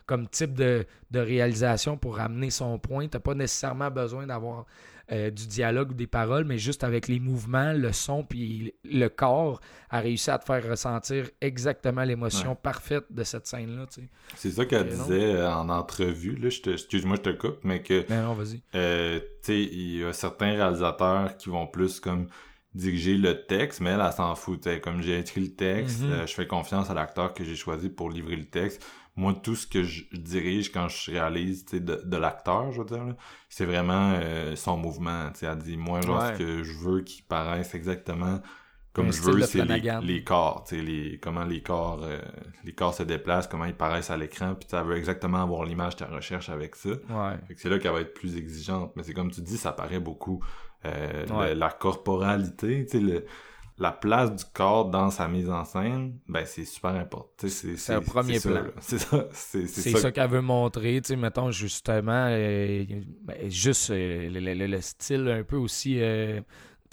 comme type de, de réalisation pour amener son point. T'as pas nécessairement besoin d'avoir euh, du dialogue ou des paroles, mais juste avec les mouvements, le son, puis le corps, a réussi à te faire ressentir exactement l'émotion Ouais. parfaite de cette scène-là. tu sais. C'est ça qu'elle non. disait euh, en entrevue, là, je te- excuse-moi, je te coupe, mais que Mais non, vas-y. Euh, tu il y a certains réalisateurs qui vont plus comme diriger le texte, mais elle, elle s'en fout. Comme j'ai écrit le texte, Mhm. euh, je fais confiance à l'acteur que j'ai choisi pour livrer le texte. Moi, tout ce que je dirige quand je réalise tu sais, de, de l'acteur, je veux dire, là, c'est vraiment euh, son mouvement. tu sais, Elle dit, moi, genre, Ouais. ce que je veux qu'il paraisse exactement comme Un je veux, c'est les, les corps, tu sais, les, comment les corps, euh, les corps se déplacent, comment ils paraissent à l'écran, puis tu veut exactement avoir l'image que tu recherches avec ça. Ouais. C'est là qu'elle va être plus exigeante. Mais c'est comme tu dis, ça paraît beaucoup. Euh, le- la corporalité, le- la place du corps dans sa mise en scène, ben c'est super important. C'est un premier plan. C'est ça. <laughs> C'est c'est C'est ça. ça, qu'elle veut montrer, tu sais, mettons, justement, euh, ben, juste euh, le, le- le style un peu aussi,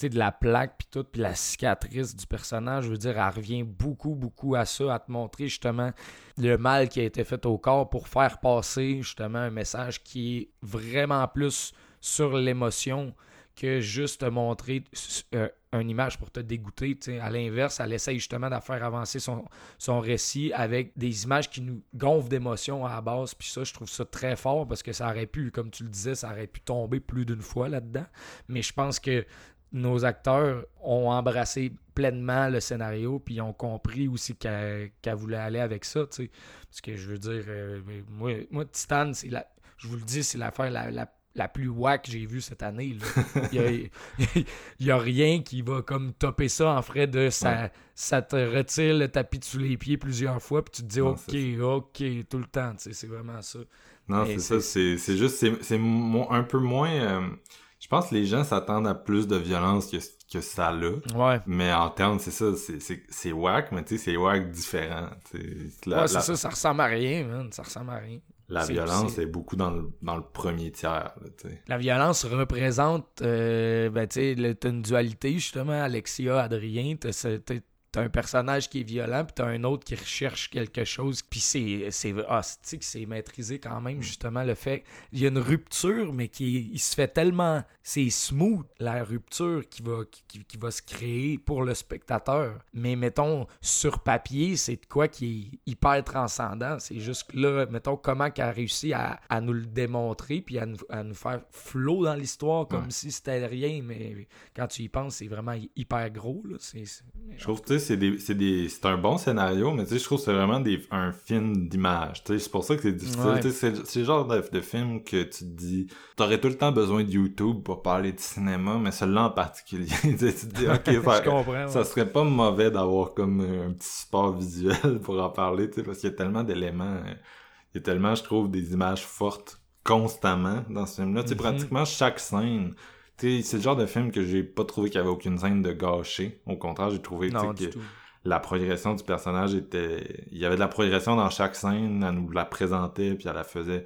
de la plaque, puis tout, puis la cicatrice du personnage, je veux dire, elle revient beaucoup, beaucoup à ça, à te montrer, justement, le mal qui a été fait au corps pour faire passer, justement, un message qui est vraiment plus sur l'émotion que juste te montrer euh, une image pour te dégoûter. À l'inverse, elle essaye justement de faire avancer son, récit avec des images qui nous gonflent d'émotions à la base. Puis ça, je trouve ça très fort parce que ça aurait pu, comme tu le disais, ça aurait pu tomber plus d'une fois là-dedans. Mais je pense que nos acteurs ont embrassé pleinement le scénario puis ont compris aussi qu'elle voulait aller avec ça, tu. Parce que je veux dire, euh, moi, moi, Titan, je vous le dis, c'est l'affaire la, la, la plus wack que j'ai vue cette année. Il y a, rien qui va comme topper ça en frais de ça, ça te retire le tapis sous les pieds plusieurs fois puis tu te dis Non, ok, ok, tout le temps, c'est vraiment ça. Non, c'est ça. C'est juste, c'est un peu moins. euh, je pense que les gens s'attendent à plus de violence que, que ça là. Ouais. Mais en termes, c'est ça, c'est- whack, mais tu sais, c'est whack différent. La, ouais, c'est la- ça, ça ressemble à rien, man. Ça ressemble à rien. La violence c'est- est beaucoup dans le, dans le premier tiers. là, tu. La violence représente, euh, ben, tu t'as une dualité, justement, Alexia, Adrien, ce- t'as- un personnage qui est violent, puis t'as un autre qui recherche quelque chose, puis c'est, c'est, ah, c'est que maîtrisé quand même, justement, le fait, il y a une rupture, mais qui il se fait tellement, c'est smooth, la rupture qui va, qui, qui va se créer pour le spectateur, mais mettons, sur papier, c'est de quoi qui est hyper transcendant, c'est juste que là, mettons, comment qu'elle a réussi à, à nous le démontrer, puis à nous, à nous faire flow dans l'histoire, comme Ouais. si c'était rien, mais quand tu y penses, c'est vraiment hyper gros, là, c'est... Je trouve, sais, c'est des, c'est des, c'est un bon scénario, mais tu sais, je trouve que c'est vraiment des, un film d'image, tu sais, c'est pour ça que c'est difficile, Ouais. tu sais, c'est, c'est le genre de, de film que tu te dis, t'aurais tout le temps besoin de YouTube pour parler de cinéma, mais celui-là en particulier, <laughs> tu sais, tu te dis, ok, <laughs> ça, ouais. serait pas mauvais d'avoir comme un petit support visuel <laughs> pour en parler, tu sais, parce qu'il y a tellement d'éléments, il y a tellement, je trouve, des images fortes constamment dans ce film-là, tu sais, Mhm. pratiquement chaque scène, c'est le genre de film que j'ai pas trouvé qu'il y avait aucune scène de gâché. Au contraire, j'ai trouvé Non, que tout. la progression du personnage était. Il y avait de la progression dans chaque scène, elle nous la présentait, puis elle la faisait.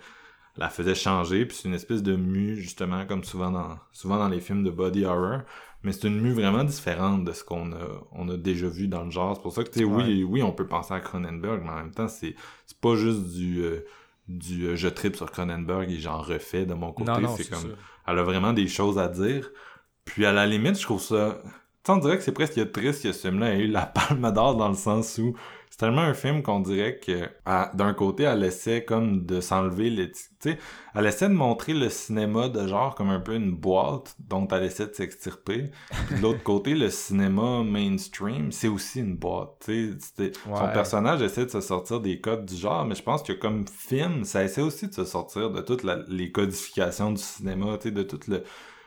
La faisait changer, puis c'est une espèce de mue, justement, comme souvent dans souvent dans les films de body horror. Mais c'est une mue vraiment différente de ce qu'on a, on a déjà vu dans le genre. C'est pour ça que, tu sais, oui, oui, on peut penser à Cronenberg, mais en même temps, c'est, c'est pas juste du, euh, du euh, je tripe sur Cronenberg et j'en refais de mon côté. C'est comme elle a vraiment des choses à dire. Puis à la limite, je trouve ça. Tu dirait que c'est presque triste que ce film-là ait eu la <laughs> palme d'or dans le sens où c'est tellement un film qu'on dirait que d'un côté, elle essaie comme de s'enlever les. Tu sais, elle essaie de montrer le cinéma de genre comme un peu une boîte dont elle essaie de s'extirper. Puis de l'autre <laughs> côté, le cinéma mainstream, c'est aussi une boîte. Tu sais, son personnage essaie de se sortir des codes du genre, mais je pense que comme film, ça essaie aussi de se sortir de toutes la- les codifications du cinéma, tu sais, de tout le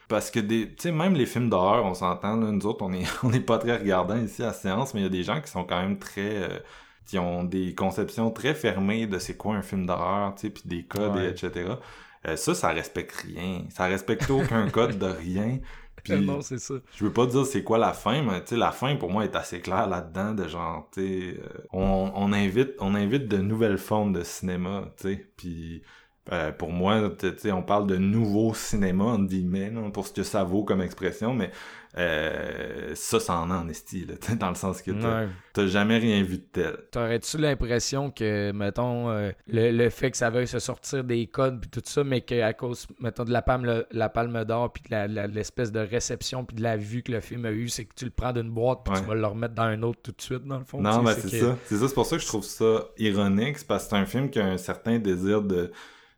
parce que des, tu sais, même les films d'horreur, on s'entend, là, nous autres, on est, <laughs> on n'est pas très regardants ici à séance, mais il y a des gens qui sont quand même très, euh, qui ont des conceptions très fermées de c'est quoi un film d'horreur, tu sais, puis des codes, et etc. Euh, ça, ça respecte rien. Ça respecte aucun <laughs> code de rien. Puis, non, c'est ça. je veux pas dire c'est quoi la fin, mais tu sais, la fin pour moi est assez claire là-dedans, de genre, tu sais, euh, on, on invite, on invite de nouvelles formes de cinéma, tu sais, puis euh, pour moi, tu sais, on parle de nouveau cinéma, entre guillemets, là, pour ce que ça vaut comme expression, mais euh, ça, ça en est en esti, là, <laughs> dans le sens que t'as Ouais. jamais rien vu de tel. T'aurais-tu l'impression que, mettons, euh, le, le fait que ça veuille se sortir des codes puis tout ça, mais qu'à cause, mettons, de la palme, la palme d'or puis de l'espèce de réception puis de la vue que le film a eu, c'est que tu le prends d'une boîte puis Ouais. tu vas le remettre dans un autre tout de suite, dans le fond. Non, ben c'est que- ça. C'est ça, c'est pour ça que je trouve ça ironique, c'est parce que c'est un film qui a un certain désir de,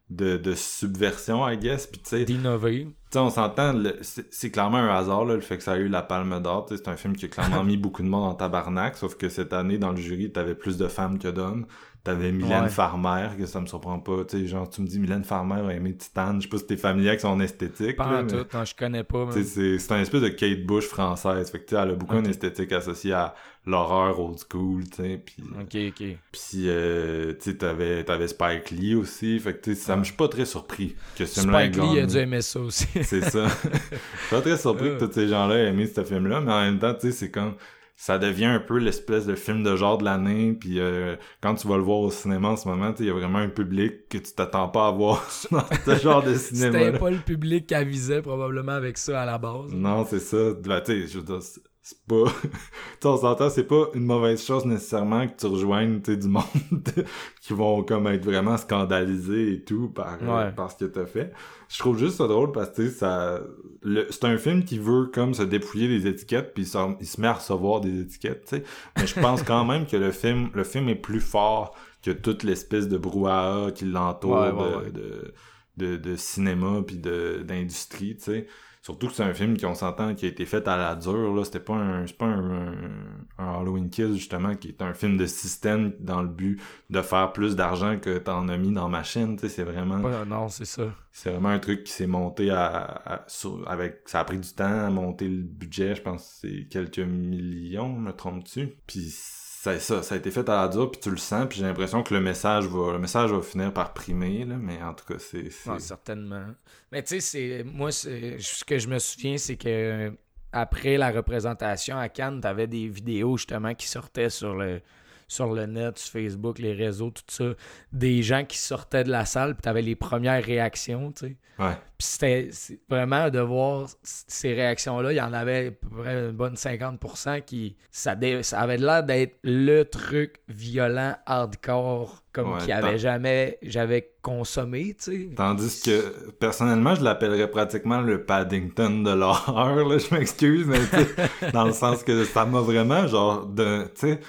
de, de subversion, I guess, puis tu sais, D'innover. On s'entend, c'est clairement un hasard, là, le fait que ça a eu la palme d'or. C'est un film qui a clairement <laughs> mis beaucoup de monde en tabarnak, sauf que cette année, dans le jury, t'avais plus de femmes que d'hommes. T'avais Mylène Ouais. Farmer, que ça me surprend pas. Tu sais, genre, tu me dis Mylène Farmer a aimé Titan. Je sais pas si t'es familier avec son esthétique. Pas là, en mais- tout, non, je connais pas. c'est un espèce de Kate Bush française. Fait que, elle a beaucoup une esthétique associée à l'horreur old school, tu sais. Puis, Ok, ok. puis euh, tu sais, t'avais t'avais Spike Lee aussi. Fait que, tu sais, ça me, je suis pas très surpris que ce film-là Spike Lee a dû aimer ça aussi. <laughs> C'est ça. <laughs> Je suis pas très surpris Euh. que tous ces gens-là aient aimé ce film-là, mais en même temps, tu sais, c'est comme ça devient un peu l'espèce de film de genre de l'année, puis euh, quand tu vas le voir au cinéma en ce moment, il y a vraiment un public que tu t'attends pas à voir <laughs> dans ce genre de cinéma. C'était pas le public qui avisait probablement avec ça à la base. Non, c'est ça. Ben, tu sais, je veux dire, c'est pas... <laughs> tu sais, on s'entend, c'est pas une mauvaise chose nécessairement que tu rejoignes, du <laughs> monde qui vont comme être vraiment scandalisés et tout par, euh, Ouais. par ce que t'as fait. Je trouve juste ça drôle parce que, ça... C'est un film qui veut comme se dépouiller des étiquettes puis il se, il se met à recevoir des étiquettes, tu sais. Mais je pense quand même que le film, le film est plus fort que toute l'espèce de brouhaha qui l'entoure Ouais, ouais, de, de, de, de cinéma puis de d'industrie, tu sais. Surtout que c'est un film qui, on s'entend, qui a été fait à la dure, là. C'était pas un, c'est pas un, un, Halloween Kills, justement, qui est un film de système dans le but de faire plus d'argent que t'en as mis dans ma chaîne, tu sais. C'est vraiment, Ouais, non, c'est ça. c'est vraiment un truc qui s'est monté à, à- sur- avec, ça a pris du temps à monter le budget, je pense que c'est quelques millions, me trompes-tu? Puis c'est ça, ça a été fait à la dure, puis tu le sens, puis j'ai l'impression que le message va, le message va finir par primer, là, mais en tout cas, c'est, Ouais, certainement. Mais tu sais, c'est moi, ce que je me souviens, c'est que euh, après la représentation à Cannes, t'avais des vidéos justement qui sortaient sur le sur le net, sur Facebook, les réseaux, tout ça, des gens qui sortaient de la salle, puis t'avais les premières réactions, tu sais. ouais. Puis c'était vraiment de voir ces réactions-là, il y en avait à peu près une bonne 50% qui. Ça, dé- ça avait l'air d'être le truc violent, hardcore, comme Ouais, qui avait jamais j'avais consommé, tu sais. Tandis que, personnellement, je l'appellerais pratiquement le Paddington de l'horreur, là, je m'excuse, mais tu sais, <laughs> dans le sens que ça m'a vraiment, genre, de, tu sais,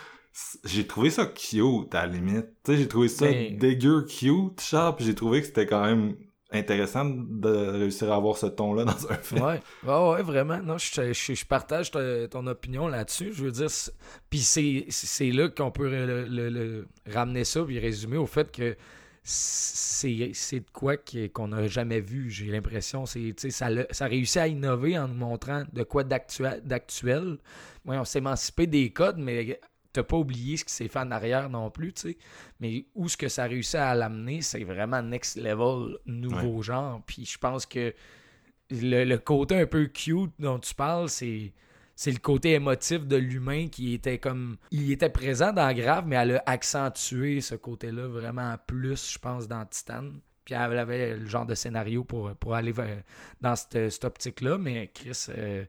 j'ai trouvé ça cute, à la limite. Tu sais, j'ai trouvé ça Mais- dégueu cute, genre, puis j'ai trouvé que c'était quand même intéressant de réussir à avoir ce ton-là <laughs> dans un film. Ouais, ouais, ouais, vraiment. Non, je, je, je partage ta- ton opinion là-dessus. Je veux dire, c'est- puis c'est, c'est là qu'on peut le, le- le- ramener ça puis résumer au fait que c'est, c'est de quoi qu'on n'a jamais vu, j'ai l'impression. Ça, ça réussit à innover en nous montrant de quoi d'actuel. d'actuel. Ouais, on s'est émancipé des codes, mais t'as pas oublié ce qui s'est fait en arrière non plus, tu sais. Mais où ce que ça réussit à l'amener, c'est vraiment next level, nouveau genre. Puis je pense que le, le côté un peu cute dont tu parles, c'est c'est le côté émotif de l'humain qui était comme il était présent dans Grave mais elle a accentué ce côté-là vraiment plus je pense dans Titan puis elle avait le genre de scénario pour, pour aller vers- dans cette, cette optique-là mais Chris euh,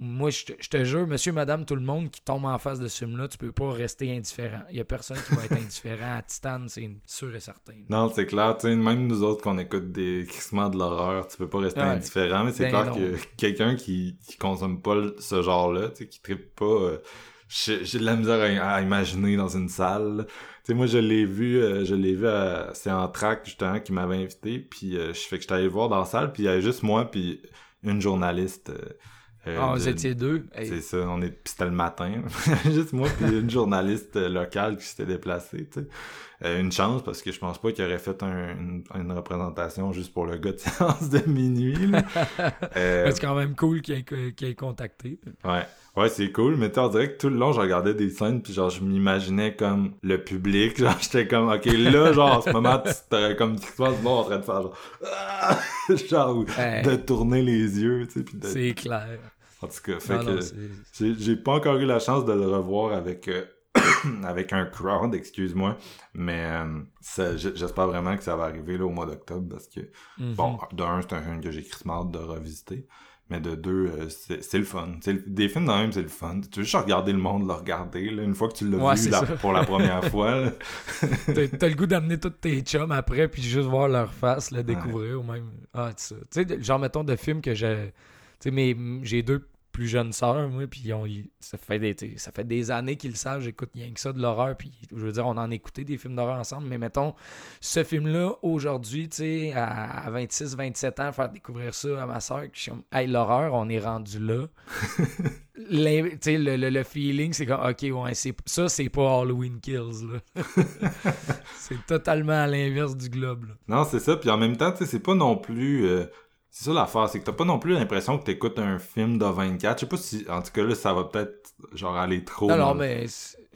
moi, je te, je te jure, monsieur, madame, tout le monde qui tombe en face de ce film-là, tu peux pas rester indifférent. Il y a personne qui va être indifférent à Titan, c'est sûr et certain. Non, c'est clair, même nous autres qu'on écoute des crissements de l'horreur, tu peux pas rester Ouais. indifférent, mais c'est Ben clair non. que quelqu'un qui, qui consomme pas ce genre-là, qui trippe pas, euh, j'ai de la misère à, à imaginer dans une salle. là. Tu sais, moi, je l'ai vu, euh, je l'ai vu, c'est en track, justement, qui m'avait invité, puis euh, je fais que j'étais allé voir dans la salle, puis il y avait juste moi, puis une journaliste. Euh, Ah, vous étiez deux. Hey, c'est ça, on est... c'était le matin. <laughs> Juste moi puis une journaliste euh, locale qui s'était déplacée, tu sais. Euh, une chance, parce que je pense pas qu'il aurait fait un- une, une représentation juste pour le gars de <laughs> séance de minuit. <laughs> Euh, C'est quand même cool qu'il ait, contacté. ouais. Ouais, c'est cool, mais tu on dirait que tout le long, je regardais des scènes, puis genre, je m'imaginais comme le public, <laughs> genre, j'étais comme, ok, là, genre, en ce moment, tu comme, tu te passes en train de faire, genre, Ah! genre, Ouais. de tourner les yeux, tu sais, puis de... C'est clair. En tout cas, fait Non, que... j'ai pas encore eu la chance de le revoir avec euh, <coughs> avec un crowd, excuse-moi, mais euh, j'espère vraiment que ça va arriver là, au mois d'octobre parce que Mhm. bon, de un c'est un film que j'ai crissement de revisiter, mais de deux euh, c'est le fun. Le- des films de même c'est le fun. Tu veux juste regarder le monde le regarder là, une fois que tu l'as Ouais, vu la- pour la première <laughs> fois. T'as le goût d'amener tous tes chums après, puis juste voir leur face, le découvrir, ou même. Ah, tu sais. Tu sais, genre, mettons, de films que j'ai. Tu sais, mais j'ai deux plus jeunes sœurs, moi, puis ils- ça, fait des, ça fait des années qu'ils le savent, j'écoute rien que ça de l'horreur, puis je veux dire, on en a écouté des films d'horreur ensemble, mais mettons, ce film-là, aujourd'hui, tu sais, à, à 26, 27 ans, faire découvrir ça à ma sœur, je suis hey, l'horreur, on est rendu là. <laughs> L'im- tu sais, le, le, le feeling, c'est comme, ok, ouais, c'est, ça, c'est pas Halloween Kills, là. <laughs> c'est totalement à l'inverse du globe, là. Non, c'est ça. Puis en même temps, tu sais, c'est pas non plus. euh, c'est ça l'affaire, c'est que t'as pas non plus l'impression que t'écoutes un film de 24. Je sais pas si. En tout cas, là, ça va peut-être genre aller trop. Non, non, mais,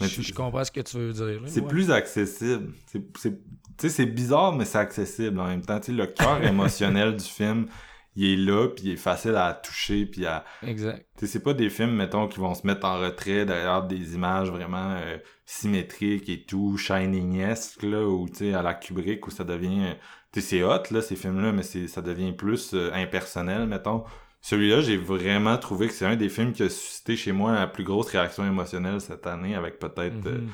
je, comprends ce que tu veux dire. là, C'est ouais. plus accessible. C'est, tu sais, c'est bizarre, mais c'est accessible en même temps. Tu sais, le cœur <laughs> émotionnel du film, il est là, puis il est facile à toucher, puis à... Exact. Tu sais, c'est pas des films, mettons, qui vont se mettre en retrait derrière des images vraiment euh, symétriques et tout, Shining-esque, là, ou, tu sais, à la Kubrick, où ça devient... c'est hot, là, ces films-là, mais c'est, ça devient plus euh, impersonnel, mettons. Celui-là, j'ai vraiment trouvé que c'est un des films qui a suscité chez moi la plus grosse réaction émotionnelle cette année, avec peut-être... euh, Mhm.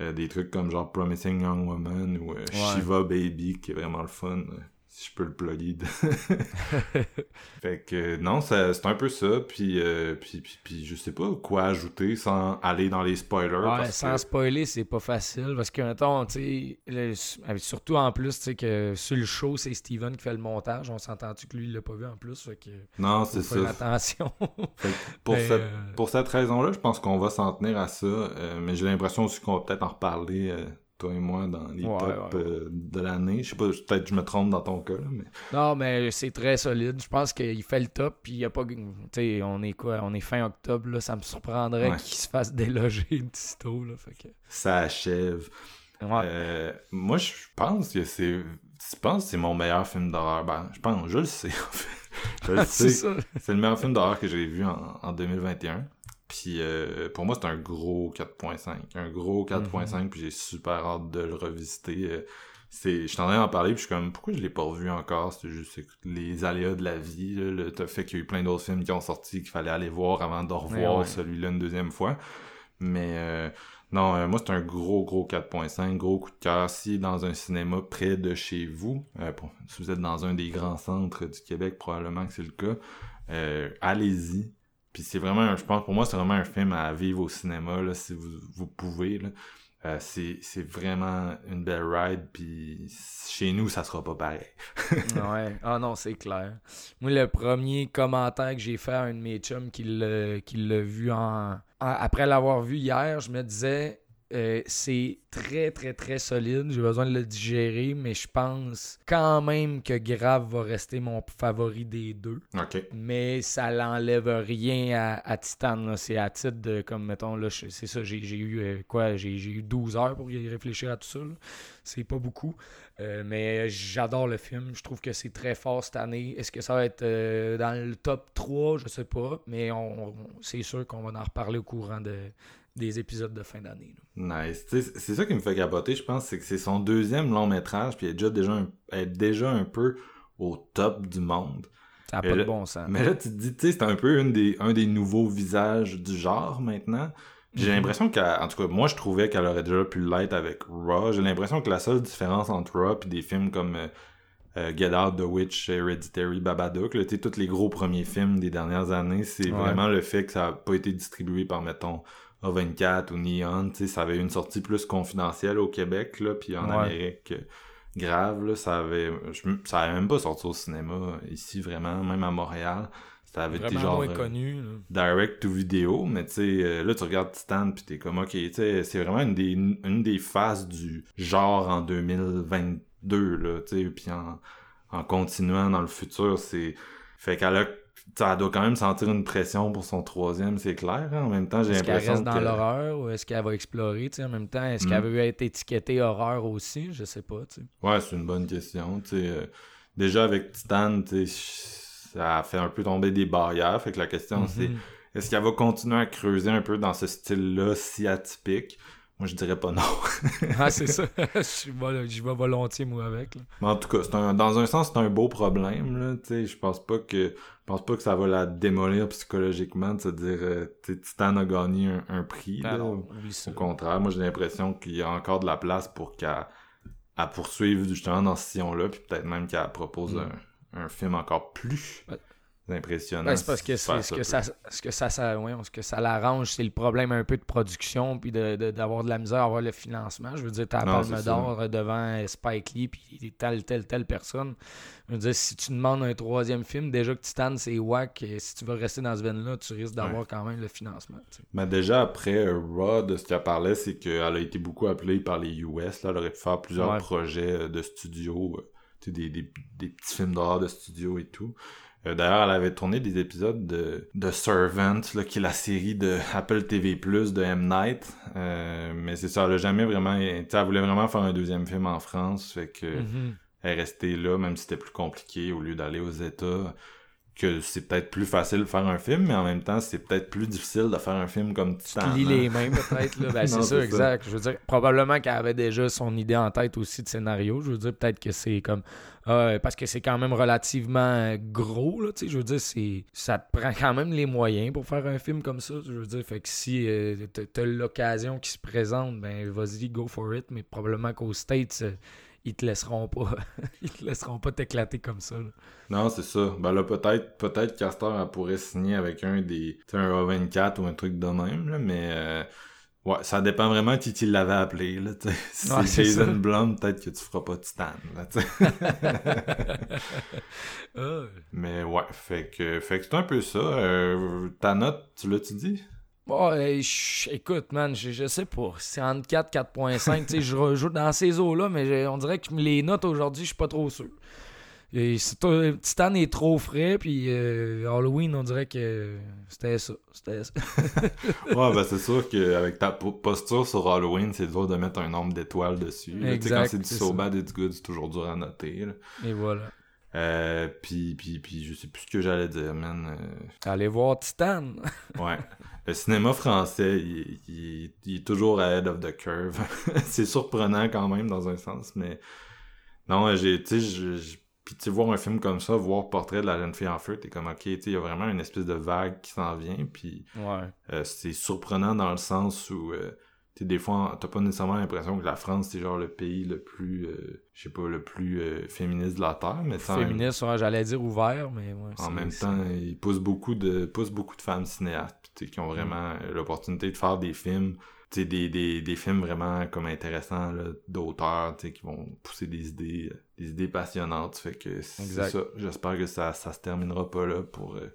euh, des trucs comme genre Promising Young Woman ou euh, Shiva Baby qui est vraiment le fun euh, si je peux le plugger <laughs> <laughs> fait que euh, non c'est un peu ça puis, euh, puis, puis puis je sais pas quoi ajouter sans aller dans les spoilers Ouais, parce sans que- spoiler, c'est pas facile parce que, mettons, tu surtout en plus, tu sais, que sur le show, c'est Steven qui fait le montage. On s'entend-tu que lui, il l'a pas vu en plus, fait que non c'est ça attention. <laughs> Fait que pour Mais, cette euh, pour cette raison là je pense qu'on va s'en tenir à ça euh, mais j'ai l'impression aussi qu'on va peut-être en reparler toi et moi dans les Ouais, tops ouais. euh, de l'année je sais pas peut-être que je me trompe dans ton cas là, mais Non, mais c'est très solide. Je pense qu'il fait le top, puis il y a pas. Tu sais, on est quoi On est fin octobre, là. Ça me surprendrait Ouais. qu'il se fasse <laughs> déloger d'ici-tôt, là. Fait que. ça achève. Euh, moi, je pense que c'est. Je pense que c'est mon meilleur film d'horreur? Ben, je pense, je le sais, en fait. <laughs> Je le <laughs> c'est sais. ça. C'est le meilleur film d'horreur que j'ai vu en, en 2021. Puis euh, pour moi, c'est un gros 4.5. Un gros 4.5, puis j'ai super hâte de le revisiter. Euh, c'est, je suis en train d'en parler, puis je suis comme, pourquoi je l'ai pas revu encore? C'est juste les aléas de la vie, là, le fait qu'il y a eu plein d'autres films qui ont sorti qu'il fallait aller voir avant de revoir Ouais, celui-là une deuxième fois. Mais euh, non, euh, moi, c'est un gros, gros 4.5, gros coup de cœur. Si dans un cinéma près de chez vous, euh, si vous êtes dans un des grands centres du Québec, probablement que c'est le cas, allez-y. Puis c'est vraiment, je pense, pour moi, c'est vraiment un film à vivre au cinéma, là, si vous, vous pouvez, là. Euh, c'est, vraiment une belle ride, puis chez nous, ça sera pas pareil. <laughs> ouais. Ah non, c'est clair. Moi, le premier commentaire que j'ai fait à un de mes chums qui l'a vu en- Après l'avoir vu hier, je me disais, euh, c'est très, très, très solide. J'ai besoin de le digérer, mais je pense quand même que Grave va rester mon favori des deux. Mais ça l'enlève rien à, à Titan. C'est à titre de, comme mettons, là, c'est ça, j'ai j'ai eu euh, quoi, j'ai j'ai eu 12 heures pour y réfléchir à tout ça. C'est pas beaucoup. Euh, mais j'adore le film. Je trouve que c'est très fort cette année. Est-ce que ça va être dans le top 3 Je sais pas. Mais on, on- c'est sûr qu'on va en reparler au courant de, des épisodes de fin d'année. là. Nice. C'est ça qui me fait capoter, je pense, c'est que c'est son deuxième long métrage, puis elle est déjà, déjà, un, elle est déjà un peu au top du monde. Ça n'a pas de là- bon sens. Mais là, tu te dis, tu sais, c'est un peu une des, un des nouveaux visages du genre maintenant. J'ai Mhm. l'impression qu'en tout cas, moi, je trouvais qu'elle aurait déjà pu l'être avec Raw. J'ai l'impression que la seule différence entre Raw et des films comme euh, euh, Get Out, The Witch, Hereditary, Babadook, là, tu sais, tous les gros premiers films des dernières années, c'est Ouais. vraiment le fait que ça n'a pas été distribué par, mettons, A24 ou Neon. Tu sais, ça avait une sortie plus confidentielle au Québec, là, puis en Ouais. Amérique. grave là, ça avait je- ça avait même pas sorti au cinéma ici vraiment même à Montréal ça avait été genre euh, connu. direct to vidéo, mais tu sais, euh, là, tu regardes Titan, pis t'es comme, ok, tu sais, c'est vraiment une des, une des phases du genre en 2022, là, tu sais, puis en, en continuant dans le futur, c'est... Fait a... Ça doit quand même sentir une pression pour son troisième, c'est clair. hein. En même temps, j'ai Est-ce qu'elle l'impression reste dans que... l'horreur ou est-ce qu'elle va explorer, tu sais, en même temps? Est-ce Mm. qu'elle veut être étiquetée horreur aussi? Je sais pas, tu sais. Ouais, c'est une bonne question. tu sais. euh, déjà, avec Titan, tu sais, ça a fait un peu tomber des barrières. Fait que la question, c'est Mhm. est-ce qu'elle va continuer à creuser un peu dans ce style-là si atypique? Moi, je dirais pas non. <laughs> Ah, c'est ça. <laughs> Je vais- J'y vais volontiers, moi, avec. là. Mais en tout cas, un, dans un sens, c'est un beau problème. Là, je pense pas que je pense pas que ça va la démolir psychologiquement de se dire euh, Titan a gagné un, un prix. là. Ça. Au contraire, moi j'ai l'impression qu'il y a encore de la place pour qu'elle elle poursuive justement dans ce sillon-là, puis peut-être même qu'elle propose Mm. un, un film encore plus Ouais. Impressionnant. Ben, c'est parce que c'est ce que ça, ce que ça, ça- ouais, ce que ça l'arrange, c'est le problème un peu de production puis de- de- d'avoir de, la misère à avoir le financement. Je veux dire, t'as Palme d'or devant Spike Lee puis telle, telle, telle personne. Je veux dire, si tu demandes un troisième film, déjà que Titan, c'est whack, et si tu veux rester dans ce veine-là, tu risques d'avoir quand même le financement. Mais déjà après euh, Raw, de ce qu'elle parlait, c'est qu'elle a été beaucoup appelée par les US. Là, elle aurait pu faire plusieurs Ouais. projets euh, de studio, euh, des, des, des petits films d'horreur de studio et tout. Euh, D'ailleurs, elle avait tourné des épisodes de, de Servant, là, qui est la série de Apple TV Plus de M. Night. Euh, mais c'est ça, elle a jamais vraiment... tu sais, Elle voulait vraiment faire un deuxième film en France, fait que Mhm. elle est restée là, même si c'était plus compliqué, au lieu d'aller aux États. Que c'est peut-être plus facile de faire un film, mais en même temps, c'est peut-être plus difficile de faire un film comme Tu Titan. lis les mains, peut-être. là. Ben, <laughs> c'est ça. exact. Je veux dire, probablement qu'elle avait déjà son idée en tête aussi de scénario. Je veux dire, peut-être que c'est comme. ah, parce que c'est quand même relativement gros, là. Tu sais, je veux dire, c'est ça te prend quand même les moyens pour faire un film comme ça. Je veux dire, fait que si euh, t'as- t'as l'occasion qui se présente, ben vas-y, go for it. Mais probablement qu'aux States. euh, ils te laisseront pas <laughs> ils te laisseront pas t'éclater comme ça là. Non, c'est ça. Ben là, peut-être, peut-être Castor, elle pourrait signer avec un des, tu un A24 ou un truc de même, là, mais, euh, ouais, ça dépend vraiment qui qui l'avait appelé, là, tu. <laughs> Si Ouais, c'est Jason. Blum, peut-être que tu feras pas Titan, là, tu. <laughs> Ah. mais ouais, fait que, fait que c'est un peu ça. Euh, ta note, tu l'as-tu dit? Bon, je- écoute, man, je, je sais pas. C'est entre 4 4.5. tu sais, je rejoue dans ces eaux-là, mais on dirait que les notes aujourd'hui, je suis pas trop sûr. Et Titan est trop frais, puis euh, Halloween, on dirait que c'était ça. C'était ça. <laughs> Ouais, ben c'est sûr qu'avec ta po- posture sur Halloween, c'est dur de mettre un nombre d'étoiles dessus. là. Tu sais, Exact, quand c'est du so bad it's good, c'est toujours dur à noter, là. Et voilà. Euh, puis, puis, puis, je sais plus ce que j'allais dire, man. Euh, Allez voir Titan. <laughs> Ouais. Le cinéma français, il, il- il est toujours ahead of the curve. <laughs> c'est surprenant quand même dans un sens, mais non, j'ai, tu sais, puis tu sais, voir un film comme ça, voir Portrait de la jeune fille en feu, t'es comme ok, tu sais, il y a vraiment une espèce de vague qui s'en vient, puis Ouais. euh, c'est surprenant dans le sens où euh, tu sais, des fois, t'as pas nécessairement l'impression que la France c'est genre le pays le plus, euh, je sais pas, le plus euh, féministe de la terre, mais Féministe, j'allais dire ouvert, mais ouais. en même temps, il pousse beaucoup de pousse beaucoup de femmes cinéastes qui ont Mm. vraiment euh, l'opportunité de faire des films, tu sais, des, des, des films vraiment comme intéressants d'auteurs, qui vont pousser des idées euh, des idées passionnantes. Fait que c'est ça. J'espère que ça ça se terminera pas là pour euh,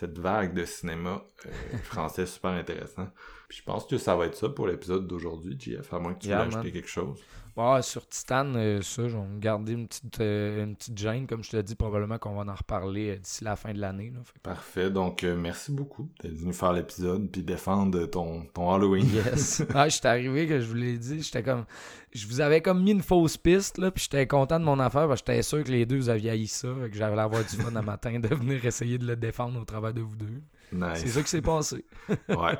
cette vague de cinéma euh, français super intéressant. Puis je pense que ça va être ça pour l'épisode d'aujourd'hui, JF, à moins que tu Yeah, veuilles ajouter quelque chose. Ouais, sur Titan, euh, ça, je vais me garder une petite, euh, une petite gêne. Comme je te dis, probablement qu'on va en reparler euh, d'ici la fin de l'année. là. Fait que- Parfait. Donc, merci beaucoup d'être venu faire l'épisode puis défendre ton, ton Halloween. Yes. <laughs> ah, j'étais arrivé que je vous l'ai dit, j'étais comme je vous avais comme mis une fausse piste là, puis j'étais content de mon affaire parce que j'étais sûr que les deux vous aviez haï ça, fait que j'avais l'air d'avoir du fun un matin de venir essayer de le défendre au travers de vous deux. Nice. C'est ça qui s'est passé. <laughs> ouais.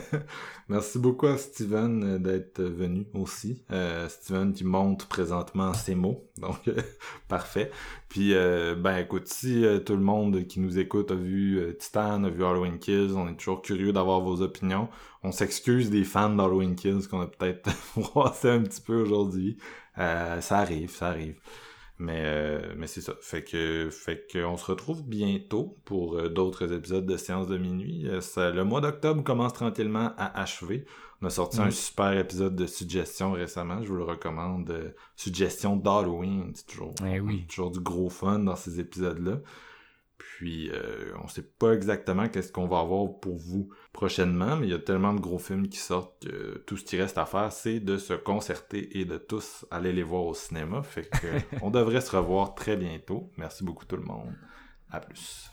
<laughs> Merci beaucoup à Steven euh, d'être venu aussi. Euh, Steven qui monte présentement ses mots. <laughs> Donc, euh, parfait. Puis, euh, ben écoute, si euh, tout le monde qui nous écoute a vu euh, Titan, a vu Halloween Kills, on est toujours curieux d'avoir vos opinions. On s'excuse des fans d'Halloween Kills qu'on a peut-être froissé un petit peu aujourd'hui. Euh, ça arrive, ça arrive. Mais, euh, mais c'est ça. Fait que, fait que on se retrouve bientôt pour euh, d'autres épisodes de Séance de minuit. Euh, ça- le mois d'octobre commence tranquillement à achever. On a sorti un super épisode de suggestion récemment. Je vous le recommande. Euh, suggestion d'Halloween. C'est toujours, Eh oui. toujours du gros fun dans ces épisodes-là. Puis, euh, on sait pas exactement qu'est-ce qu'on va avoir pour vous prochainement, mais il y a tellement de gros films qui sortent que tout ce qui reste à faire, c'est de se concerter et de tous aller les voir au cinéma. Fait que <laughs> on devrait se revoir très bientôt. Merci beaucoup tout le monde. À plus.